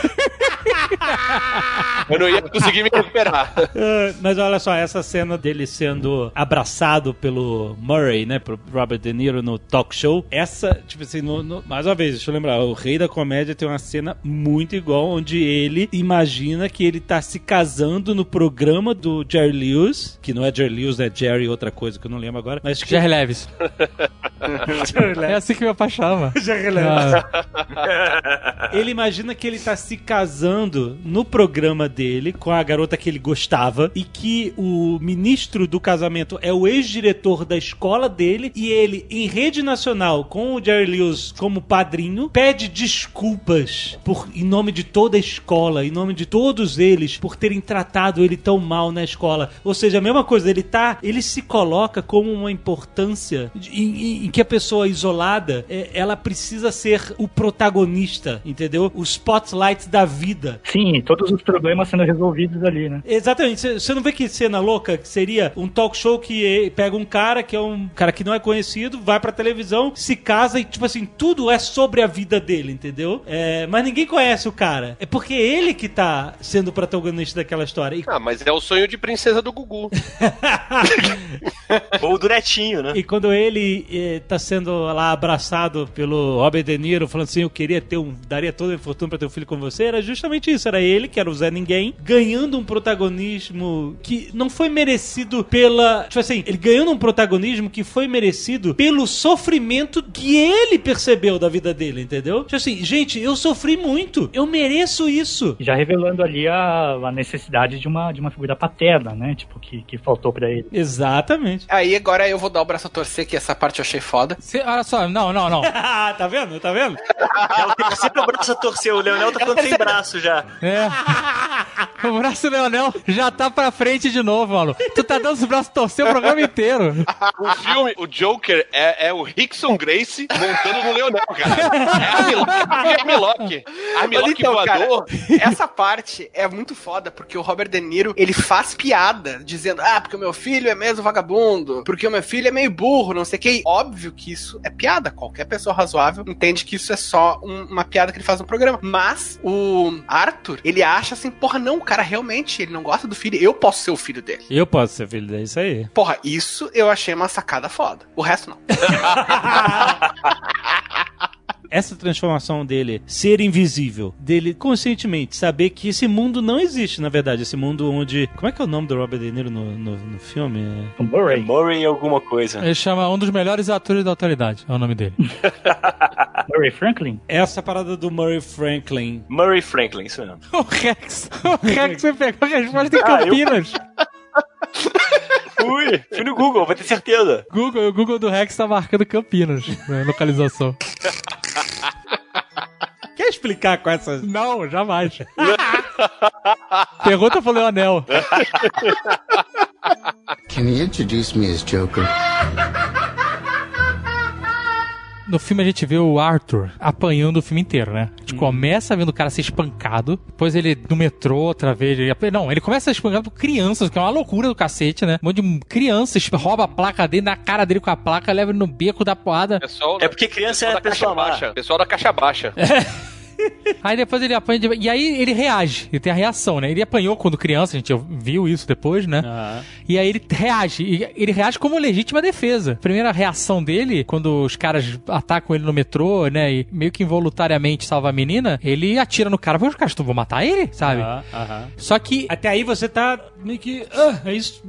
eu não ia conseguir me recuperar. Ah, mas olha só, essa cena dele sendo abraçado pelo Murray, né, pro Robert De Niro no talk show, essa, tipo assim, no- no- mais uma vez, deixa eu lembrar, o Rei da Comédia tem uma cena muito igual, onde ele imagina que ele tá se casando no programa do Jerry Lewis, que não é Jerry Lewis, é Jerry outra coisa que eu não lembro agora, mas que Jerry Leves. É assim que meu pai chama. Ah, Ele imagina que ele tá se casando no programa dele com a garota que ele gostava e que o ministro do casamento é o ex-diretor da escola dele e ele, em rede nacional, com o Jerry Lewis como padrinho, pede desculpas por, em nome de toda a escola, em nome de todos eles, por terem tratado ele tão mal na escola. Ou seja, a mesma coisa, ele tá, ele se coloca como uma importância em- em que a pessoa isolada, é, ela precisa ser o protagonista, entendeu? O spotlight da vida. Sim, todos os problemas sendo resolvidos ali, né? Exatamente. Você- Você não vê que cena louca que seria um talk show que eh, pega um cara que é um cara que não é conhecido, vai pra televisão, se casa e, tipo assim, tudo é sobre a vida dele, entendeu? É, mas ninguém conhece o cara. É porque ele que tá sendo o protagonista daquela história. E, Ah, mas é o sonho de princesa do Gugu. Ou do netinho, né? e quando ele eh, tá sendo lá abraçado pelo Robert De Niro, falando assim, eu queria ter um, daria toda a fortuna pra ter um filho com você, era justamente isso. Era ele, que era o Zé Ninguém, ganhando um protagonismo que não foi merecido pela. Tipo assim, ele ganhando um protagonismo que foi merecido pelo sofrimento que ele percebeu da vida dele, entendeu? Tipo assim, gente, eu sofri muito, eu mereço isso. Já revelando ali a, a necessidade de uma, de uma figura paterna, né? Tipo, que, que faltou pra ele. Exatamente. Aí agora eu vou dar o braço a torcer, que essa parte eu achei foda. cê- olha só, não, não, não. tá vendo? Tá vendo? É o terceiro braço a torcer. O Leonel tá ficando sem braço já. É. O braço do Leonel já tá pra frente de novo, mano. Tu tá dando os braços torcer o programa inteiro. O filme, o Joker, é, é o Rickson Grace montando no Leonel, cara. É Armlock, Armlock. Armlock Então, cara, voador. essa parte é muito foda, porque o Robert De Niro, ele faz piada, dizendo, ah, porque o meu filho é mesmo vagabundo, porque o meu filho é meio burro, não sei o que. Óbvio que isso é piada. Qualquer pessoa razoável entende que isso é só um- uma piada que ele faz no programa. Mas o Arthur, ele acha assim, porra, não, o cara realmente, ele não gosta do filho, eu posso ser o filho dele. Eu posso ser filho dele, isso aí. Porra, isso eu achei uma sacada foda. O resto não. essa transformação dele ser invisível, dele conscientemente saber que esse mundo não existe, na verdade. Esse mundo onde. Como é que é o nome do Robert De Niro no, no, no filme? O Murray. Murray alguma coisa. Ele chama um dos melhores atores da atualidade, é o nome dele. Murray Franklin? Essa parada do Murray Franklin. Murray Franklin, isso mesmo. O Rex. O Rex você pegou a resposta em Ah, eu- Campinas. Fui, fui no Google, vai ter certeza. Google, o Google do Rex tá marcando Campinas na localização. Quer explicar com essas. Não, jamais. Pergunta pro Leonel. Can you introduce me as Joker? No filme a gente vê o Arthur apanhando o filme inteiro, né? A gente começa vendo o cara ser espancado, depois ele no metrô outra vez. Ele, não, ele começa a ser espancado por crianças, que é uma loucura do cacete, né? Um monte de crianças rouba a placa dele, na cara dele com a placa, leva ele no beco da porrada. Pessoal, É porque criança pessoal é da caixa pessoa baixa. Pessoal da caixa baixa. Aí depois ele apanha. de- E aí ele reage, ele tem a reação, né? Ele apanhou quando criança, a gente viu isso depois, né? Ah. E aí ele reage. E ele reage como legítima defesa. A primeira reação dele, quando os caras atacam ele no metrô, né? E meio que involuntariamente salva a menina, ele atira no cara, porque os caras vão matar ele, sabe? Ah, aham. Só que. Até aí você tá meio que. Ah, é isso.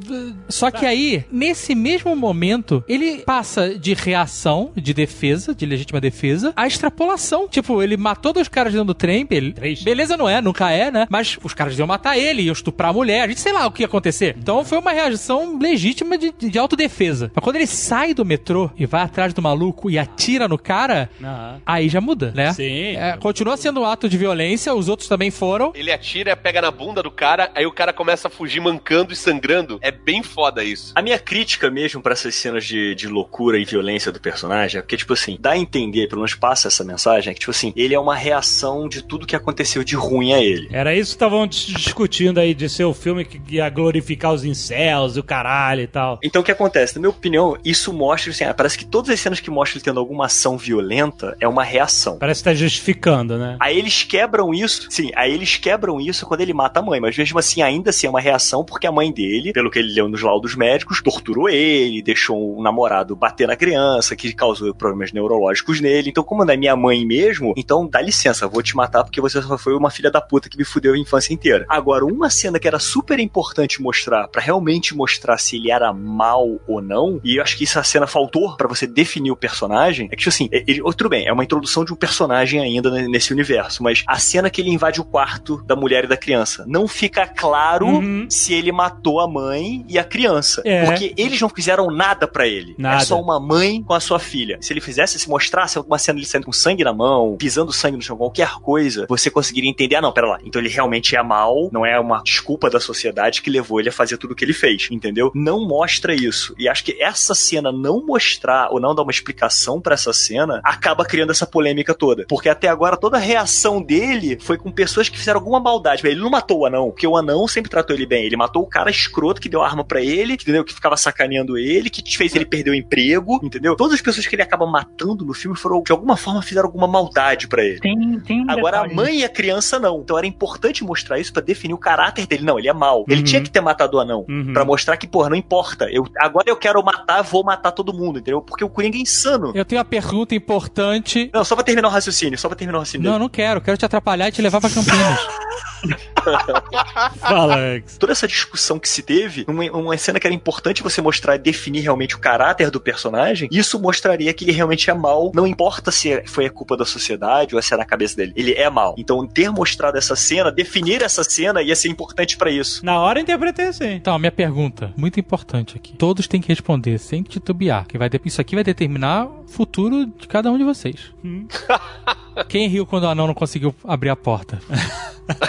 Só que aí, nesse mesmo momento, ele passa de reação, de defesa, de legítima defesa, a extrapolação. Tipo, ele matou dois caras dentro do trem, ele, Três. beleza não é, nunca é, né? Mas os caras iam matar ele, iam estuprar a mulher, a gente sei lá o que ia acontecer. Então foi uma reação legítima de, de autodefesa. Mas quando ele sai do metrô e vai atrás do maluco e atira no cara, Aham. aí já muda, né? Sim. É, continua sendo um ato de violência, os outros também foram. Ele atira, pega na bunda do cara, aí o cara começa a fugir mancando e sangrando. É bem foda isso. A minha crítica mesmo pra essas cenas de, de loucura e violência do personagem é porque, tipo assim, dá a entender, pelo menos passa essa mensagem, é que, tipo assim, ele é uma reação de tudo que aconteceu de ruim a ele. Era isso que estavam dis- discutindo aí de ser o filme que ia glorificar os incels e o caralho e tal. Então o que acontece? Na minha opinião, isso mostra, assim, parece que todas as cenas que mostram ele tendo alguma ação violenta é uma reação. Parece que tá justificando, né? Aí eles quebram isso, sim, aí eles quebram isso quando ele mata a mãe, mas mesmo assim ainda assim é uma reação porque a mãe dele, pelo que ele leu nos laudos médicos, torturou ele, deixou o namorado bater na criança, que causou problemas neurológicos nele. Então, como não é minha mãe mesmo, então dá licença, criança, vou te matar porque você só foi uma filha da puta que me fudeu a infância inteira. Agora, uma cena que era super importante mostrar, pra realmente mostrar se ele era mal ou não, e eu acho que essa cena faltou pra você definir o personagem, é que, tipo assim, ele, oh, tudo bem, é uma introdução de um personagem ainda ne- nesse universo, mas a cena que ele invade o quarto da mulher e da criança, não fica claro se ele matou a mãe e a criança. É. Porque eles não fizeram nada pra ele. Nada. É só uma mãe com a sua filha. Se ele fizesse, se mostrasse alguma cena ele saindo com sangue na mão, pisando sangue no chão, qualquer coisa, você conseguiria entender, ah não, pera lá, então ele realmente é mal, não é uma desculpa da sociedade que levou ele a fazer tudo o que ele fez, entendeu? Não mostra isso. E acho que essa cena não mostrar ou não dar uma explicação pra essa cena acaba criando essa polêmica toda. Porque até agora toda a reação dele foi com pessoas que fizeram alguma maldade. Ele não matou o anão, porque o anão sempre tratou ele bem. Ele matou o cara escroto que deu arma pra ele, entendeu? Que ficava sacaneando ele, que fez ele perder o emprego, entendeu? Todas as pessoas que ele acaba matando no filme foram, de alguma forma, fizeram alguma maldade pra ele. Tem, tem um Agora detalhe. a mãe e a criança não. Então era importante mostrar isso pra definir o caráter dele. Não, ele é mau. Ele tinha que ter matado o anão. Pra mostrar que, porra, não importa. Eu, agora eu quero matar, vou matar todo mundo, entendeu? Porque o Coringa é insano. Eu tenho uma pergunta importante. Não, só pra terminar o raciocínio, só pra terminar o raciocínio. Não, não quero. Quero te atrapalhar e te levar pra Campinas. Fala, Alex. Toda essa discussão que se teve, uma, uma cena que era importante você mostrar e definir realmente o caráter do personagem, isso mostraria que ele realmente é mal. Não importa se foi a culpa da sociedade ou se é na cabeça dele. Ele é mal. Então, ter mostrado essa cena, definir essa cena ia ser importante pra isso. Na hora eu interpretei assim. Então, minha pergunta, muito importante aqui. Todos têm que responder sem titubear. Que vai de- Isso aqui vai determinar o futuro de cada um de vocês. Quem riu quando o anão não conseguiu abrir a porta?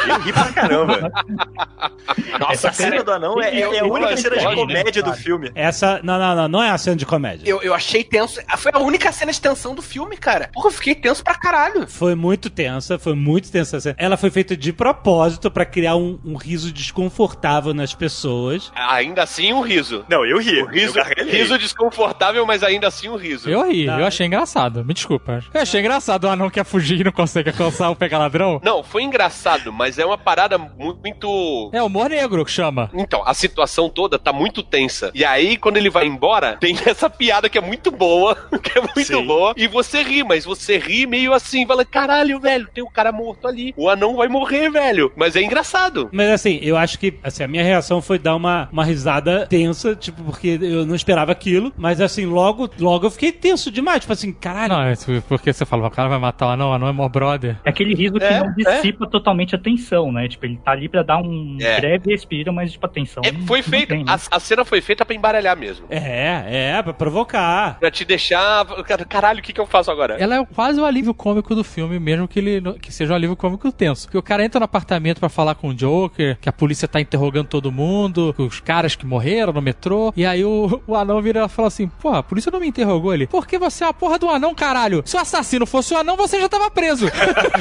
Eu ri pra caramba. Nossa, Essa a cena do anão é, é a única cena de comédia do filme. Essa. Não, não, não, não é a cena de comédia. Eu, eu achei tenso. Foi a única cena de tensão do filme, cara. Porra, eu fiquei tenso pra caralho. Foi muito tensa, foi muito tensa. essa- Ela foi feita de propósito pra criar um, um riso desconfortável nas pessoas. Ainda assim, um riso. Não, eu ri. O riso, Eu riso desconfortável, mas ainda assim um riso. Eu ri, Tá. eu achei engraçado. Me desculpa. Eu achei engraçado o anão quer fugir e não consegue alcançar o pegar ladrão. Não, foi engraçado, mas é uma parada mu- muito. É humor negro que chama. Então, a situação toda tá muito tensa. E aí, quando ele vai embora, tem essa piada que é muito boa, que é muito boa, e você ri, mas você ri meio assim, fala, caralho, velho, tem um cara morto ali. O anão vai morrer, velho. Mas é engraçado. Mas assim, eu acho que assim, a minha reação foi dar uma, uma risada tensa, tipo, porque eu não esperava aquilo. Mas assim, logo, logo eu fiquei tenso demais. Tipo assim, caralho. Não, é porque você fala, o cara vai matar o anão, o anão é mó brother. É aquele riso que É, não dissipa totalmente a tensão, né? Tipo, ele tá ali pra dar um É. breve respiro, mas tipo, a tensão. É, foi não feito, tem, né? a, a cena foi feita pra embaralhar mesmo. É, é, pra provocar. Pra te deixar. cara, Caralho, o que, que eu faço agora? Ela é quase o alívio cômico do filme, mesmo que ele não- que seja um alívio cômico tenso. Porque o cara entra no apartamento pra falar com o Joker, que a polícia tá interrogando todo mundo, os caras que morreram no metrô, e aí o, o anão vira e fala assim: Pô, a polícia não me interrogou ele. Por que você é a porra do anão, caralho? Se o assassino fosse o anão, você já tava preso.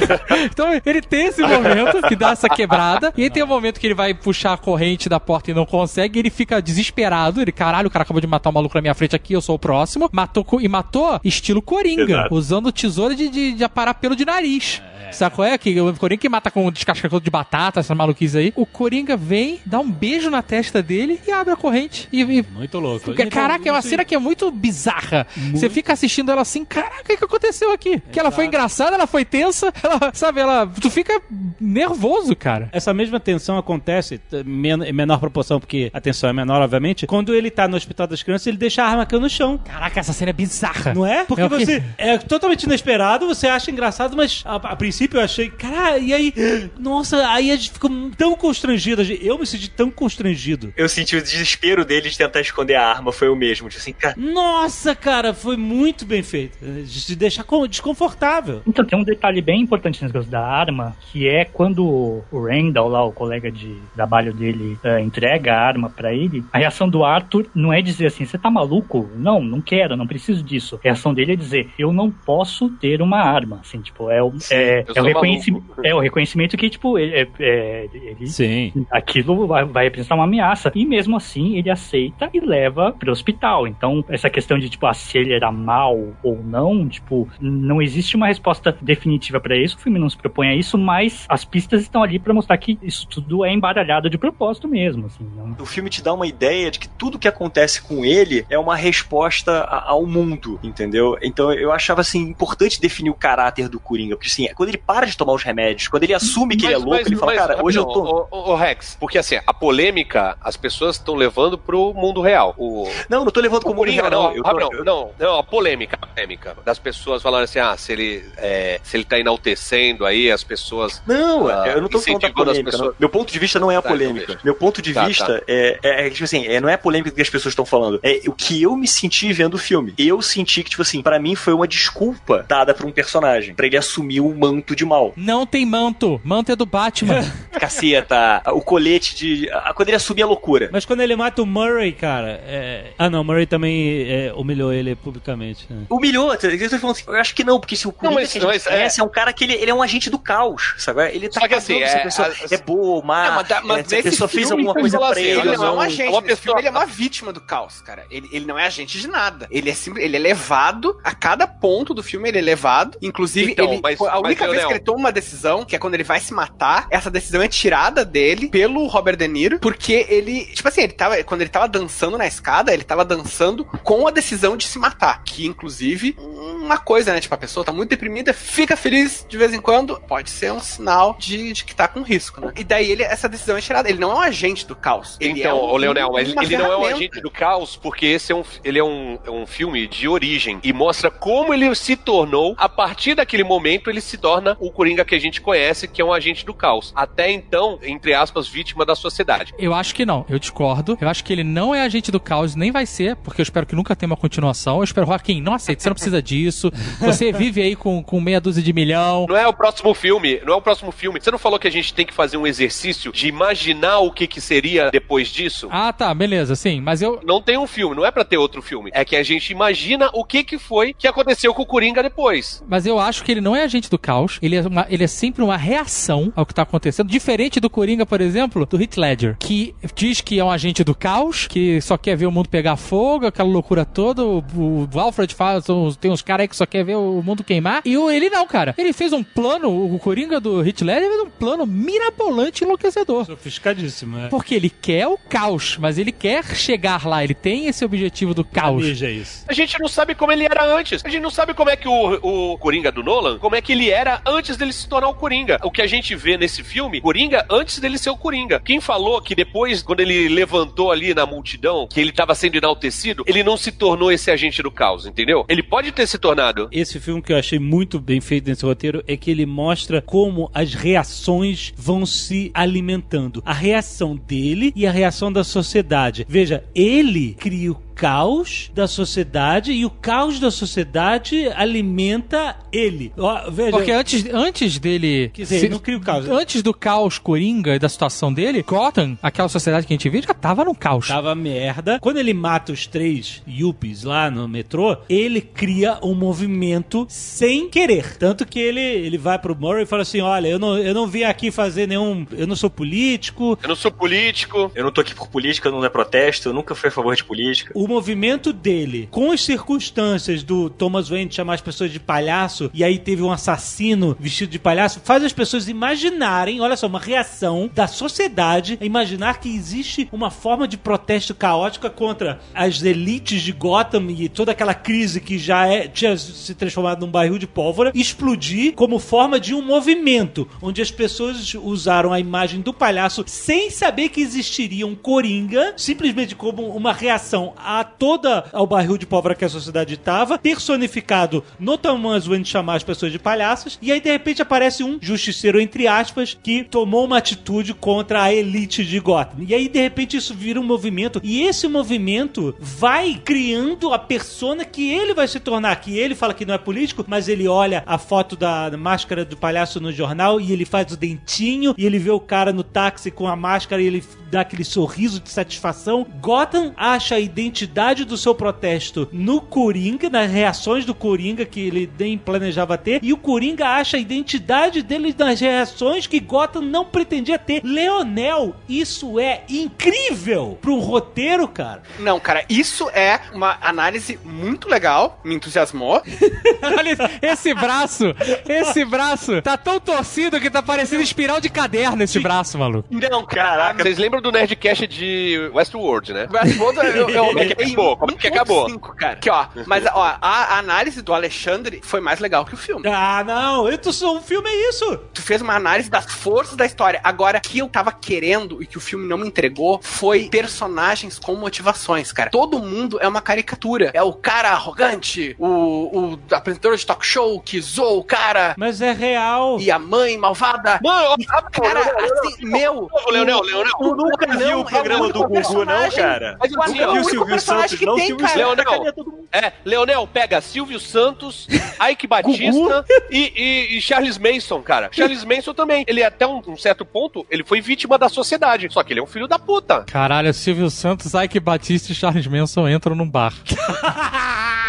então ele tem esse momento que dá essa quebrada, e aí tem o momento que ele vai puxar a corrente da porta e não consegue, e ele fica desesperado. Ele, caralho, o cara acabou de matar o maluco na minha frente aqui, eu sou o próximo. Matou e matou estilo Coringa, Exato. usando tesoura de, de, de aparar pelo de nariz. Sabe qual é? Que o Coringa que mata com descascador de batata, essa maluquice aí. O Coringa vem, dá um beijo na testa dele e abre a corrente. E, e- Muito louco. Caraca, é uma cena que é muito bizarra. Você fica assistindo ela assim, caraca, o que, que aconteceu aqui? Que ela foi engraçada, ela foi tensa, ela, sabe, ela. Tu fica nervoso, cara. Essa mesma tensão acontece men em menor proporção, porque a tensão é menor, obviamente. Quando ele tá no hospital das crianças, ele deixa a arma cair no chão. Caraca, essa cena é bizarra. Não é? Porque É você é totalmente inesperado, você acha engraçado, mas a, a princípio eu achei, cara, e aí, nossa, aí a gente ficou tão constrangido. Eu me senti tão constrangido. Eu senti o desespero dele de tentar esconder a arma, foi o mesmo. Tipo assim, cara. Nossa, cara, foi muito bem feito. De deixar desconfortável. Então, tem um detalhe bem importante nesse negócio da arma, que é quando o Randall, lá, o colega de trabalho dele, eh, entrega a arma pra ele, a reação do Arthur não é dizer assim, você tá maluco? Não, não quero, não preciso disso. A reação dele é dizer, eu não posso ter uma arma. Assim, tipo, é o, é, eu é o, reconhecimento, é o reconhecimento que, tipo, ele, é- é- ele Sim. aquilo vai, vai representar uma ameaça. E mesmo assim, ele aceita e leva pro hospital. Então, essa questão de, tipo, ah, se ele era mal ou não, tipo, não existe uma resposta definitiva pra isso. O filme não se propõe a isso, mas as pistas estão ali pra mostrar que isso tudo é embaralhado de propósito mesmo, assim. não- O filme te dá uma ideia de que tudo que acontece com ele é uma resposta a- ao mundo, entendeu? Então eu achava assim importante definir o caráter do Coringa, porque assim, quando ele para de tomar os remédios, quando ele assume que ele é Mas- louco, mas- ele fala, mas, cara, hoje eu rapidão, tô. Ô, ô, ô, Rex, porque assim, a polêmica as pessoas estão levando pro mundo real. O, Não, não tô levando o como Coringa, real, não, não. Eu tô- eu- não, não, a polêmica, a polêmica das pessoas falando assim, ah, se ele, é, se ele tá enaltecendo aí as pessoas. Não, ah, eu não tô falando da polêmica. pessoas. não. Meu ponto de vista não é a Tá, então polêmica. deixa. Meu ponto de Tá, vista É, é, é, tipo assim, é, não é a polêmica que as pessoas estão falando. É o que eu me senti vendo o filme. Eu senti que, tipo assim, pra mim foi uma desculpa dada pra um personagem, pra ele assumir um manto de mal. Não tem manto. Manto é do Batman. Caceta, o colete de. a- Quando ele assumir a loucura. Mas quando ele mata o Murray, cara. é- Ah, não, o Murray também é, humilhou ele publicamente. né? Humilhou, eu tô falando assim, eu acho que não, porque se o Coringa mas- que a gente mas, é- conhece é... um cara que ele, ele é um agente do caos, sabe? Ele tá Só que assim, cagando se a é- pessoa a- é boa má, É, mas, mas é, se a nesse pessoa fez alguma coisa pra assim, ele. Ele não é um não. agente. Uma pessoa- filme, ele é uma vítima do caos, cara. Ele, ele não é agente de nada. Ele é simples, ele é levado a cada ponto do filme, ele é levado. Inclusive, Então, ele, mas- a única mas, vez Leonel- que ele toma uma decisão, que é quando ele vai se matar, essa decisão é tirada dele pelo Robert De Niro, porque ele, tipo assim, ele tava, quando ele tava dançando na escada, ele tava dançando com a decisão de se matar. Que, inclusive, uma coisa, né? Tipo, a pessoa tá muito deprimida, fica feliz de vez em quando, pode ser um sinal de, de que tá com risco, né? E daí ele, essa decisão é tirada. Ele não é um agente do caos. Ele Então, é um, Leonel, mas ele não é um agente do caos, porque esse é um, ele é um, é um filme de origem e mostra como ele se tornou, a partir daquele momento, ele se torna o Coringa que a gente conhece, que é um agente do caos. Até então, entre aspas, vítima da sociedade. Eu acho que não, eu discordo. Eu acho que ele não é agente do caos, nem vai ser, porque eu espero que nunca tenha uma continuação. Eu espero, Joaquim, não aceita, você não precisa disso. Você vive aí com, com meia dúzia de milhão. Não é o próximo filme, não é o próximo filme. Você não falou que a gente tem que fazer um exercício de imaginar o que, que seria depois disso? Ah, tá, beleza, sim, mas eu. Não tem um filme, não é pra ter outro filme. É que a gente imagina o que, que foi que aconteceu com o Coringa depois. Mas eu acho que ele não é agente do caos. Ele é, uma- ele é sempre uma reação ao que tá acontecendo. Diferente do Coringa, por exemplo, do Heath Ledger, que diz que é um agente do caos, que só quer ver o mundo pegar fogo, aquela loucura toda. O, o Alfred fala, tem uns caras aí que só quer ver o mundo queimar. E o, ele não, cara. Ele fez um plano, o Coringa do Heath Ledger fez um plano mirabolante e enlouquecedor. Sofisticadíssimo, é. Porque ele quer o caos, mas ele quer chegar lá. Ele tem esse objetivo do caos. Planeja isso. A gente não sabe como ele era antes. A gente não sabe como é que o, o Coringa do Nolan, como é que ele era antes dele se tornar o Coringa. O que a gente vê nesse filme, Coringa antes dele ser o Coringa. Quem falou que depois, quando ele levantou ali na multidão, que ele tava sendo enaltecido, ele não se tornou esse agente do caos, entendeu? Ele pode ter se tornado. Esse filme que eu achei muito bem feito nesse roteiro é que ele mostra como as reações vão se alimentando. A reação dele e a reação da sociedade. Veja, ele cria o caos da sociedade e o caos da sociedade alimenta ele. Ó, veja, Porque antes, antes dele. Quer dizer, ele não cria o caos. Antes do caos Coringa e da situação dele, Gotham, aquela sociedade que a gente vive, já tava no caos. Tava merda. Quando ele mata os três yuppies lá no metrô, ele cria um movimento sem querer. Tanto que ele, ele vai pro Murray e fala assim: Olha, eu não, eu não vim aqui fazer nenhum. Eu não sou político. Eu não sou político. Eu não tô aqui por política, não é protesto, eu nunca fui a favor de política. O movimento dele, com as circunstâncias do Thomas Wayne chamar as pessoas de palhaço, e aí teve um assassino vestido de palhaço, faz as pessoas imaginarem, olha só, uma reação da sociedade a imaginar que existe uma forma de protesto caótica contra as elites de Gotham e toda aquela crise que já é, tinha se transformado num barril de pólvora, explodir como forma de um movimento, onde as pessoas usaram a imagem do palhaço sem saber que existiria um coringa, simplesmente como uma reação a toda ao barril de pólvora que a sociedade estava, personificado no Thomas Wayne chamar as pessoas de palhaços, e aí de repente aparece um justiceiro, entre aspas, que tomou uma atitude contra a elite de Gotham. E aí de repente isso vira um movimento, e esse movimento vai criando a persona que ele vai se tornar, que ele fala que não é político, mas ele olha a foto da máscara do palhaço no jornal e ele faz o dentinho, e ele vê o cara no táxi com a máscara e ele dá aquele sorriso de satisfação. Gotham acha a identidade identidade do seu protesto no Coringa, nas reações do Coringa que ele nem planejava ter, e o Coringa acha a identidade dele nas reações que Gotham não pretendia ter. Leonel, isso é incrível para um roteiro, cara. Não, cara, isso é uma análise muito legal, me entusiasmou. Olha esse braço, esse braço tá tão torcido que tá parecendo espiral de caderno esse braço, maluco. Não, caraca. Vocês lembram do Nerdcast de Westworld, né? Westworld, Como é que acabou? Como é que acabou? 5, cara. Aqui, ó. Mas, ó, a, análise do Alexandre foi mais legal que o filme. Ah, não, eu tô, o filme é isso. Tu fez uma análise das forças da história. Agora, o que eu tava querendo e que o filme não me entregou foi personagens com motivações, cara. Todo mundo é uma caricatura. É o cara arrogante, o, o apresentador de talk show que zoou o cara. Mas é real. E a mãe malvada. Mano, e, cara, assim, meu. Leonel, Leonel, Tu nunca viu o programa do Gugu, não, cara? Mas o Silvio personagem Santos, que não, tem, Silvio cara. Leonel, é, Leonel, pega Silvio Santos, Ike Batista e, e- e Charles Manson, cara. Charles Manson também. Ele, até um, um certo ponto, ele foi vítima da sociedade. Só que ele é um filho da puta. Caralho, Silvio Santos, Ike Batista e Charles Manson entram num bar.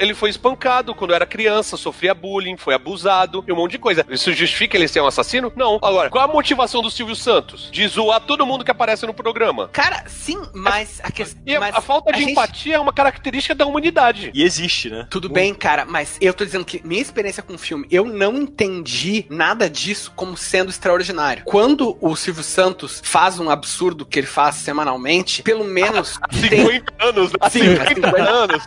Ele foi espancado quando era criança, sofria bullying, foi abusado e um monte de coisa. Isso justifica ele ser um assassino? Não. Agora, qual a motivação do Silvio Santos? De zoar todo mundo que aparece no programa. Cara, sim, mas a questão. E a- a falta de empatia é uma característica da humanidade. E existe, né? Tudo bem, cara, mas eu tô dizendo que minha experiência com o filme, eu não entendi nada disso como sendo extraordinário. Quando o Silvio Santos faz um absurdo que ele faz semanalmente, pelo menos tem 50 anos, né? Sim, 50 anos.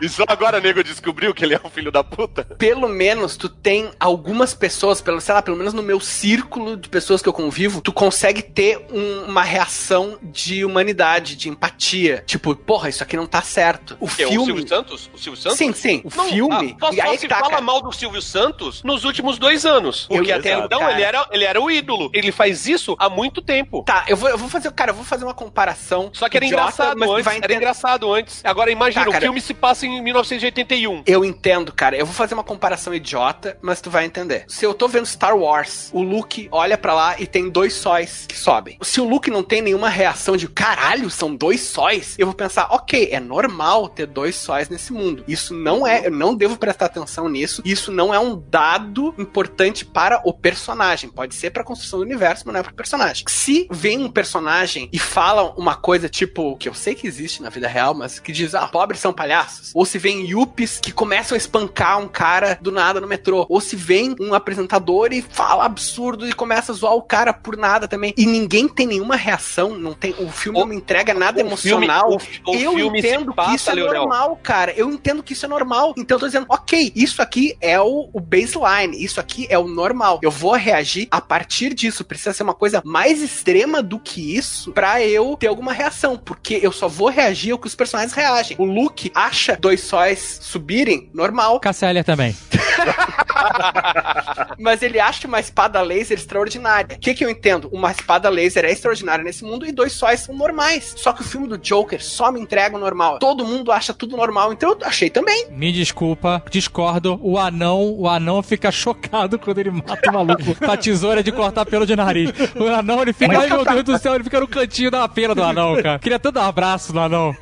E só agora nego descobriu que ele é um filho da puta. pelo menos tu tem algumas pessoas, pelo, sei lá, pelo menos no meu círculo de pessoas que eu convivo, tu consegue ter um- uma reação de humanidade, de empatia. Tipo, porra, isso aqui não tá certo. O o filme. Silvio Santos? O Silvio Santos? Sim, sim. O Não, filme. ah, só, só se tá, fala cara. mal do Silvio Santos nos últimos dois anos. Eu Porque até entendo, então ele era, ele era o ídolo. Ele faz isso há muito tempo. Tá, eu vou, eu vou fazer, cara, eu vou fazer uma comparação. Só que era idiota, engraçado antes. vai Era entender. engraçado antes. Agora imagina, Tá, cara. o filme se passa em 1981. Eu entendo, cara. Eu vou fazer uma comparação idiota, mas tu vai entender. Se eu tô vendo Star Wars, o Luke olha pra lá e tem dois sóis que sobem. Se o Luke não tem nenhuma reação de caralho, são dois sóis, eu vou pensar, ok, é normal ter dois sóis nesse mundo. Isso não é, eu não devo prestar atenção nisso. Isso não é um dado importante para o personagem. Pode ser pra construção do universo, mas não é pro personagem. Se vem um personagem e fala uma coisa tipo, que eu sei que existe na vida real, mas que diz, ah, pobres são palhaços. Ou se vem yuppies que começam a espancar um cara do nada no metrô. Ou se vem um apresentador e fala absurdo e começa a zoar o cara por nada também. E ninguém tem nenhuma reação, não tem, o filme não me entrega nada emocional. filme- o- o eu entendo passa, que isso é Leonel. normal, cara. Eu entendo que isso é normal. Então eu tô dizendo, ok, isso aqui é o, o baseline, isso aqui é o normal. Eu vou reagir a partir disso. Precisa ser uma coisa mais extrema do que isso pra eu ter alguma reação. Porque eu só vou reagir ao que os personagens reagem. O Luke acha dois sóis subirem, normal. Cassélia também. Mas ele acha uma espada laser extraordinária. O que, que eu entendo? Uma espada laser é extraordinária nesse mundo e dois sóis são normais. Só que o filme do Joker só me entrega o normal. Todo mundo acha tudo normal, então eu achei também. Me desculpa, discordo. O anão, o anão fica chocado quando ele mata o maluco com a tesoura de cortar pelo de nariz. O anão, ele fica, ai meu Deus do céu, ele fica no cantinho da pena do anão, cara. Queria tanto dar um abraço no anão.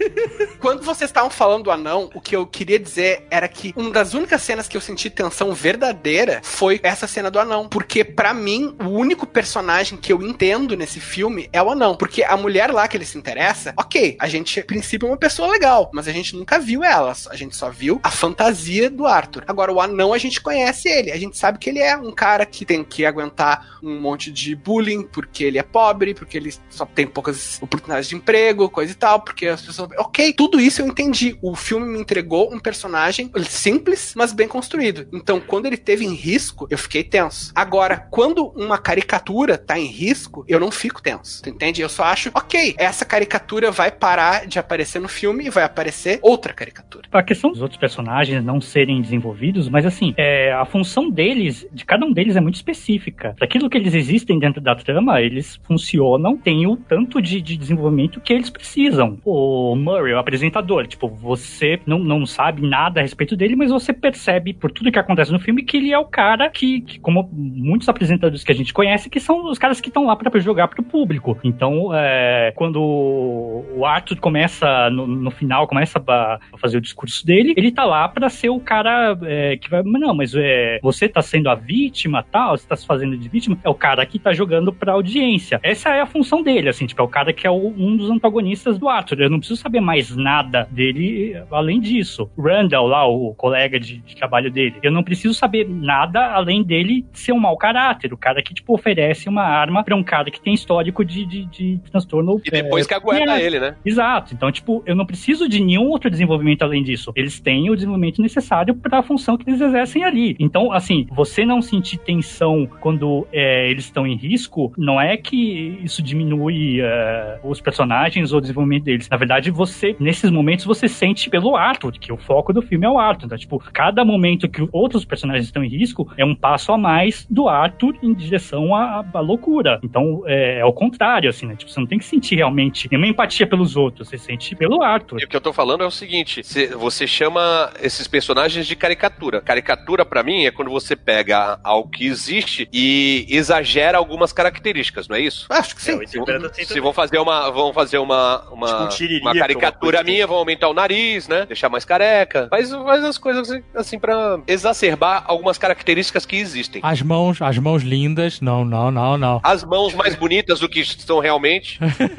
Quando vocês estavam falando do anão, o que eu queria dizer era que uma das únicas cenas que eu senti tensão verdadeira foi essa cena do anão. Porque, pra mim, o único personagem que eu entendo nesse filme é o anão. Porque a mulher lá que ele se interessa, ok, a gente, a princípio, é uma pessoa legal, mas a gente nunca viu ela. A gente só viu a fantasia do Arthur. Agora, o anão, a gente conhece ele. A gente sabe que ele é um cara que tem que aguentar um monte de bullying, porque ele é pobre, porque ele só tem poucas oportunidades de emprego, coisa e tal, porque as pessoas. Ok, tudo isso eu entendi. O filme me entregou um personagem simples, mas bem construído. Então, quando ele teve em risco, eu fiquei tenso. Agora, quando uma caricatura tá em risco, eu não fico tenso. Tu entende? Eu só acho, ok, essa caricatura vai parar de aparecer no filme e vai aparecer outra caricatura. A questão dos outros personagens não serem desenvolvidos, mas assim, é, a função deles, de cada um deles é muito específica. Aquilo que eles existem dentro da trama, eles funcionam, têm o tanto de, de desenvolvimento que eles precisam. O Murray, o apresentador, tipo, você não, não sabe nada a respeito dele, mas você percebe por tudo que acontece no filme que ele é o cara que, que, como muitos apresentadores que a gente conhece, que são os caras que estão lá para jogar pro público. Então, é, quando o Arthur começa, no, no final, começa a fazer o discurso dele, ele tá lá para ser o cara é, que vai. Não, mas é, você tá sendo a vítima, tal, você tá se fazendo de vítima, é o cara que tá jogando pra audiência. Essa é a função dele, assim, tipo, é o cara que é o, um dos antagonistas do Arthur. Eu não preciso saber mais nada dele além disso. Randall, lá, o colega de, de trabalho dele, eu não preciso saber nada além dele ser um mau caráter. O cara que, tipo, oferece uma arma pra um cara que tem histórico de, de, de transtorno. E depois é, que aguenta é, ele, né? Exato. Então, tipo, eu não preciso de nenhum outro desenvolvimento além disso. Eles têm o desenvolvimento necessário para a função que eles exercem ali. Então, assim, você não sentir tensão quando é, eles estão em risco, não é que isso diminui é, os personagens ou o desenvolvimento deles. Na verdade, você, nesses momentos, você sente pelo Arthur, que o foco do filme é o Arthur. Então, tipo, cada momento que outros personagens estão em risco é um passo a mais do Arthur em direção à, à loucura. Então, é, é o contrário, assim, né? Tipo, você não tem que sentir realmente nenhuma empatia pelos outros, você sente pelo Arthur. E o que eu tô falando é o seguinte: você chama esses personagens de caricatura. Caricatura, para mim, é quando você pega algo que existe e exagera algumas características, não é isso? Acho que sim. É, assim se vão fazer uma, vão fazer uma, uma, tipo um uma caricatura minha, vão aumentar o nariz, né? Deixar mais careca. Faz, faz as coisas assim, assim para exacerbar algumas características que existem. As mãos, as mãos lindas, não, não, não, não. As mãos mais bonitas do que são realmente.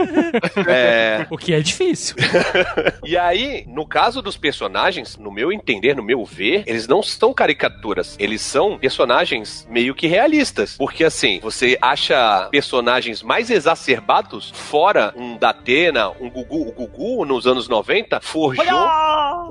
é... O que é difícil. e aí, no caso dos personagens, no meu entender, no meu ver, eles não são caricaturas. Eles são personagens meio que realistas. Porque assim, você acha personagens mais exacerbados fora um Datena, um Gugu. O Gugu, nos anos 90, forjou,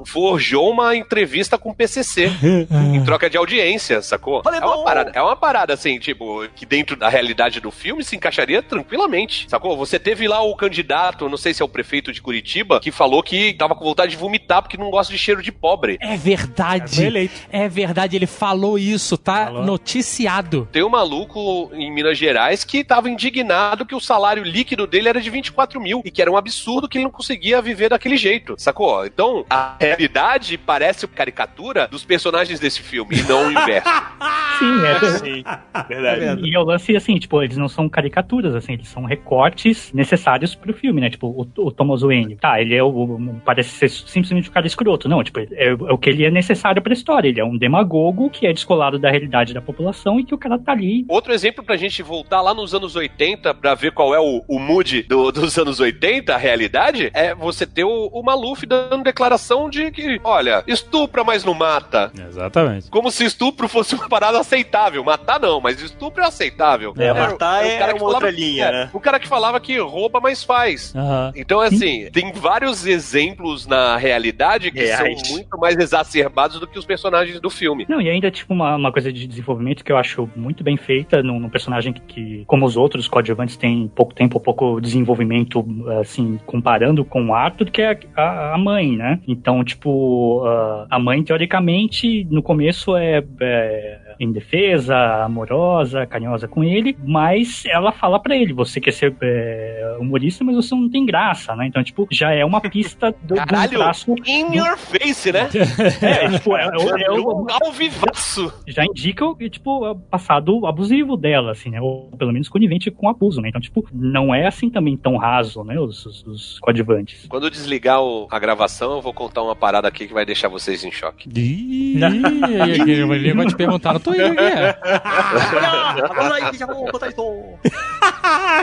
forjou uma entrevista com o PCC em troca de audiência, sacou? É uma parada, é uma parada assim, tipo, que dentro da realidade do filme se encaixaria tranquilamente, sacou? Você teve lá o candidato, não sei se é o prefeito de Curitiba, que falou que tava com vontade de vomitar porque não gosta de cheiro de pobre. É verdade. É, é verdade, ele falou isso, tá falou. noticiado. Tem um maluco em Minas Gerais que tava indignado que o salário líquido dele era de 24 mil e que era um absurdo que ele não conseguia viver daquele jeito, sacou? Então, a realidade parece caricatura dos personagens desse filme e não o inverso. Sim, é Sim, verdade. É e eu lance assim, tipo, eles não são caricaturas, assim, eles são recortes necessários pro filme, né? Tipo, o, o Thomas Wayne, tá, ele é o, o, parece ser simplesmente o cara escroto. Não, tipo, é, é, o que ele é necessário pra história. Ele é um demagogo que é descolado da realidade da população e que o cara tá ali. Outro exemplo pra gente voltar lá nos anos 80 pra ver qual é o, o mood do, dos anos 80, a realidade, é você ter o, o Maluf dando declaração de que, olha, estupra, mas não mata. Exatamente. Como se estupro fosse uma parada aceitável. Matar não, mas estupro é aceitável. É, matar é, é uma outra linha, é, né? O cara que falava que rouba, mas faz. Uhum. Então, assim, tem vários exemplos na realidade que Reais. são muito mais exacerbados do que os personagens do filme. Não, e ainda, tipo, uma, uma coisa de desenvolvimento que eu acho muito bem feita num, num personagem que, que, como os outros coadjuvantes, tem pouco tempo, pouco desenvolvimento, assim, comparando com o Arthur, que é a, a mãe, né? Então, tipo, a mãe, teoricamente, no começo é, é indefesa, amorosa, carinhosa com ele, mas ela fala para ele: você quer ser é, humorista, mas você não tem graça, né? Então, tipo, já é uma pista do, Caralho, traço. In do... your face, né? É, tipo, é, é, é, o ao vivaço. Já indica o tipo, passado abusivo dela, assim, né? Ou pelo menos conivente com abuso, né? Então, tipo, não é assim também tão raso, né? Os, os, os coadjuvantes. Quando eu desligar o, a gravação, eu vou contar uma parada aqui que vai deixar vocês em choque. Ih, vai te perguntar no Twitter, né?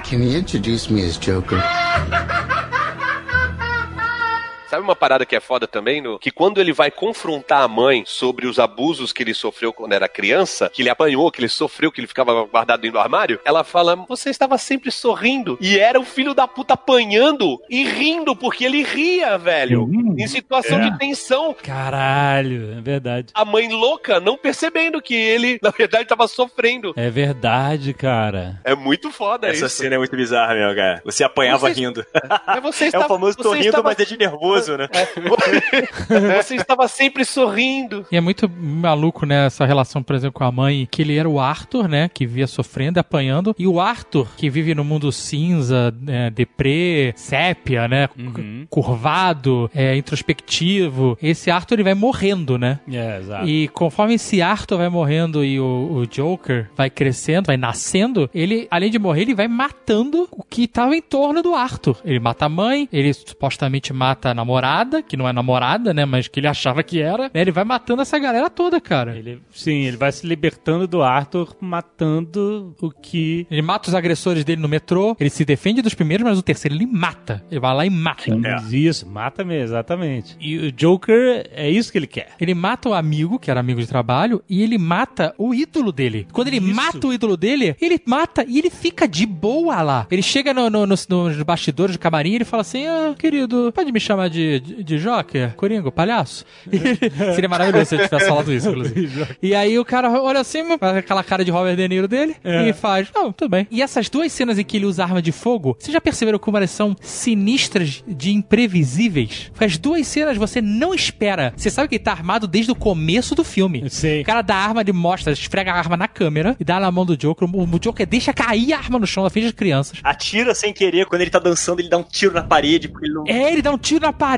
Can you introduce me as Joker? Sabe uma parada que é foda também? No, que quando ele vai confrontar a mãe sobre os abusos que ele sofreu quando era criança, que ele apanhou, que ele sofreu, que ele ficava guardado dentro do armário, ela fala: Você estava sempre sorrindo. E era o filho da puta apanhando e rindo, porque ele ria, velho. Hum, em situação é. de tensão. Caralho, é verdade. A mãe louca não percebendo que ele, na verdade, estava sofrendo. É verdade, cara. É muito foda Essa isso. cena é muito bizarra, meu, cara. Você apanhava você, rindo. É, você estava, é o famoso tô rindo, estava, mas é de nervoso. Isso, né? Você estava sempre sorrindo. E é muito maluco, né, essa relação, por exemplo, com a mãe, que ele era o Arthur, né, que via sofrendo, apanhando, e o Arthur, que vive no mundo cinza, é, deprê, sépia, né, Uhum. curvado, é, introspectivo. Esse Arthur, ele vai morrendo, né? É, exato. E conforme esse Arthur vai morrendo e o, o Joker vai crescendo, vai nascendo, ele, além de morrer, ele vai matando o que tava em torno do Arthur. Ele mata a mãe, ele supostamente mata a namorada, que não é namorada, né? Mas que ele achava que era. né, Ele vai matando essa galera toda, cara. Ele, sim, ele vai se libertando do Arthur, matando o que. Ele mata os agressores dele no metrô, ele se defende dos primeiros, mas o terceiro ele mata. Ele vai lá e mata. Isso, mata mesmo, exatamente. E o Joker é isso que ele quer. Ele mata o amigo, que era amigo de trabalho, e ele mata o ídolo dele. Quando ele mata o ídolo dele, ele mata e ele fica de boa lá. Ele chega no, no, nos, nos bastidores do camarim e ele fala assim: Ah, querido, pode me chamar de, de, de Joker? Coringo, palhaço? Seria maravilhoso se ele tivesse falado isso, inclusive. E aí o cara olha assim, faz aquela cara de Robert De Niro dele É. e faz: Não, tudo bem. E essas duas cenas em que ele usa arma de fogo, vocês já perceberam como elas são sinistras de imprevisíveis? Porque as duas cenas você não espera. Você sabe que ele tá armado desde o começo do filme. Sim. O cara dá a arma, ele mostra, esfrega a arma na câmera e dá na mão do Joker. O o Joker deixa cair a arma no chão na frente das crianças. Atira sem querer, quando ele tá dançando, ele dá um tiro na parede, porque ele não. É, ele dá um tiro na parede.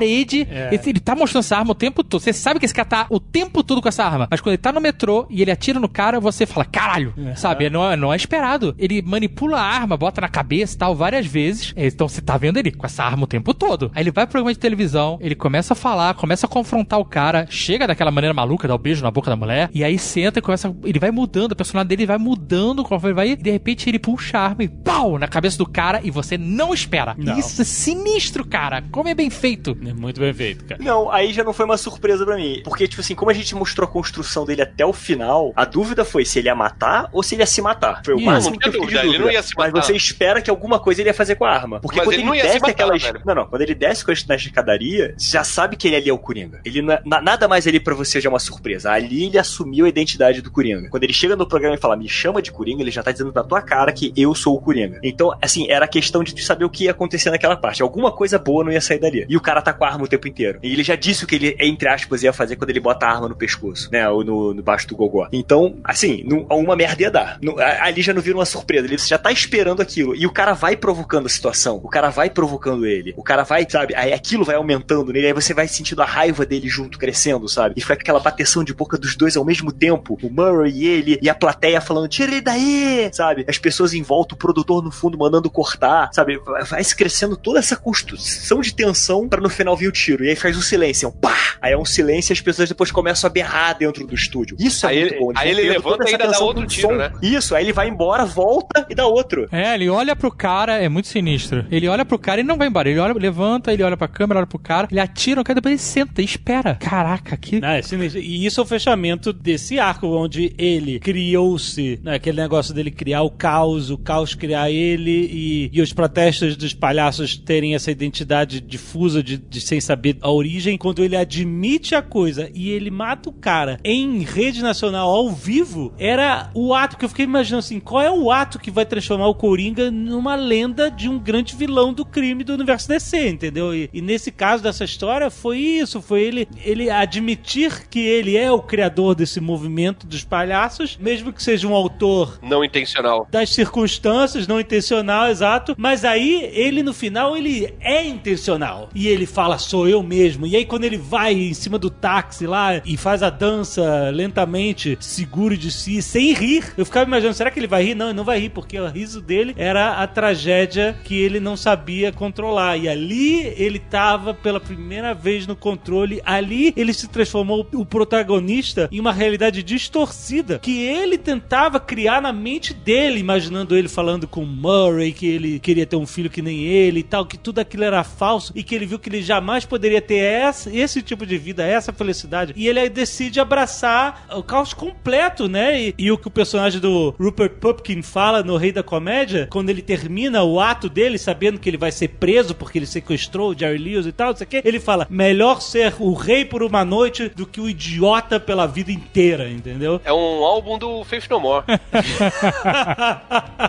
É. Ele, ele tá mostrando essa arma o tempo todo. Você sabe que esse cara tá o tempo todo com essa arma. Mas quando ele tá no metrô e ele atira no cara, você fala, caralho. Sabe? Não, é- não é esperado. Ele manipula a arma, bota na cabeça e tal, várias vezes. É, Então você tá vendo ele com essa arma o tempo todo. Aí ele vai pro programa de televisão, ele começa a falar, começa a confrontar o cara, chega daquela maneira maluca, dá o beijo na boca da mulher, e aí senta e começa. Ele vai mudando, o personagem dele vai mudando conforme ele vai. E de repente ele puxa a arma e pau! Na cabeça do cara e você não espera. Não. Isso é sinistro, cara. Como é bem feito. É muito bem feito, cara. Não, aí já não foi uma surpresa pra mim. Porque, tipo assim, como a gente mostrou a construção dele até o final, a dúvida foi se ele ia matar ou se ele ia se matar. Foi o máximo que eu fiquei de dúvida, dúvida. Mas você espera que alguma coisa ele ia fazer com a arma. Porque Mas quando ele ele, desce matar, aquelas. velho. Não, não. Quando ele desce com na escadaria, você já sabe que ele ali é o Coringa. Ele não é- na- nada mais ali pra você já é uma surpresa. Ali ele assumiu a identidade do Coringa. Quando ele chega no programa e fala, me chama de Coringa, ele já tá dizendo na tua cara que eu sou o Coringa. Então, assim, era questão de tu saber o que ia acontecer naquela parte. Alguma coisa boa não ia sair dali. E o cara tá com a arma o tempo inteiro. E ele já disse o que ele, entre aspas, ia fazer quando ele bota a arma no pescoço, né? Ou no, no baixo do gogó. Então, assim, alguma merda ia dar. A- ali já não vira uma surpresa. Ele já tá esperando aquilo. E o cara vai provocando a situação. O cara vai provocando ele. O cara vai, sabe? Aí aquilo vai aumentando nele. Aí você vai sentindo a raiva dele junto, crescendo, sabe? E foi aquela bateção de boca dos dois ao mesmo tempo. O Murray e ele. E a plateia falando, tira ele daí! Sabe? As pessoas em volta, o produtor no fundo mandando cortar, sabe? Vai se crescendo toda essa construção de tensão pra no final vir o tiro. E aí faz um silêncio. É um pá! Aí é um silêncio e as pessoas depois começam a berrar dentro do estúdio. Isso é Aí muito ele- bom. Eles aí ele levanta e ainda dá outro tiro, som. né? Isso, aí ele vai embora, volta e dá outro. É, ele olha pro cara, é muito sinistro. Ele olha pro cara e não vai embora. Ele olha, levanta, ele olha pra câmera, olha pro cara, ele atira no cara, depois ele senta e espera. Caraca, que. Não, é sinistro. E isso é o fechamento desse arco, onde ele criou-se, né, aquele negócio dele criar o caos, o caos criar ele e, e os protestos dos palhaços terem essa identidade difusa de, de sem saber a origem. Quando ele admite a coisa e ele mata o cara em rede nacional ao vivo, era o ato que eu fiquei imaginando assim: qual é o ato que vai transformar o Coringa numa lenda de um grande vilão do crime do universo DC, entendeu? E, e nesse caso dessa história foi isso, foi ele, ele admitir que ele é o criador desse movimento dos palhaços, mesmo que seja um autor Não intencional. das circunstâncias, não intencional, exato. Mas aí ele no final ele é intencional e ele fala sou eu mesmo. E aí quando ele vai em cima do táxi lá e faz a dança lentamente, seguro de si, sem rir, eu ficava imaginando será que ele vai rir? Não, ele não vai rir porque o riso dele era a tragédia que ele não sabia controlar. E ali ele tava pela primeira vez no controle. Ali ele se transformou o protagonista em uma realidade distorcida que ele tentava criar na mente dele, imaginando ele falando com Murray que ele queria ter um filho que nem ele e tal, que tudo aquilo era falso e que ele viu que ele jamais poderia ter essa- esse tipo de de vida, essa felicidade. E ele aí decide abraçar o caos completo, né? E, e o que o personagem do Rupert Pupkin fala no Rei da Comédia, quando ele termina o ato dele, sabendo que ele vai ser preso porque ele sequestrou o Jerry Lewis e tal, não sei o quê, ele fala: melhor ser o rei por uma noite do que o idiota pela vida inteira, entendeu? É um álbum do Faith No More.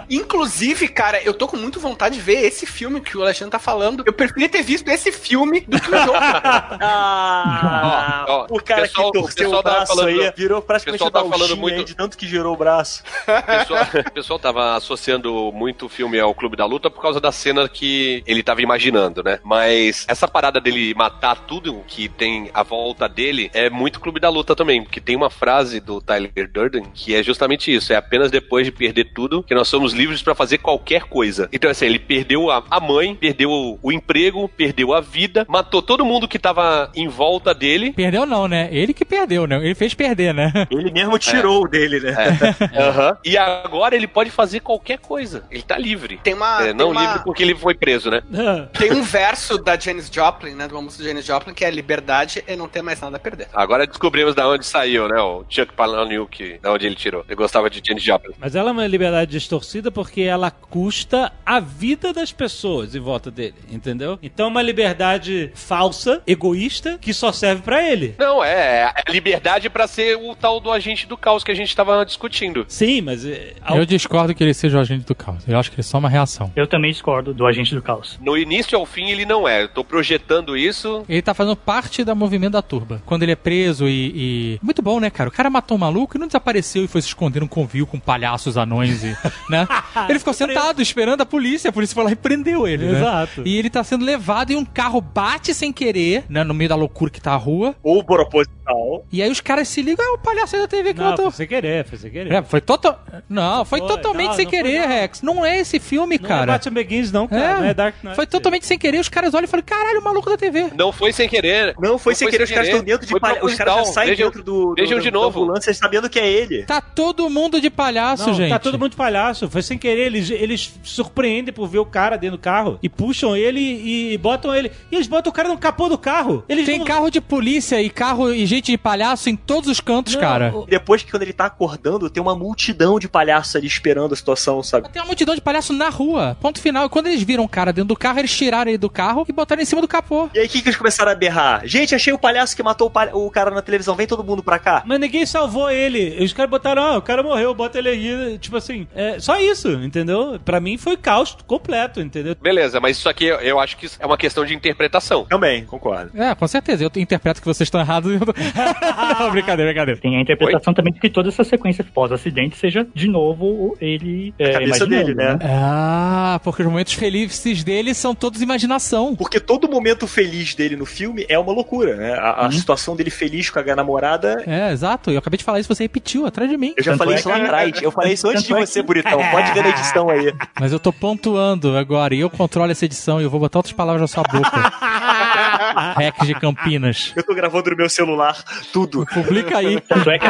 Inclusive, cara, eu tô com muito vontade de ver esse filme que o Alexandre tá falando. Eu preferia ter visto esse filme do que o jogo. Ah, Ó, ó, o cara pessoal- que o torceu pessoal o tava braço falando- aí virou praticamente pessoal o tava falando muito- aí de tanto que girou o braço. O pessoal, o pessoal tava associando muito o filme ao Clube da Luta por causa da cena que ele tava imaginando, né? Mas essa parada dele matar tudo que tem à volta dele é muito Clube da Luta também, porque tem uma frase do Tyler Durden que é justamente isso: é apenas depois de perder tudo que nós somos livres pra fazer qualquer coisa. Então, assim, ele perdeu a, a mãe, perdeu o, o emprego, perdeu a vida, matou todo mundo que tava em volta dele. Perdeu não, né? Ele que perdeu, né? Ele fez perder, né? Ele mesmo tirou o dele, né? É. Aham. E agora ele pode fazer qualquer coisa. Ele tá livre. Tem uma. É, tem não uma- livre porque ele foi preso, né? Tem um verso da Janis Joplin, né? Do música da Janis Joplin, que é liberdade é não ter mais nada a perder. Agora descobrimos da onde saiu, né? O Chuck Palahniuk, da onde ele tirou. Ele gostava de Janis Joplin. Mas ela é uma liberdade distorcida porque ela custa a vida das pessoas em volta dele, entendeu? Então é uma liberdade falsa, egoísta, que só serve pra ele. Não, é, é liberdade pra ser o tal do agente do caos que a gente tava discutindo. Sim, mas é, Eu discordo que ele seja o agente do caos. Eu acho que ele é só uma reação. Eu também discordo do agente do caos. No início ao fim ele não é. Eu tô projetando isso. Ele tá fazendo parte da movimento da turba. Quando ele é preso e, e- Muito bom, né, cara? O cara matou um maluco e não desapareceu e foi se esconder num convívio com palhaços anões e. né? Ele ficou sentado esperando a polícia. A polícia foi lá e prendeu ele. né? Exato. E ele tá sendo levado e um carro bate sem querer, né? No meio da loucura que tá a rua. Ou E aí os caras se ligam, ah, o palhaço aí da TV que Não, matou. foi sem querer, foi sem querer. É, foi total. Não, foi, Foi, totalmente não, sem não foi, querer, não. Rex. Não é esse filme, Não cara. é Batman Begins não, cara, não é Dark Knight. Foi totalmente sem querer. Os caras olham e falam, caralho, o maluco da TV. Não foi sem querer. Não, foi sem querer, os caras estão dentro de Foi palha... Os caras já saem Vejam- dentro do, do, vejam do- de da novo. ambulância sabendo que é ele. Tá todo mundo de palhaço, Não, gente. tá todo mundo de palhaço. Foi sem querer. Eles, eles surpreendem por ver o cara dentro do carro e puxam ele e botam ele. E eles botam o cara no capô do carro. Eles Tem não- carro de polícia e carro e gente de palhaço em todos os cantos, Não, cara. o- Depois que quando ele tá acordando, tem uma multidão de palhaços ali esperando a situação, sabe? Tem uma multidão de palhaço na rua. Ponto final. E quando eles viram o cara dentro do carro, eles tiraram ele do carro e botaram em cima do capô. E aí, o que, que eles começaram a berrar? Gente, achei o palhaço que matou o, palha- o cara na televisão, vem todo mundo pra cá. Mas ninguém salvou ele. Os caras botaram, ah, o cara morreu, bota ele aí. Tipo assim, é só isso, entendeu? Pra mim foi caos completo, entendeu? Beleza, mas isso aqui eu- eu acho que é uma questão de interpretação. Também, concordo. É, com certeza. Eu interpreto que vocês estão errados. E Não, brincadeira, brincadeira. Tem a interpretação também de que toda essa sequência pós-acidente seja, de novo, ele é, cabeça dele, né? Ah, porque os momentos felizes dele são todos imaginação. Porque todo momento feliz dele no filme é uma loucura, né? A, a situação dele feliz com a namorada. É, exato. Eu acabei de falar isso, você repetiu atrás de mim. Eu já Tanto falei é isso lá que- atrás. Eu falei isso antes de Tanto é você, que- bonitão. Pode ver na edição aí. Mas eu tô pontuando agora e eu controlo essa edição e eu vou botar outras palavras na sua boca. Rex de Campinas. Eu tô gravando no meu celular tudo. Publica aí. Tanto é que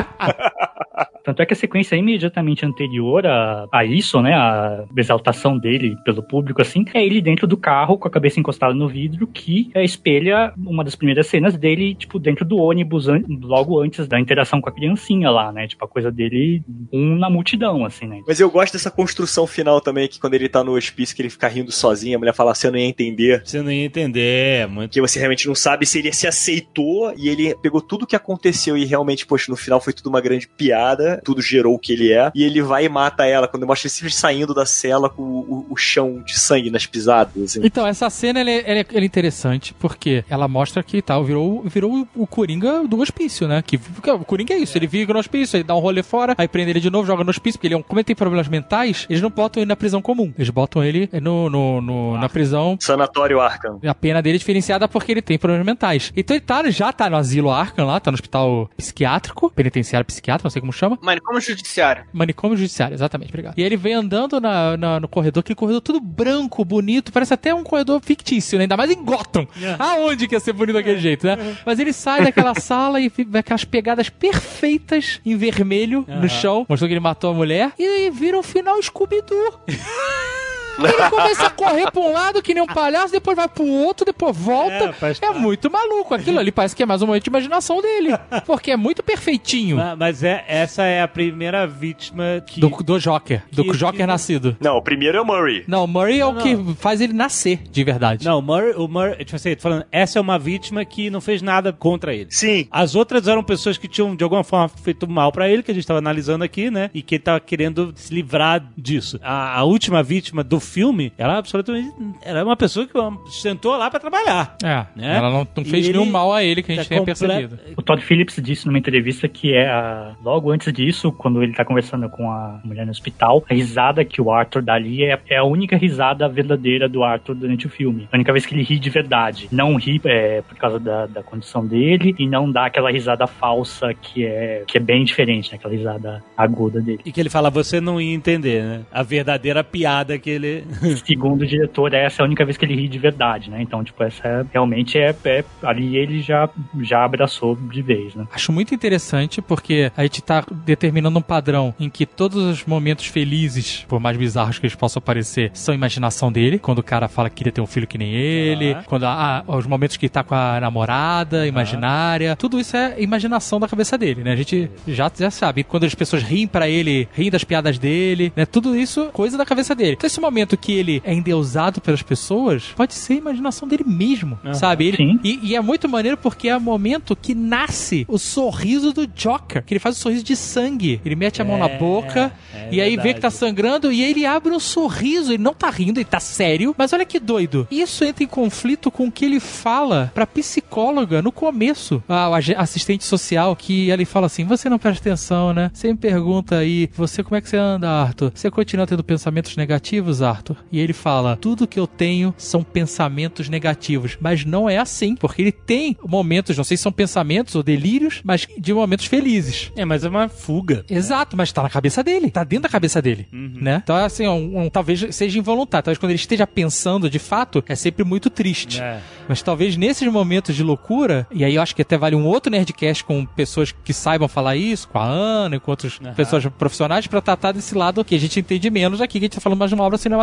Tanto é que a sequência imediatamente anterior a, a isso, né, a exaltação dele pelo público, assim, é ele dentro do carro com a cabeça encostada no vidro, que é, espelha uma das primeiras cenas dele, tipo, dentro do ônibus, an- logo antes da interação com a criancinha lá, né, tipo, a coisa dele, um na multidão, assim, né. Mas eu gosto dessa construção final também, que quando ele tá no hospício, que ele fica rindo sozinho, a mulher fala, você não ia entender. Você não ia entender, é muito. Que você realmente não sabe se ele se aceitou e ele pegou tudo que aconteceu e realmente, poxa, no final foi tudo uma grande piada, tudo gerou o que ele é. E ele vai e mata ela quando mostra ele simplesmente saindo da cela com o, o- o chão de sangue nas pisadas. Assim. Então, essa cena ela é, ela é- ela é interessante porque ela mostra que tal, virou, virou o Coringa do hospício, né? Que, porque o Coringa é isso, ele vive no hospício, ele dá um rolê fora, aí prende ele de novo, joga no hospício, porque ele é um. Como ele tem problemas mentais, eles não botam ele na prisão comum. Eles botam ele no, no, no- na prisão. Sanatório Arkham. A pena dele é diferenciada porque ele tem problemas mentais. Então ele tá, já tá no asilo Arkham lá, tá no hospital psiquiátrico, penitenciário psiquiátrico, não sei como chama. Manicômio judiciário. Manicômio judiciário, exatamente, obrigado. E ele vem andando na, na- no corredor, aquele corredor tudo branco, bonito, parece até um corredor fictício, né? Ainda mais em Gotham. Aonde que ia ser bonito daquele jeito, né? Mas ele sai daquela sala e vê aquelas pegadas perfeitas em vermelho no Aham. chão, mostrou que ele matou a mulher, e vira um final Scooby-Doo. Ele começa a correr pra um lado que nem um palhaço, depois vai pro outro, depois volta. É, muito maluco. Aquilo ali parece que é mais um momento de imaginação dele. Porque é muito perfeitinho. Ma- Mas é, essa é a primeira vítima que. Do, do Joker. Do Que- Joker que- nascido. Não, o primeiro é o Murray. Não, o Murray é o Não, que não. faz ele nascer de verdade. Não, o Murray, o Murray, tipo assim, tô falando, essa é uma vítima que não fez nada contra ele. Sim. As outras eram pessoas que tinham, de alguma forma, feito mal pra ele, que a gente tava analisando aqui, né? E que ele tava querendo se livrar disso. A, a última vítima do filme, ela absolutamente. Era uma pessoa que sentou lá pra trabalhar. É, Né? ela não, não fez nenhum mal a ele que a gente tá tenha comple- percebido. O Todd Phillips disse numa entrevista que é a- logo antes disso, quando ele tá conversando com a mulher no hospital, a risada que o Arthur dá ali é, é a única risada verdadeira do Arthur durante o filme. A única vez que ele ri de verdade. Não ri é, por causa da, da condição dele e não dá aquela risada falsa que é, que é bem diferente, né? Aquela risada aguda dele. E que ele fala, você não ia entender, né? A verdadeira piada que ele. Segundo o diretor, essa é a única vez que ele ri de verdade, né? Então, tipo, essa é- realmente é, é- ali ele já, já abraçou de vez, né? Acho muito interessante porque a gente tá determinando um padrão em que todos os momentos felizes, por mais bizarros que eles possam parecer, são imaginação dele. Quando o cara fala que queria ter um filho que nem ele, Ah. quando ah, os momentos que ele tá com a namorada imaginária, tudo isso é imaginação da cabeça dele, né? A gente já, já sabe. Quando as pessoas riem pra ele, riem das piadas dele, né? Tudo isso coisa da cabeça dele. Então esse momento que ele é endeusado pelas pessoas, pode ser imaginação dele mesmo, Aham. sabe? Ele, Sim. e, e é muito maneiro porque é o momento que nasce o sorriso do Joker. Que ele faz o sorriso de sangue. Ele mete a mão na É, boca é e aí vê verdade. que tá sangrando e aí ele abre um sorriso. Ele não tá rindo, ele tá sério. Mas olha que doido. Isso entra em conflito com o que ele fala pra psicóloga no começo. A, ag- assistente social que ele fala assim: Você não presta atenção, né? Você me pergunta aí, você como é que você anda, Arthur? Você continua tendo pensamentos negativos, Arthur? E ele fala: Tudo que eu tenho são pensamentos negativos. Mas não é assim, porque ele tem momentos, não sei se são pensamentos ou delírios, mas de momentos felizes. É, mas é uma fuga. Exato, mas tá na cabeça dele, tá dentro da cabeça dele, né? Então, assim, um, um- talvez seja involuntário, talvez quando ele esteja pensando de fato, é sempre muito triste. É. Mas talvez nesses momentos de loucura, e aí eu acho que até vale um outro Nerdcast com pessoas que saibam falar isso, com a Ana e com outras pessoas profissionais, pra tratar desse lado que a gente entende menos aqui, que a gente tá falando mais de uma obra cinematográfica.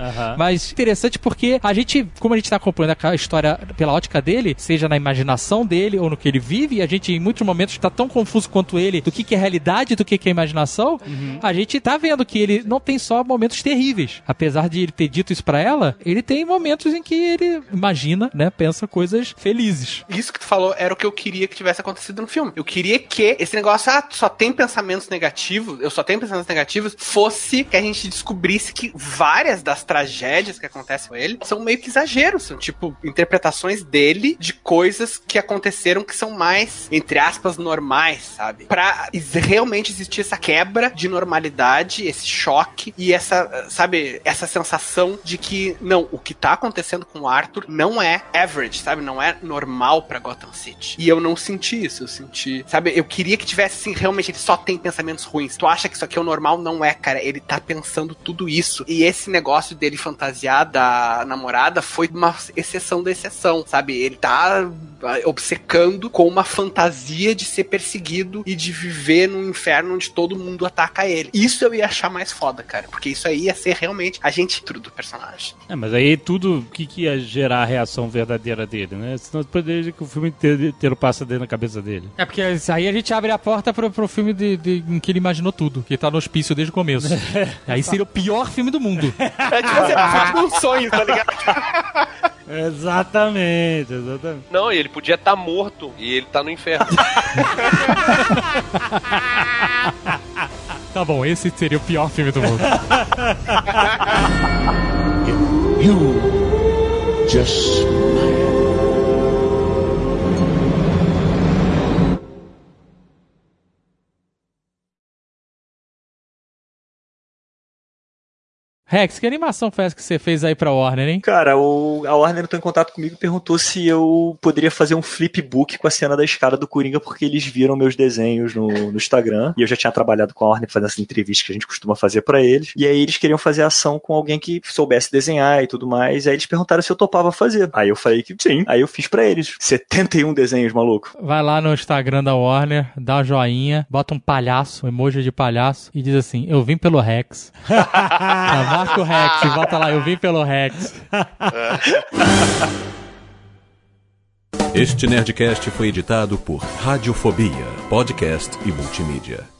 Aham. Mas interessante porque a gente, como a gente tá acompanhando a história pela ótica dele, seja na imaginação dele ou no que ele vive, e a gente em muitos momentos tá tão confuso quanto ele do que, que é realidade e do que, que é imaginação, a gente tá vendo que ele não tem só momentos terríveis. Apesar de ele ter dito isso pra ela, ele tem momentos em que ele imagina, né, pensa coisas felizes. Isso que tu falou era o que eu queria que tivesse acontecido no filme. Eu queria que esse negócio, ah, só tem pensamentos negativos, eu só tenho pensamentos negativos, fosse que a gente descobrisse que várias das tragédias que acontecem com ele são meio que exageros, são tipo interpretações dele de coisas que aconteceram que são mais, entre aspas, normais, sabe? Pra realmente existir essa quebra de normalidade, esse choque e essa, sabe, essa sensação de que, não, o que tá acontecendo com o Arthur não é average, sabe? Não é normal pra Gotham City. E eu não senti isso, eu senti, sabe? Eu queria que tivesse assim, realmente ele só tem pensamentos ruins. Tu acha que isso aqui é o normal? Não é, cara. Ele tá pensando tudo isso. E esse negócio dele fantasiar da namorada foi uma exceção da exceção, sabe? Ele tá ah, obcecando com uma fantasia de ser perseguido e de viver num inferno onde todo mundo ataca ele. Isso eu ia achar mais foda, cara. Porque isso aí ia ser realmente a gente tudo do personagem. É, mas aí tudo, o que, que ia gerar a reação verdadeira dele, né? Senão poderia que o filme inteiro, inteiro passa dentro da cabeça dele. É porque aí a gente abre a porta pro, pro filme de, de- em que ele imaginou tudo, que tá no hospício desde o começo. aí seria o pior filme do mundo. É tipo assim, um sonho, tá ligado? Exatamente, exatamente. Não, e ele podia estar morto e ele tá no inferno. Tá bom, esse seria o pior filme do mundo. You just Rex, que animação foi essa que você fez aí pra Warner, hein? Cara, o, a Warner entrou em contato comigo e perguntou se eu poderia fazer um flipbook com a cena da escada do Coringa, porque eles viram meus desenhos no, no Instagram. E eu já tinha trabalhado com a Warner fazendo essa entrevista que a gente costuma fazer pra eles. E aí eles queriam fazer ação com alguém que soubesse desenhar e tudo mais. Aí eles perguntaram se eu topava fazer. Aí eu falei que sim. Aí eu fiz pra eles. 71 desenhos, maluco. Vai lá no Instagram da Warner, dá um joinha, bota um palhaço, um emoji de palhaço e diz assim: Eu vim pelo Rex. tá bom? Marca o Rex, volta lá, eu vim pelo Rex. Este Nerdcast foi editado por Radiofobia, podcast e multimídia.